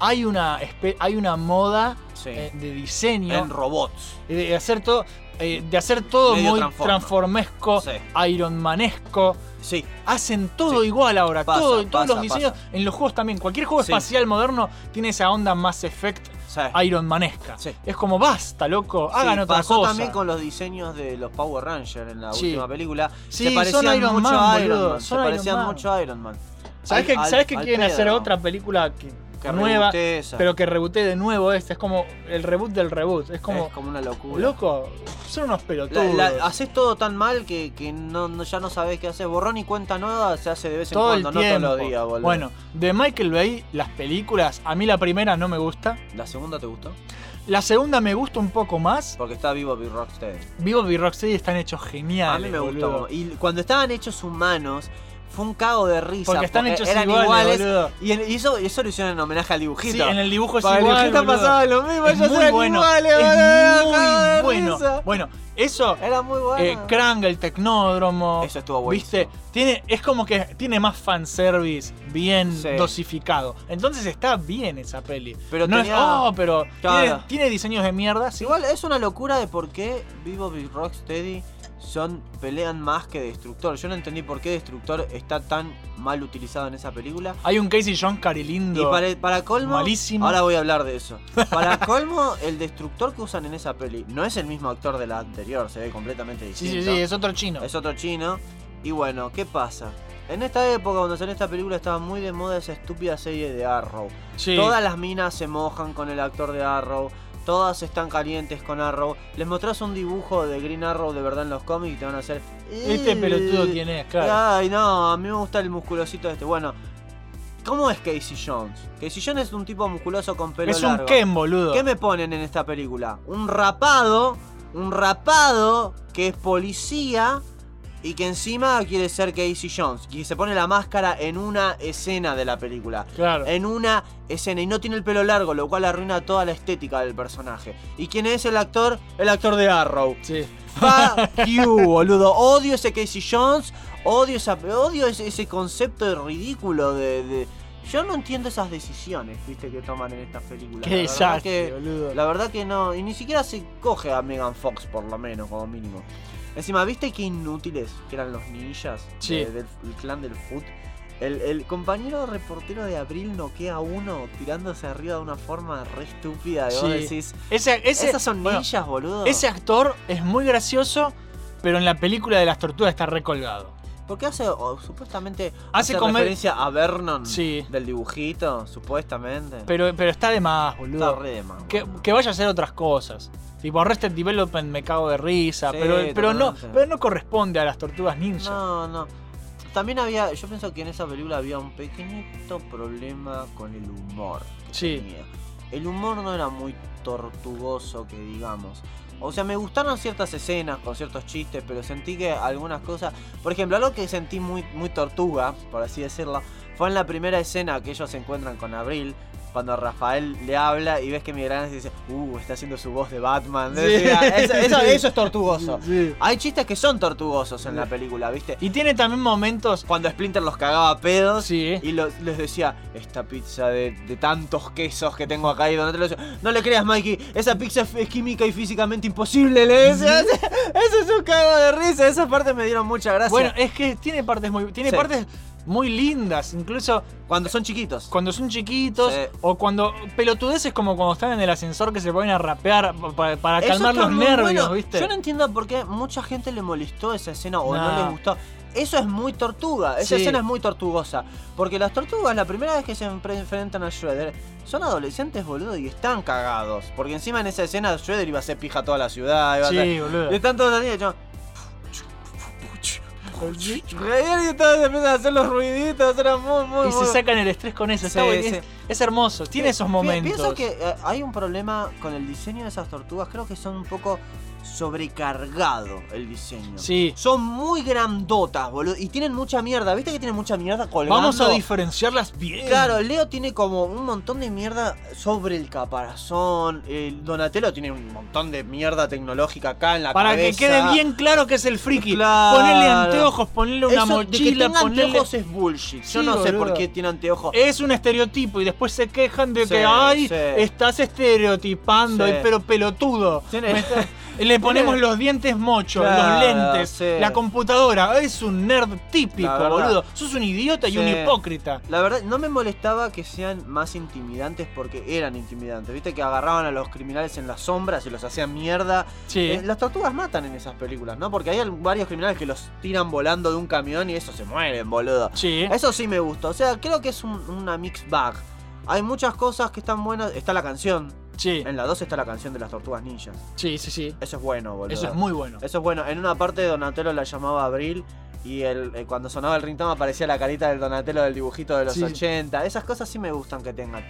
hay una, hay una moda Sí. eh, de diseño. en robots. eh, de hacer todo, eh, de hacer todo Medio muy transformesco, Sí. Ironmanesco. Sí, Hacen todo Sí. igual ahora, Pasa, todo, todos los diseños. pasa. En los juegos también. Cualquier juego Sí. espacial moderno tiene esa onda Mass Effect. Ironmanesca. Es como basta, loco, hagan otra pasó cosa. también con los diseños de los Power Rangers en la última película. Sí, se parecían son Iron mucho Man, a Iron Man. Se Iron parecían Man. mucho a Iron Man. ¿Sabes que, al- ¿sabes que quieren hacer otra película que, Que nueva, pero que reboote de nuevo este? Es como el reboot del reboot. Es como, es como una locura. loco, son unos pelotudos. la- haces todo tan mal que, que no, no- ya no sabes qué hacer. Borrón y cuenta nueva se hace de vez en todo el cuando, tiempo. no todos los días, boludo. bueno, de Michael Bay, las películas, a mí la primera no me gusta. ¿La segunda te gustó? La segunda me gusta un poco más. Porque está vivo Big Rocksteady. Vivo y Rocksteady están hechos geniales. A mí me boludo. gustó. Y cuando estaban hechos humanos, fue un cago de risa. Porque están hechos eran iguales, iguales. y, en- y eso, eso lo hicieron en homenaje al dibujito. Sí, en el dibujo es Para el dibujito pasaba lo mismo, es ellos muy eran bueno. iguales, es boludo, muy bueno. risa. Bueno, eso Era muy bueno. eh, Krang, el tecnódromo. Eso estuvo buenísimo. ¿Viste? Tiene, es como que tiene más fanservice bien Sí. dosificado. Entonces está bien esa peli. Pero no tenía- es, oh, pero Claro. tiene, tiene diseños de mierda. sí. Igual es una locura de por qué Vivo y Rocksteady son pelean más que Destructor. Yo no entendí por qué Destructor está tan mal utilizado en esa película. Hay un Casey John Carilindo. Y para, para colmo, malísimo. ahora voy a hablar de eso. Para colmo, el destructor que usan en esa peli no es el mismo actor de la anterior, se ve completamente Sí, distinto. sí, sí, es otro chino. Es otro chino. Y bueno, ¿qué pasa? En esta época, cuando salió esta película, estaba muy de moda esa estúpida serie de Arrow. Sí. Todas las minas se mojan con el actor de Arrow. Todas están calientes con Arrow. Les mostrás un dibujo de Green Arrow de verdad en los cómics y te van a hacer. Este pelotudo quién es, claro. Ay, no, a mí me gusta el musculosito este. Bueno, ¿cómo es Casey Jones? Casey Jones es un tipo musculoso con pelo es un largo. Ken, boludo. ¿Qué me ponen en esta película? Un rapado, un rapado que es policía y que encima quiere ser Casey Jones. Y se pone la máscara en una escena de la película. Claro. En una escena. Y no tiene el pelo largo, lo cual arruina toda la estética del personaje. ¿Y quién es el actor? El actor de Arrow. Sí. Fuck [LAUGHS] you, boludo. Odio ese Casey Jones. Odio, esa, odio ese, ese concepto de ridículo de, de- Yo no entiendo esas decisiones, viste, que toman en estas películas. Qué La verdad desastre, que- boludo. La verdad que no. Y ni siquiera se coge a Megan Fox, por lo menos, como mínimo. Encima, ¿viste qué inútiles que eran los ninjas Sí. de- del el clan del foot? El, el compañero reportero de Abril noquea a uno tirándose arriba de una forma re estúpida. Y vos decís, Ese, ese, esas son bueno, ninjas, boludo. ese actor es muy gracioso, pero en la película de las tortugas está recolgado. Porque hace, o, supuestamente, Hace hace, comer- referencia a Vernon Sí. del dibujito, supuestamente. Pero, pero está de más, Está boludo. re de más, que vaya a hacer otras cosas. Tipo, Arrested Development me cago de risa. Sí, pero, pero, no, pero no corresponde a las tortugas ninja. No, no. También había, yo pienso que en esa película había un pequeñito problema con el humor. que Sí. tenía. El humor no era muy tortugoso, que digamos. O sea, me gustaron ciertas escenas con ciertos chistes, pero sentí que algunas cosas. Por ejemplo, algo que sentí muy, muy tortuga, por así decirlo, fue en la primera escena que ellos se encuentran con Abril. Cuando Rafael le habla y ves que Miguel Ángel dice, uh, está haciendo su voz de Batman. Sí. [LAUGHS] Decía, eso, eso- eso es tortugoso. Sí. Hay chistes que son tortugosos en la película, ¿viste? Y tiene también momentos. Cuando Splinter los cagaba a pedos Sí. y les decía, esta pizza de, de tantos quesos que tengo acá y donde te lo decía, no le creas Mikey, esa pizza es, química y físicamente imposible, le decía. [LAUGHS] Eso es un cago de risa, esa parte me dieron mucha gracia. Bueno, es que tiene partes muy. Tiene partes muy lindas. Incluso cuando son chiquitos. cuando son chiquitos. Sí. O cuando. Pelotudeces como cuando están en el ascensor que se ponen a rapear pa- pa- para, calmar los nervios, bueno. ¿viste? Yo no entiendo por qué mucha gente le molestó esa escena o no, No. les gustó. Eso es muy tortuga, esa Sí. escena es muy tortugosa. Porque las tortugas, la primera vez que se enfre- enfrentan a Shredder, son adolescentes, boludo, y están cagados. Porque encima en esa escena Shredder iba a hacer pija a toda la ciudad. Iba a Sí, boludo. Y están todos así, yo. Reír y todos empiezan a hacer los ruiditos, era muy, muy Y se muy- sacan el estrés con eso. Está Sí, bueno, sí. Es, hermoso. Tiene esos momentos. Pienso que eh, hay un problema con el diseño de esas tortugas. Creo que son un poco sobrecargado el diseño. Sí. Son muy grandotas, boludo. Y tienen mucha mierda. ¿Viste que tienen mucha mierda colgando? Vamos a diferenciarlas bien. Claro, Leo tiene como un montón de mierda sobre el caparazón. El Donatello tiene un montón de mierda tecnológica acá en la Para cabeza. que quede bien claro que es el friki. Claro. Ponerle anteojos, ponerle una Eso de que mochila, tenga ponerle. anteojos es bullshit. Yo no sé por qué tiene anteojos. Es un estereotipo y después se quejan de Sí, que, ay, sí. estás estereotipando, Sí. pero pelotudo. [LAUGHS] Le ponemos los dientes mochos, Claro, los lentes, la computadora. Es un nerd típico, boludo. Sos un idiota y un hipócrita. La verdad, no me molestaba que sean más intimidantes porque eran intimidantes. Viste que agarraban a los criminales en las sombras y los hacían mierda. Sí. Eh, las tortugas matan en esas películas, ¿no? Porque hay varios criminales que los tiran volando de un camión y eso se mueren, boludo. Sí. Eso sí me gusta. O sea, creo que es un- una mixed bag. Hay muchas cosas que están buenas. Está la canción. Sí. En la 2 está la canción de las tortugas ninjas. Sí, sí, sí. Eso es bueno, boludo. Eso es muy bueno. Eso es bueno. En una parte Donatello la llamaba Abril y el, eh, cuando sonaba el ringtone aparecía la carita del Donatello del dibujito de los Sí. 80. Esas cosas sí me gustan que tengan.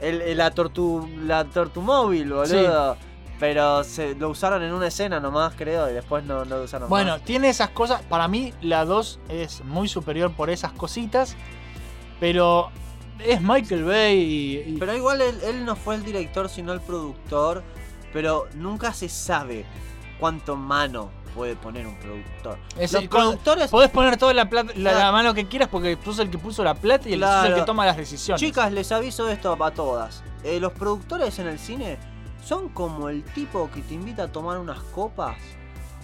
El, el- la tortu la tortumóvil, boludo. Pero se, lo usaron en una escena nomás, creo, y después no, no lo usaron Bueno, más. tiene esas cosas. Para mí, la 2 es muy superior por esas cositas. Pero es Michael Bay y. y- Pero igual él, él no fue el director, sino el productor. Pero nunca se sabe cuánto mano puede poner un productor. es Los el- productores Podés poner toda la, plata, la, mano que quieras porque sos el que puso la plata y el sos el que toma las decisiones. Chicas, les aviso esto a todas. Eh, los productores en el cine son como el tipo que te invita a tomar unas copas.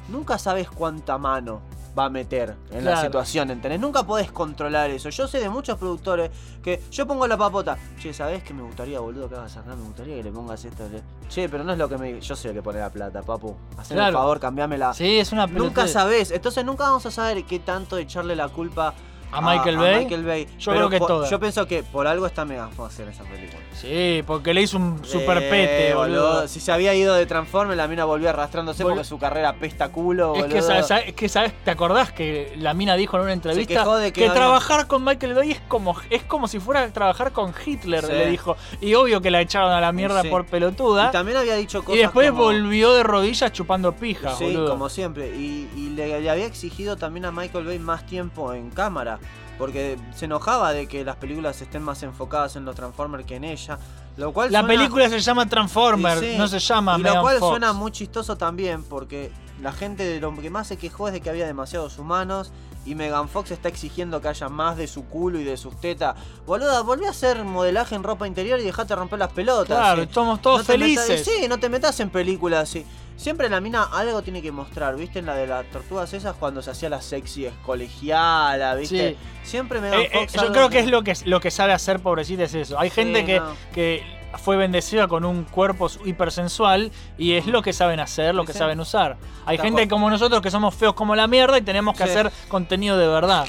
Nunca sabes cuánta mano va a meter en la situación, ¿entendés? Nunca podés controlar eso. Yo sé de muchos productores que yo pongo la papota. Che, ¿sabés que me gustaría, boludo, que hagas acá? Me gustaría que le pongas esto. le-". Che, pero no es lo que me... Yo sé que pone la plata, papu. Haceme el Claro. favor, cambiámela. Sí, es una Nunca pelotudez. sabés. Entonces nunca vamos a saber qué tanto echarle la culpa ¿A Michael Bay? Michael Bay. Yo Pero creo que por-. Yo pienso que por algo está Megan Fox en esa película. Sí, porque le hizo un super Eh, pete, boludo. Si se había ido de Transformers, la mina volvió arrastrándose porque su carrera pesta culo, Es boludo. que, sabes, es que sabes, ¿te acordás que la mina dijo en una entrevista que trabajar con Michael Bay es como, es como si fuera a trabajar con Hitler, Sí. le dijo. Y obvio que la echaron a la mierda Sí. por pelotuda. Y también había dicho Y, cosas después como- volvió de rodillas chupando pija, Sí, boludo. como siempre. Y, y le, le había exigido también a Michael Bay más tiempo en cámara. Porque se enojaba de que las películas estén más enfocadas en los Transformers que en ella. Lo cual La suena- película se llama Transformer, Y sí, no se llama Y Megan lo cual Fox. suena muy chistoso también porque la gente de lo que más se quejó es de que había demasiados humanos y Megan Fox está exigiendo que haya más de su culo y de sus tetas. Boluda, volví a hacer modelaje en ropa interior y dejate romper las pelotas. Claro, sí. estamos todos No te metas- felices. sí, no te metas en películas así. Siempre la mina algo tiene que mostrar, ¿viste? En la de las tortugas esas cuando se hacía la sexy colegiala, ¿viste? Siempre Megan Eh, eh, Fox yo creo que es lo que, lo que sabe hacer, pobrecita, es eso. Hay gente Sí, que, no. que fue bendecida con un cuerpo hipersensual y es lo que saben hacer, lo que Sí. saben usar. Hay Está gente como nosotros que somos feos como la mierda y tenemos que Sí. hacer contenido de verdad.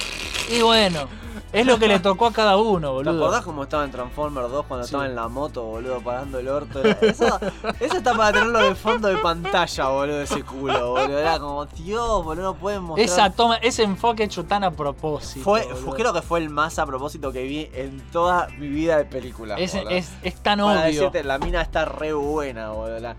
Y bueno, es lo que le tocó a cada uno, ¿Te boludo. acordás cómo estaba en Transformers 2 cuando Sí. estaba en la moto, boludo, parando el orto? Eso, eso está para tenerlo de fondo de pantalla, boludo, ese culo, boludo. Era como, Dios, boludo, no pueden mostrar. Esa toma, ese enfoque hecho tan a propósito. Fue, fue- creo que fue el más a propósito que vi en toda mi vida de película. es, es, es tan Para obvio. decirte, la mina está re buena, boludo. La-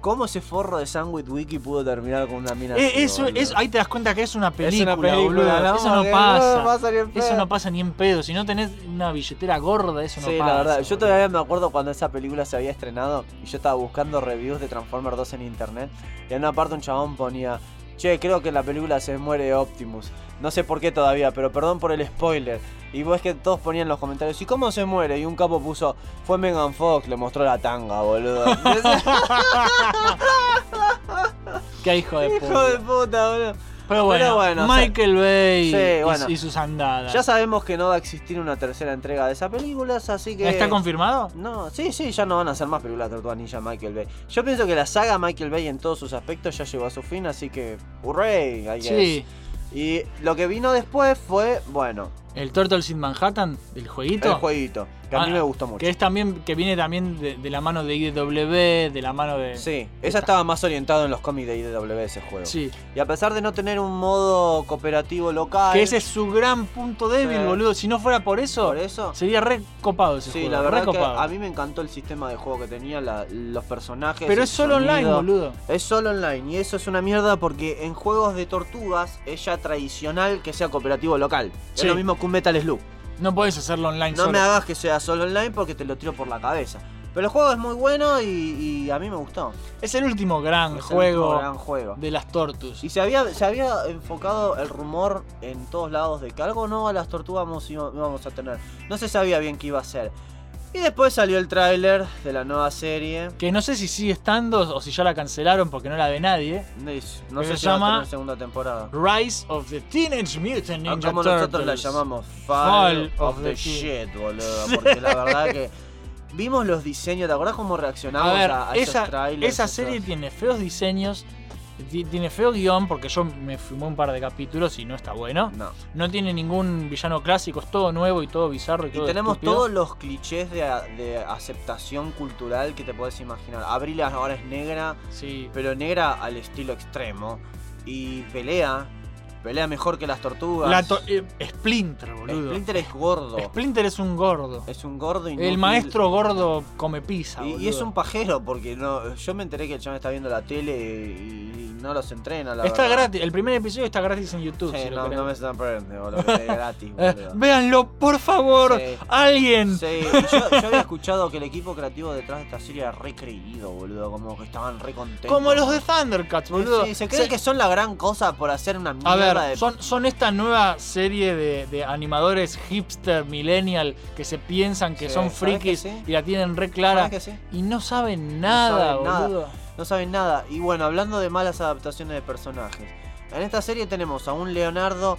¿Cómo ese forro de Sandwich Wiki pudo terminar con una mina Eh, así, eso, boludo? ahí te das cuenta que es una película, película, boludo. ¿no? Eso no pasa. no pasa eso no pasa ni en pedo. Si no tenés una billetera gorda, eso no Sí, pasa. la verdad. Yo boludo. todavía me acuerdo cuando esa película se había estrenado y yo estaba buscando reviews de Transformers 2 en internet. Y en una parte un chabón ponía, che, creo que en la película se muere Optimus. No sé por qué todavía, pero perdón por el spoiler. Y vos que todos ponían en los comentarios, ¿y cómo se muere? Y un capo puso, fue Megan Fox, le mostró la tanga, boludo. [LAUGHS] [LAUGHS] Qué hijo de Hijo puta. de puta, boludo. Pero bueno, Pero bueno, o sea- Michael Bay Sí, y- bueno. y, sus andadas. Ya sabemos que no va a existir una tercera entrega de esa película, así que... ¿Está confirmado? No, sí, sí, ya no van a hacer más películas de Tortuga Ninja Michael Bay. Yo pienso que la saga Michael Bay en todos sus aspectos ya llegó a su fin, así que hurray. Sí. Y lo que vino después fue, bueno, El Turtles in Manhattan, del jueguito. el jueguito, que a mí Ah, me gustó mucho. Que es también, que viene también de, de la mano de IDW, de la mano de. Sí, esa estaba más orientado en los cómics de IDW ese juego. Sí. Y a pesar de no tener un modo cooperativo local, Que ese es su gran punto débil, Sí. boludo. Si no fuera por eso, por eso, sería re copado ese sí, juego. la re verdad que a mí me encantó el sistema de juego que tenía, la- los personajes. Pero es solo online, boludo. Es solo online y eso es una mierda porque en juegos de tortugas es ya tradicional que sea cooperativo local. Sí. Es lo mismo que un Metal Slug. No podés hacerlo online No solo. me hagas que sea solo online porque te lo tiro por la cabeza. Pero el juego es muy bueno y, y a mí me gustó. Es el último gran Es el juego último gran juego. de las Tortus. Y se había, se había enfocado el rumor en todos lados de que algo nuevo a las tortugas vamos- íbamos a tener. No se sabía bien qué iba a ser. Y después salió el tráiler de la nueva serie. Que no sé si sigue estando o si ya la cancelaron porque no la ve nadie. No sé se si va a llama segunda temporada. Rise of the Teenage Mutant Ah, Ninja como nosotros la llamamos Fall, Fall of, of the, the Shit, boludo. [LAUGHS] Porque la verdad que vimos los diseños. ¿Te acordás cómo reaccionamos A ver, a, a esos esa, trailers? esa esos- serie tiene feos diseños, tiene feo guion, porque yo me fumé un par de capítulos y no está bueno. No. No tiene ningún villano clásico, es todo nuevo y todo bizarro y Y todo tenemos estúpido. todos los clichés de, de aceptación cultural que te puedes imaginar. Abril ahora es negra, Sí. pero negra al estilo extremo. Y pelea, pelea mejor que las tortugas. La to- eh, Splinter, boludo. Splinter es gordo. Splinter es un gordo. Es un gordo inútil. El maestro gordo come pizza, Y, y es un pajero, porque no, yo me enteré que el chabón está viendo la tele y, y no los entrena, la Está verdad. gratis, el primer episodio está gratis en YouTube. Sí, si no, me sorprende, boludo, [LAUGHS] que esté gratis, Eh, boludo. véanlo, por favor, Sí. alguien. Sí, yo había [LAUGHS] escuchado que el equipo creativo detrás de esta serie era re creído, boludo, como que estaban re contentos. Como los de Thundercats, boludo. Sí, se creen que son la gran cosa por hacer una mierda A ver, son, son esta nueva serie de, de animadores hipster, millennial, que se piensan que Sí, son ¿sabes frikis que sí? y la tienen re clara. ¿Sabes que sí? Y no saben nada, saben nada. No saben nada. Y bueno, hablando de malas adaptaciones de personajes. En esta serie tenemos a un Leonardo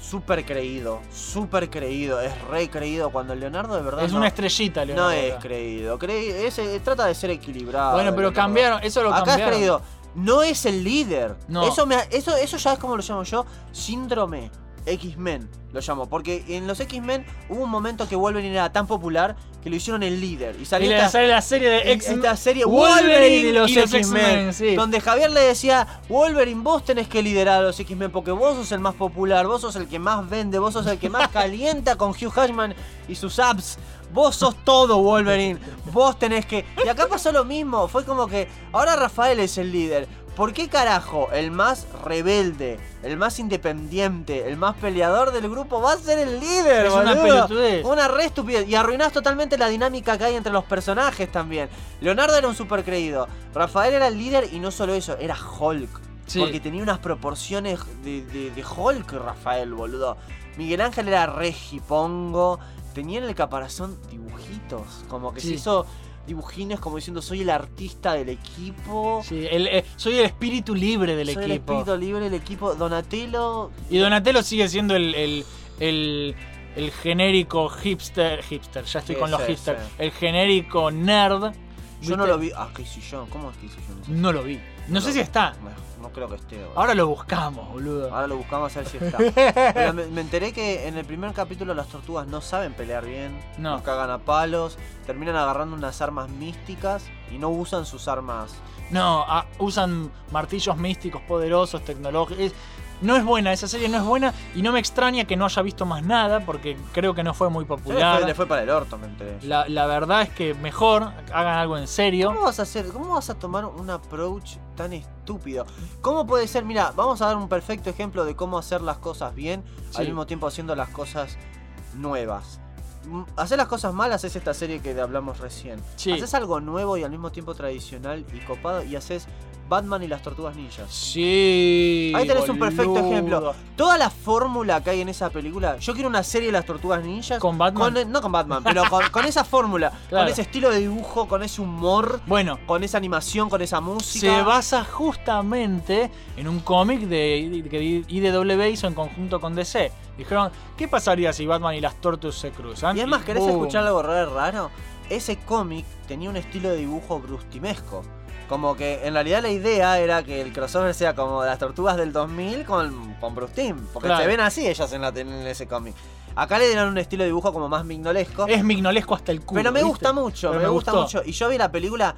súper creído, súper creído, es re creído cuando el Leonardo de verdad Es no, una estrellita, no Leonardo. es acá. creído, creí- es- eh, trata de ser equilibrado. Bueno, pero Leonardo. cambiaron, eso lo Acá cambiaron. es creído. No es el líder. No. Eso, me, eso, eso ya es como lo llamo yo, síndrome X-Men, lo llamo. Porque en los X-Men hubo un momento que Wolverine era tan popular que lo hicieron el líder. Y salió esta- sale la serie de X esta serie Wolverine Wolverine y los X-Men, sí. Donde Javier le decía, Wolverine, vos tenés que liderar a los X-Men porque vos sos el más popular, vos sos el que más vende, vos sos el que más [LAUGHS] calienta con Hugh Jackman y sus apps. Vos sos todo, Wolverine. Vos tenés que. Y acá pasó lo mismo. Fue como que. Ahora Rafael es el líder. ¿Por qué carajo el más rebelde, el más independiente, el más peleador del grupo va a ser el líder? Es una boludo? pelotudez. Una re estupidez. Y arruinás totalmente la dinámica que hay entre los personajes también. Leonardo era un super creído. Rafael era el líder y no solo eso, era Hulk. Sí. Porque tenía unas proporciones de, de- de Hulk, Rafael, boludo. Miguel Ángel era re jipongo. Tenía en el caparazón dibujitos. Como que se hizo dibujines como diciendo soy el artista del equipo. Sí, el- eh, soy el espíritu libre del soy el equipo. espíritu libre del equipo. Donatello. Y Donatello sigue siendo el, el, el, el genérico hipster, hipster, ya estoy con los sí, hipster, sí. el genérico nerd. Yo no lo vi. Ah, Casey Jones. ¿Cómo es Casey Jones? No lo vi. No sé si está. No creo que esté. boludo. Ahora lo buscamos, boludo. Ahora lo buscamos a ver si está. [LAUGHS] Pero me, me enteré que en el primer capítulo las tortugas no saben pelear bien. No. Nos cagan a palos. Terminan agarrando unas armas místicas y no usan sus armas. No, usan martillos místicos poderosos, tecnológicos. Es- No es buena, esa serie no es buena y no me extraña que no haya visto más nada porque creo que no fue muy Le popular. fue, le fue para el orto, me enteré. La, la verdad es que mejor hagan algo en serio. ¿Cómo vas a hacer? ¿Cómo vas a tomar un approach tan estúpido? ¿Cómo puede ser? Mira, vamos a dar un perfecto ejemplo de cómo hacer las cosas bien al Sí. mismo tiempo haciendo las cosas nuevas. Mm, Hacer las cosas malas es esta serie que hablamos recién. Sí. Haces algo nuevo y al mismo tiempo tradicional y copado y haces Batman y las tortugas ninjas. Sí. Ahí tenés un perfecto ejemplo. Toda la fórmula que hay en esa película. Yo quiero una serie de las tortugas ninjas. ¿Con Batman? no con Batman, pero [LAUGHS] con, con esa fórmula. Claro. Con ese estilo de dibujo, con ese humor. Bueno, Con esa animación, con esa música. se basa justamente en un cómic de, que IDW hizo en conjunto con DC. Dijeron, ¿qué pasaría si Batman y las Tortugas se cruzan? Y es más, ¿querés escuchar algo raro? Ese cómic tenía un estilo de dibujo brustimesco. Como que en realidad la idea era que el crossover sea como las tortugas del 2000 con, con Bruce Timm. Porque Claro. se ven así ellas en, la, en ese cómic. Acá le dieron un estilo de dibujo como más mignolesco. Es mignolesco hasta el culo. pero me ¿viste? gusta mucho, Pero me, gusta mucho. Y yo vi la película,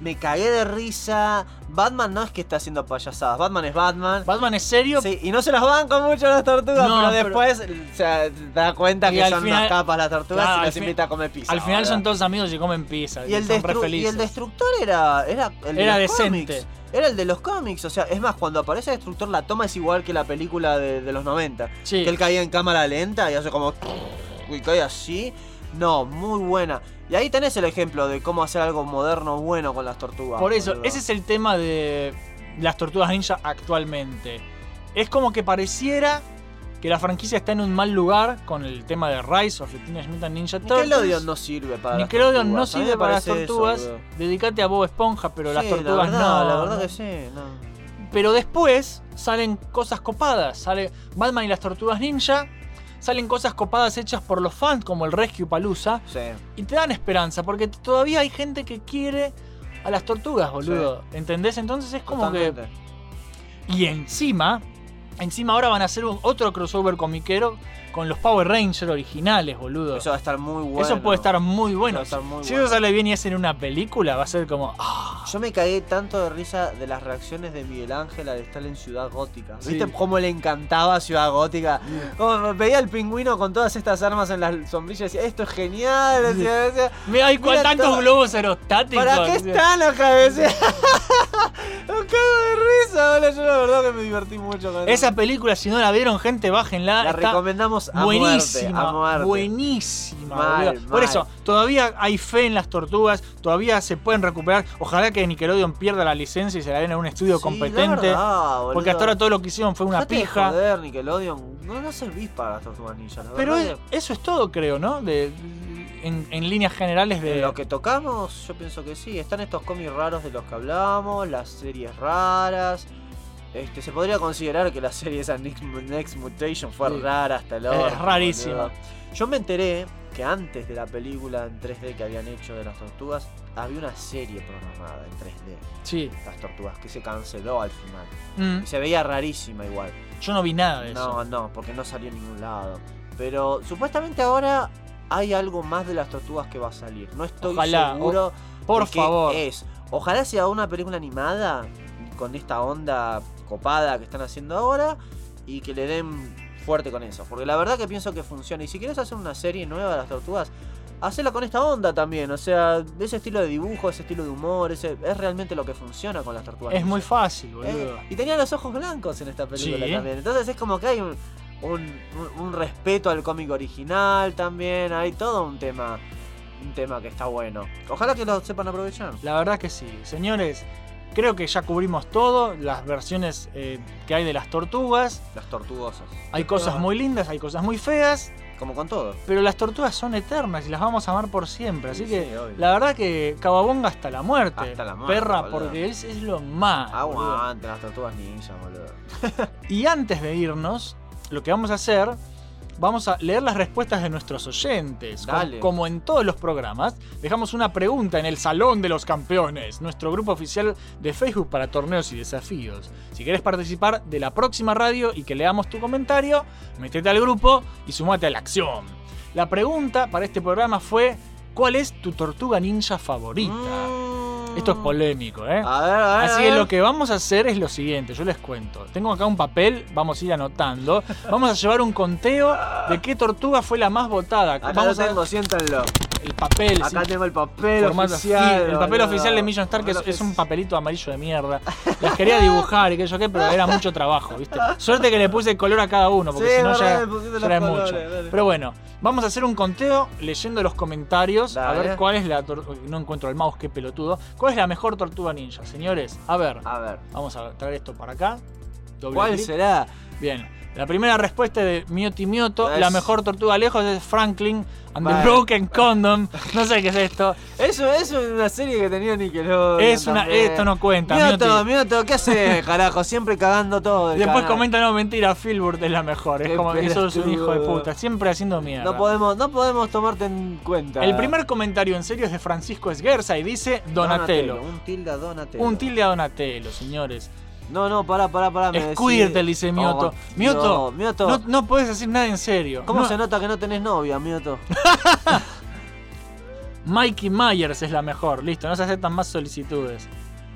me cagué de risa. Batman no es que está haciendo payasadas, Batman es Batman. Batman es serio. Sí, y no se las banco mucho las tortugas, No, pero pero- después o sea, te das cuenta que son final- unas capas las tortugas Claro, y las fin- invita a comer pizza. Al final ¿verdad? son todos amigos y comen pizza. Y el, son re destru- y felices. el destructor era, era el Era decente. Era el de los cómics. O sea, es más, cuando aparece el destructor, la toma es igual que la película de, de los 90. Sí. Que él caía en cámara lenta y hace como. Y cae así. No, muy buena. Y ahí tenés el ejemplo de cómo hacer algo moderno bueno con las tortugas. Por eso, boludo. ese es el tema de las tortugas ninja actualmente. Es como que pareciera que la franquicia está en un mal lugar con el tema de Rise of the Teenage Mutant Ninja Turtles. Nickelodeon no sirve para las Nickelodeon no tortugas. Mí sirve para las eso, tortugas. boludo. Dedicate a Bob Esponja, pero las tortugas la verdad, no. La verdad no. que sí, no. Pero después salen cosas copadas. Sale Batman y las tortugas ninja. Salen cosas copadas hechas por los fans, como el Rescue Palooza. Sí. Y te dan esperanza, porque todavía hay gente que quiere a las tortugas, boludo. ¿Entendés? Entonces es como Totalmente. que. Y encima, encima ahora van a hacer otro crossover comiquero con los Power Rangers originales, boludo. Eso va a estar muy bueno. Eso puede estar muy bueno. estar muy si bueno. eso sale bien y hacen una película, va a ser como. ah, Yo me cagué tanto de risa de las reacciones de Miguel Ángel al estar en Ciudad Gótica. Sí. ¿Viste cómo le encantaba Ciudad Gótica? Como veía al pingüino con todas estas armas en las sombrillas y decía, esto es genial. decía, Mira, hay Mira tantos todo- globos aerostáticos. ¿Para qué están acá? Decía. [LAUGHS] me cago de risa, boludo. Yo la verdad que me divertí mucho con Esa película, si no la vieron, gente, bájenla. La está recomendamos a buenísima, muerte, a muerte. Buenísima. Mal. Por eso, todavía hay fe en las tortugas, todavía se pueden recuperar. Ojalá que Nickelodeon pierda la licencia y se la den a un estudio Sí, competente. verdad, porque hasta ahora todo lo que hicieron fue una de pija. joder, Nickelodeon. No, no servís para las tortugas ninjas, la Pero es- eso es todo, creo, ¿no? De, en, en líneas generales de. En lo que tocamos, yo pienso que sí. Están estos cómics raros de los que hablábamos, las series raras. Este, se podría considerar que la serie esa Next, Next Mutation fue Sí. rara hasta el Es orto, rarísima. Yo me enteré que antes de la película en 3D que habían hecho de las tortugas, había una serie programada en 3D. Sí. Las tortugas, que se canceló al final. Mm, Y se veía rarísima igual. yo no vi nada de No, eso. no, porque no salió en ningún lado. Pero supuestamente ahora hay algo más de las tortugas que va a salir. No estoy Ojalá, seguro Por de qué favor. es. Ojalá sea una película animada con esta onda copada que están haciendo ahora y que le den fuerte con eso. Porque la verdad que pienso que funciona. Y si quieres hacer una serie nueva de las tortugas, hacela con esta onda también. O sea, ese estilo de dibujo, ese estilo de humor, ese es realmente lo que funciona con las tortugas. Es muy fácil, Eh, boludo. y tenía los ojos blancos en esta película Sí. también. Entonces es como que hay un, un- un- un respeto al cómic original también. Hay todo un tema. Un tema que está bueno. Ojalá que lo sepan aprovechar. La verdad que sí. Señores, creo que ya cubrimos todo. Las versiones eh, que hay de las tortugas. Las tortugosas. Hay cosas muy lindas, hay cosas muy feas. Como con todo. Pero las tortugas son eternas y las vamos a amar por siempre. Así Sí, que sí, la verdad que Cababonga hasta la muerte. Hasta la muerte, Perra, boludo. porque es, es lo más. boludo. Aguante las tortugas ninja, boludo. [LAUGHS] Y antes de irnos, lo que vamos a hacer vamos a leer las respuestas de nuestros oyentes. Dale. Como en todos los programas, dejamos una pregunta en el Salón de los Campeones, nuestro grupo oficial de Facebook para torneos y desafíos. Si querés participar de la próxima radio y que leamos tu comentario, metete al grupo y sumate a la acción. La pregunta para este programa fue: ¿Cuál es tu tortuga ninja favorita? Esto es polémico, ¿eh? Mm. A ver, a ver. Así a que lo que vamos a hacer es lo siguiente, yo les cuento. Tengo acá un papel, vamos a ir anotando. [LAUGHS] Vamos a llevar un conteo de qué tortuga fue la más votada. Acá vamos lo a tengo, siéntanlo. el papel. Acá sí. tengo el papel Formato- oficial. el papel oficial de Million Star, que es, un papelito amarillo de mierda. [LAUGHS] Las quería dibujar y que yo qué, pero era mucho trabajo, ¿viste? Suerte que le puse color a cada uno, porque Sí, si no ya, ya era mucho. dale. Pero bueno, vamos a hacer un conteo leyendo los comentarios. A ver cuál es la No encuentro el mouse, qué pelotudo. ¿Cuál es la mejor tortuga ninja, señores? A ver, A ver. vamos a traer esto para acá. Doble ¿Cuál será? Bien. La primera respuesta de Mioti Mioto, la mejor tortuga lejos es Franklin and Vale. the Broken [LAUGHS] Condom. No sé qué es esto. Eso, eso es una serie que tenía Nickelodeon. Es una, también. esto no cuenta. Mioto. Mioto, ¿qué haces, [LAUGHS] carajo? Siempre cagando todo. el después canal. comenta, no, mentira, Philburt es la mejor. Es Qué como que sos un hijo de puta. Siempre haciendo mierda. No podemos, no podemos tomarte en cuenta. El primer comentario en serio es de Francisco Esguerza y dice Donatello. Un tilde a Donatello. Un tilde a Donatello, señores. No, no, pará, pará, pará. me decís- dice Mioto. Oh, Mioto, no, Mioto. No, no puedes decir nada en serio. ¿Cómo No, se nota que no tenés novia, Mioto? [LAUGHS] Mikey Myers es la mejor. Listo, no se aceptan más solicitudes.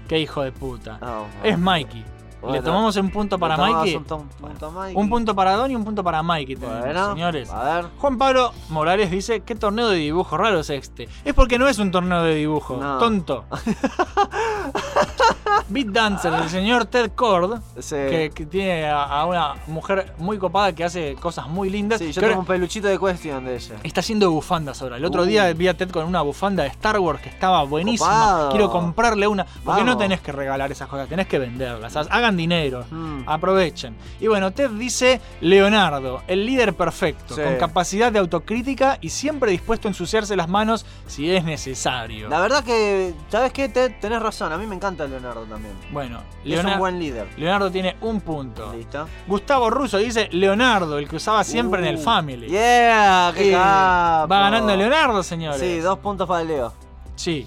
Qué hijo de puta. No, Es Mikey. Bueno. Le tomamos un punto para Le tomamos Mikey. Un, tom- punto a Mikey. Un punto para Don y un punto para Mikey tenemos, Bueno, señores. A ver. Juan Pablo Morales dice, ¿qué torneo de dibujo raro es este? Es porque no es un torneo de dibujo, No. tonto. [LAUGHS] Beat Dancer del señor Ted Cord, Sí. que, que tiene a, a una mujer muy copada que hace cosas muy lindas. Sí, yo tengo un peluchito de cuestión de ella. Está haciendo bufandas ahora. El otro Uh. día vi a Ted con una bufanda de Star Wars que estaba buenísima. Copado. Quiero comprarle una. Porque no tenés que regalar esas cosas, tenés que venderlas. Hagan dinero. Mm. Aprovechen. Y bueno, Ted dice Leonardo, el líder perfecto, Sí. con capacidad de autocrítica y siempre dispuesto a ensuciarse las manos si es necesario. La verdad que, ¿sabes qué? Te- tenés razón, a mí me encanta Leonardo también. Bueno, Es Leona- un buen líder. Leonardo tiene un punto. ¿Listo? Gustavo Russo dice Leonardo, el que usaba siempre en el Uh, Family. Yeah, qué Sí. Va ganando Leonardo, señores. Sí, dos puntos para Leo. Sí.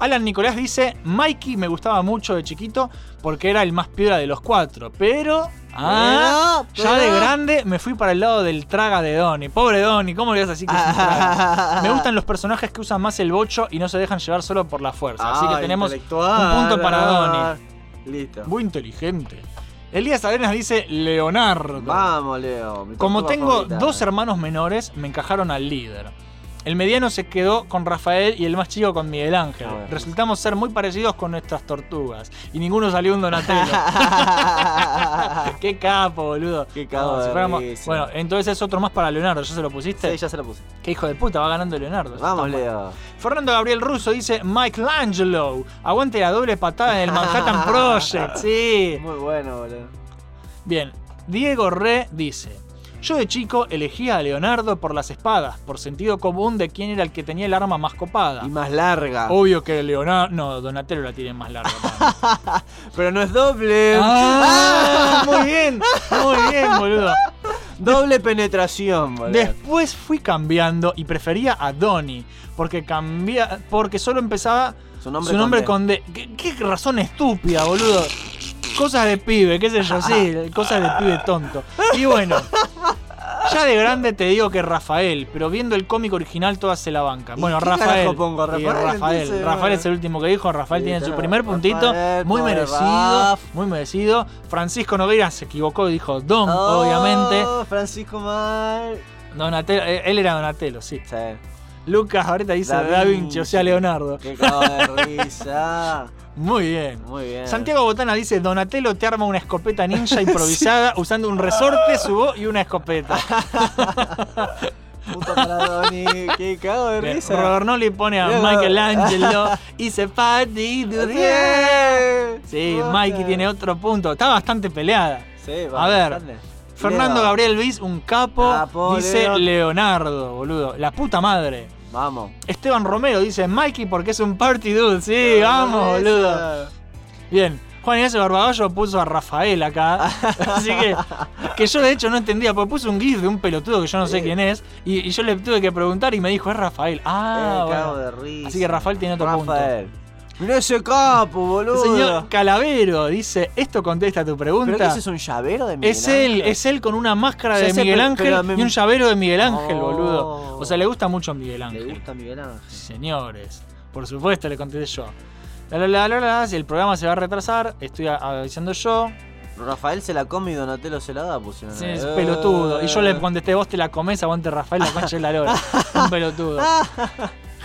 Alan Nicolás dice, Mikey me gustaba mucho de chiquito porque era el más piedra de los cuatro, pero... Ah, Pero, ya de grande me fui para el lado del traga de Donnie. Pobre Donnie, ¿cómo le vas así que es un traga? [LAUGHS] Me gustan los personajes que usan más el bocho y no se dejan llevar solo por la fuerza. Así que Ah, tenemos un punto para Donnie. Listo. Muy inteligente. Elías Arenas dice Leonardo. Vamos, Leo. Como tengo favorita. dos hermanos menores, me encajaron al líder. El mediano se quedó con Rafael y el más chico con Miguel Ángel. Ah. Resultamos ser muy parecidos con nuestras tortugas. Y ninguno salió un Donatello. [LAUGHS] Qué capo, boludo. Qué capo No, si de fuéramos- risa. Bueno, entonces es otro más para Leonardo. ¿Ya se lo pusiste? Sí, ya se lo puse. Qué hijo de puta, va ganando Leonardo. Vamos. Leo. Fernando Gabriel Russo dice Michelangelo. Aguante la doble patada en el Manhattan Project. [LAUGHS] Sí. Muy bueno, boludo. Bien, Diego Re dice: Yo de chico elegía a Leonardo por las espadas, por sentido común de quién era el que tenía el arma más copada. Y más larga. Obvio que Leonardo. No, Donatello la tiene más larga. [LAUGHS] Pero no es doble. ¡Ah! [LAUGHS] Muy bien, muy bien, boludo. Doble penetración, boludo. Después fui cambiando y prefería a Donnie, porque cambia, porque solo empezaba Su nombre su nombre con con D. ¿Qué, qué razón estúpida, boludo? Cosas de pibe, qué sé yo, sí, cosas de pibe tonto. Y bueno, ya de grande te digo que Rafael, pero viendo el cómic original todas se la bancan. ¿Y Bueno, Rafael. pongo? Rafael, Rafael, entonces, Rafael bueno. es el último que dijo, Rafael tiene su primer puntito, Rafael, muy merecido, Raf. muy merecido. Francisco Nogueira se equivocó y dijo Don, Oh, obviamente. Francisco Mal. Donatello, eh, él era Donatello, sí. Sí. Lucas ahorita dice Da Da, Vinci, o sea Leonardo. Qué risa. [LAUGHS] Muy bien. Muy bien. Santiago Botana dice, Donatello te arma una escopeta ninja improvisada [LAUGHS] usando un resorte, su voz y una escopeta. [LAUGHS] Donny. Qué cago de risa. Robert pone a. Michelangelo [LAUGHS] y se party. Sí, Puta. Mikey tiene otro punto. Está bastante peleada. Sí, A ver, bastante. Fernando. Gabriel Luis, un capo, Capo, dice Leo. Leonardo, boludo. La puta madre. Vamos. Esteban Romero dice Mikey porque es un party dude. Sí, vamos, boludo. Bien. Juan Inés Barbagallo puso a Rafael acá. [LAUGHS] Así que, que yo de hecho no entendía, porque puso un gif de un pelotudo que yo no sé quién es. Y, y yo le tuve que preguntar y me dijo, es Rafael. Ah, Eh, cago bueno. de risa. Así que Rafael tiene otro Rafael. Mirá ese capo, boludo. Señor Calavero dice, ¿esto contesta tu pregunta? ¿Pero ese es un llavero de Miguel Es él, Ángel? es él con una máscara de Miguel Ángel me- y un llavero de Miguel Ángel, Oh. boludo. O sea, le gusta mucho Miguel Ángel. Le gusta Miguel Ángel. Señores, por supuesto le contesté yo. La, la, la, la, la, si el programa se va a retrasar, estoy avisando yo. Rafael se la come y Donatello se la da, pusieron. Sí, ahí. es pelotudo. Y yo le contesté, vos te la comés, aguante Rafael, la concha de la lora. [LAUGHS] Un pelotudo.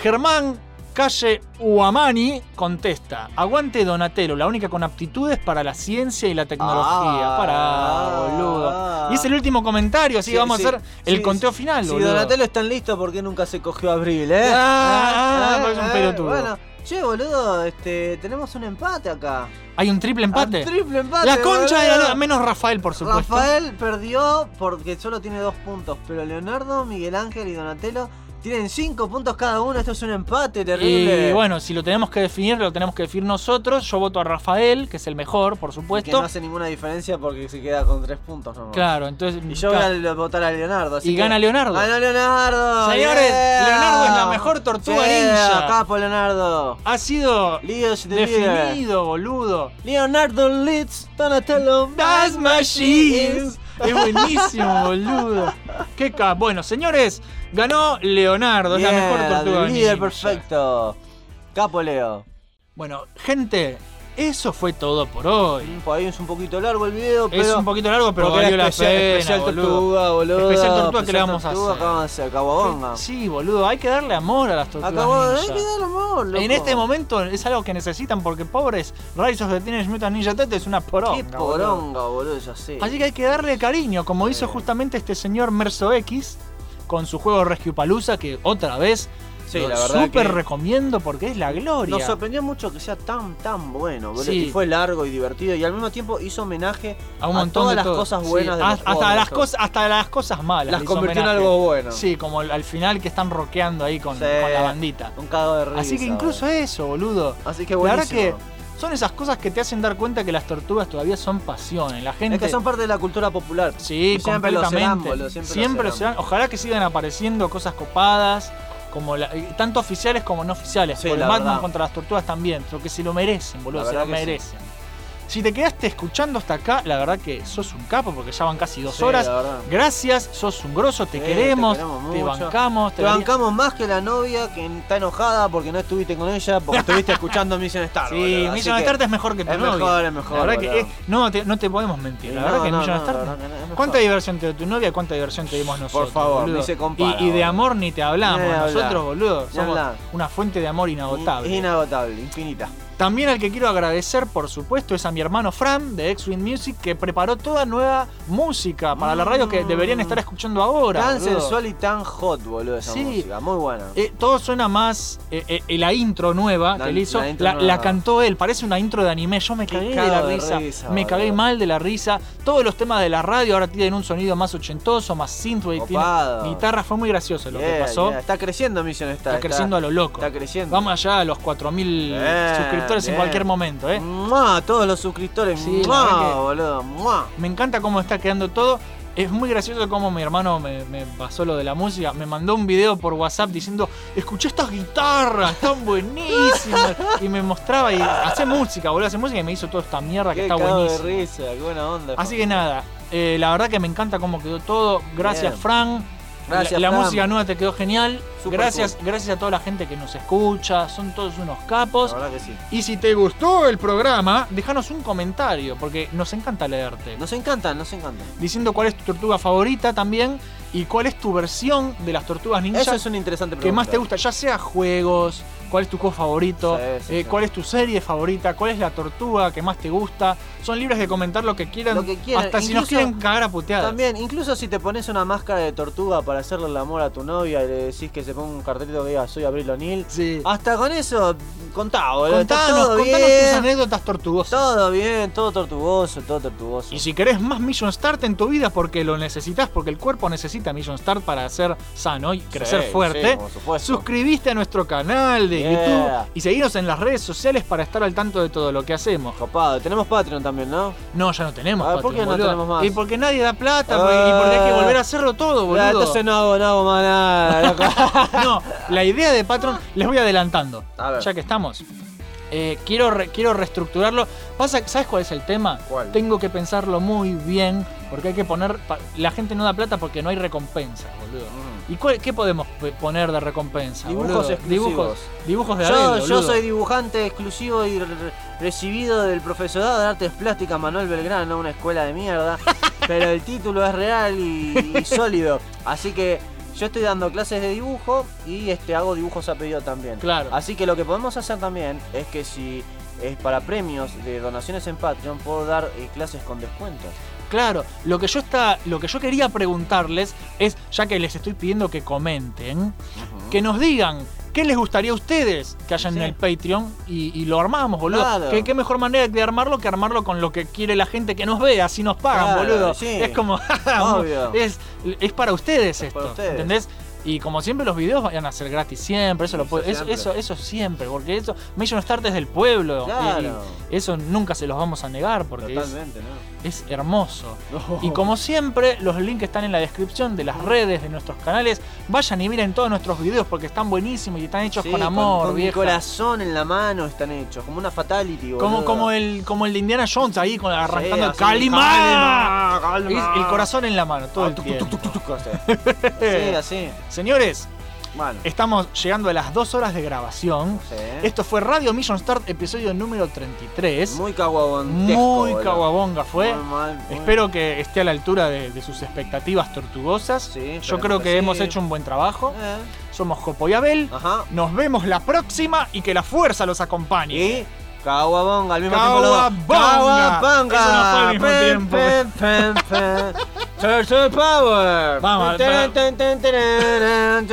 Germán Calle Uamani contesta, aguante Donatello, la única con aptitudes para la ciencia y la tecnología. Ah, Pará, boludo. Y es el último comentario, así Sí, que vamos sí, a hacer el sí, conteo final, Si boludo. Donatello está listo, ¿por qué nunca se cogió Abril, eh? Ah, porque es un pelotudo. Bueno, che, boludo, este, tenemos un empate acá. ¿Hay un triple empate? Un triple empate. la concha de la menos Rafael, por supuesto. Rafael perdió porque solo tiene dos puntos, pero Leonardo, Miguel Ángel y Donatello tienen cinco puntos cada uno. Esto es un empate terrible. Y bueno, si lo tenemos que definir, lo tenemos que definir nosotros. Yo voto a Rafael, que es el mejor, por que supuesto. no hace ninguna diferencia porque se queda con tres puntos nomás. Claro, entonces. Y yo voy a votar a Leonardo. así Y que- gana Leonardo. ¡Gana Leonardo! Señores, yeah. Leonardo es la mejor tortuga Yeah, ninja. Capo Leonardo. Ha sido Leo's the leader. definido, boludo. Leonardo leads Donatello Das Machines. Es buenísimo, boludo. Qué cap. Bueno, señores, ganó Leonardo, es la mejor tortuga el líder ninja. perfecto. Capo Leo. Bueno, gente, eso fue todo por hoy. Por ahí es un poquito largo el video, pero. Es un poquito largo, pero valió la especial, pena, especial boludo. tortuga, boludo. Especial tortuga, ¿qué le vamos a tortuga, hacer? acá hacer Caguabonga. Sí, boludo, hay que darle amor a las tortugas Acabó, hay ninja. que darle amor, loco. En este momento es algo que necesitan porque pobres Rise of the Teenage Mutant Ninja Turtles es una poronga. Qué poronga, boludo, ya sé. Así que hay que darle cariño, como hizo justamente este señor Merso X con su juego Rescue Palooza, que otra vez Sí, lo la verdad súper que- recomiendo porque es la gloria. Nos sorprendió mucho que sea tan, tan bueno, boludo. Sí. Y fue largo y divertido. Y al mismo tiempo hizo homenaje a un montón todas de las todo. cosas Sí, buenas de hasta, las cosas hasta las cosas malas Las convirtió en algo bueno. sí como al final que están rockeando ahí con, Sí. con la bandita Un cago de risa. así que incluso eso boludo Así que la verdad buenísimo. que son esas cosas que te hacen dar cuenta que las tortugas todavía son pasiones la gente Es que son parte de la cultura popular. Sí, siempre lo completamente. serán, boludo, siempre lo lo serán. Ojalá que sigan apareciendo cosas copadas, como la- eh, tanto oficiales como no oficiales. Sí, Batman verdad. contra las tortugas también, porque se lo merecen, boludo, se lo que sí. Si te quedaste escuchando hasta acá, la verdad que sos un capo, porque ya van casi dos Sí, horas. Gracias, sos un grosso, te Sí, queremos, te queremos te mucho. bancamos, Te bancamos más que la novia que está enojada porque no estuviste con ella, porque estuviste [LAUGHS] escuchando Mission Star. Sí, boludo. Mission que Start es mejor que tu es novia. mejor, es mejor, La verdad que eh, no, te, no te podemos mentir. La No, verdad que Mission no, es. ¿Cuánta diversión te dio tu novia? ¿Cuánta diversión te dimos nosotros? favor, boludo? ni se compara, Y, y de amor ni te hablamos. Ni hablar. Nosotros, boludo, somos una fuente de amor inagotable. Es inagotable, infinita. También al que quiero agradecer, por supuesto, es a mi hermano Fran de X-Wing Music que preparó toda nueva música para la radio que deberían estar escuchando ahora. Tan boludo. sensual y tan hot, boludo, esa Sí. música. Muy buena. Eh, todo suena más. eh, eh, la intro nueva La- que le hizo, la cantó él. Parece una intro de anime. Yo me cagué de la de risa. me cagué boludo. mal de la risa. Todos los temas de la radio ahora tienen un sonido más ochentoso, más synthwave. Guitarra. Fue muy gracioso lo que pasó. yeah. Está creciendo Mission Star. Está creciendo a lo loco. Está creciendo. Vamos allá a los 4.000 Bien, suscriptores en cualquier momento, ¿eh? ¡Mua! Todos los suscriptores. Sí, boludo. ¡Mua! Me encanta cómo está quedando todo. Es muy gracioso cómo mi hermano me, me pasó lo de la música. Me mandó un video por WhatsApp diciendo, escuché estas guitarras, están buenísimas. [LAUGHS] y me mostraba y hace música, boludo, hace música y me hizo toda esta mierda que está de buenísima. risa, qué buena onda. Así que nada, eh, la verdad que me encanta cómo quedó todo. Gracias, Bien. Fran. Gracias, la, música nueva te quedó genial. Super gracias, gracias a toda la gente que nos escucha. Son todos unos capos. La verdad que sí. Y si te gustó el programa, déjanos un comentario, porque nos encanta leerte. Nos encantan, nos encantan. Diciendo cuál es tu tortuga favorita también y cuál es tu versión de las tortugas ninja Eso es una interesante que pregunta. más te gusta, ya sea juegos, cuál es tu juego favorito, Sí, sí, eh, sí. cuál es tu serie favorita, cuál es la tortuga que más te gusta. Son libres de comentar lo que quieran, Lo que quieran. hasta si nos quieren cagar a puteadas. También, incluso si te pones una máscara de tortuga para hacerle el amor a tu novia y le decís que se ponga un cartelito que diga soy Abril O'Neill, Sí. hasta con eso Contá, boludo. Contanos, todo contanos bien. tus anécdotas tortuosas. Todo bien, todo tortuoso, todo tortuoso. Y si querés más Mission Start en tu vida porque lo necesitas, porque el cuerpo necesita Mission Start para ser sano y crecer fuerte, suscribiste a nuestro canal de Yeah. YouTube y seguinos en las redes sociales para estar al tanto de todo lo que hacemos. Copado, tenemos Patreon también, ¿no? No, ya no tenemos. Ver, ¿por Patreon, qué no tenemos más? Y porque nadie da plata porque- y porque hay que Ah. volver a hacerlo todo, boludo. Ya, entonces no hago, no hago más nada. [LAUGHS] loco. No, la idea de Patreon, les voy adelantando. A ver. Ya que estamos. Eh, quiero, re- quiero reestructurarlo. Pasa, ¿Sabes cuál es el tema? ¿Cuál? Tengo que pensarlo muy bien. Porque hay que poner. pa- La gente no da plata porque no hay recompensa, boludo. ¿Y cuál- qué podemos poner de recompensa? Dibujos boludo? exclusivos. Dibujos, dibujos de yo, Abel, yo soy dibujante exclusivo y re- re- recibido del profesorado de artes plásticas Manuel Belgrano, una escuela de mierda. [LAUGHS] pero el título es real y, y sólido. Así que yo estoy dando clases de dibujo y este hago dibujos a pedido también. Claro. Así que lo que podemos hacer también es que si es para premios de donaciones en Patreon, puedo dar eh, clases con descuentos. Claro, lo que yo está, lo que yo quería preguntarles es, ya que les estoy pidiendo que comenten, que nos digan qué les gustaría a ustedes que hayan Sí. en el Patreon y, y lo armamos, boludo. Claro. ¿Qué, qué mejor manera de armarlo que armarlo con lo que quiere la gente que nos vea, así nos pagan, Claro, boludo. sí. Es como, [LAUGHS] Obvio. es, es para ustedes Es esto, para ustedes. ¿entendés? Y como siempre los videos van a ser gratis siempre, eso lo puede, eso, siempre. eso, eso siempre, porque eso, Mission Start es del pueblo. Claro. y eso nunca se los vamos a negar porque es, ¿no? es hermoso. No. Y como siempre, los links están en la descripción de las redes, de nuestros canales. Vayan y miren todos nuestros videos porque están buenísimos y están hechos Sí, con amor, con vieja. corazón en la mano están hechos, como una fatality, boludo. Como, como, el, como el de Indiana Jones ahí con, arrancando Kalima. Es el corazón en la mano, todo el Ah, tuc, tiempo. tuc, tuc, tuc, tuc, Sí, así. Señores, estamos llegando a las dos horas de grabación. Sí. Esto fue Radio Mission Start, episodio número 33. Muy caguabón. Muy caguabonga fue. Muy mal, muy- Espero que esté a la altura de, de sus expectativas tortuosas. Sí, Yo creo que, que sí. hemos hecho un buen trabajo. Eh, Somos Jopo y Abel. Ajá. Nos vemos la próxima y que la fuerza los acompañe. Y caguabonga al mismo tiempo. los dos. Caguabonga. Caguabonga. Eso no fue al mismo Pen, tiempo. pen, pen, pen. Turtle Power. Vamos, tarán, tarán, tarán,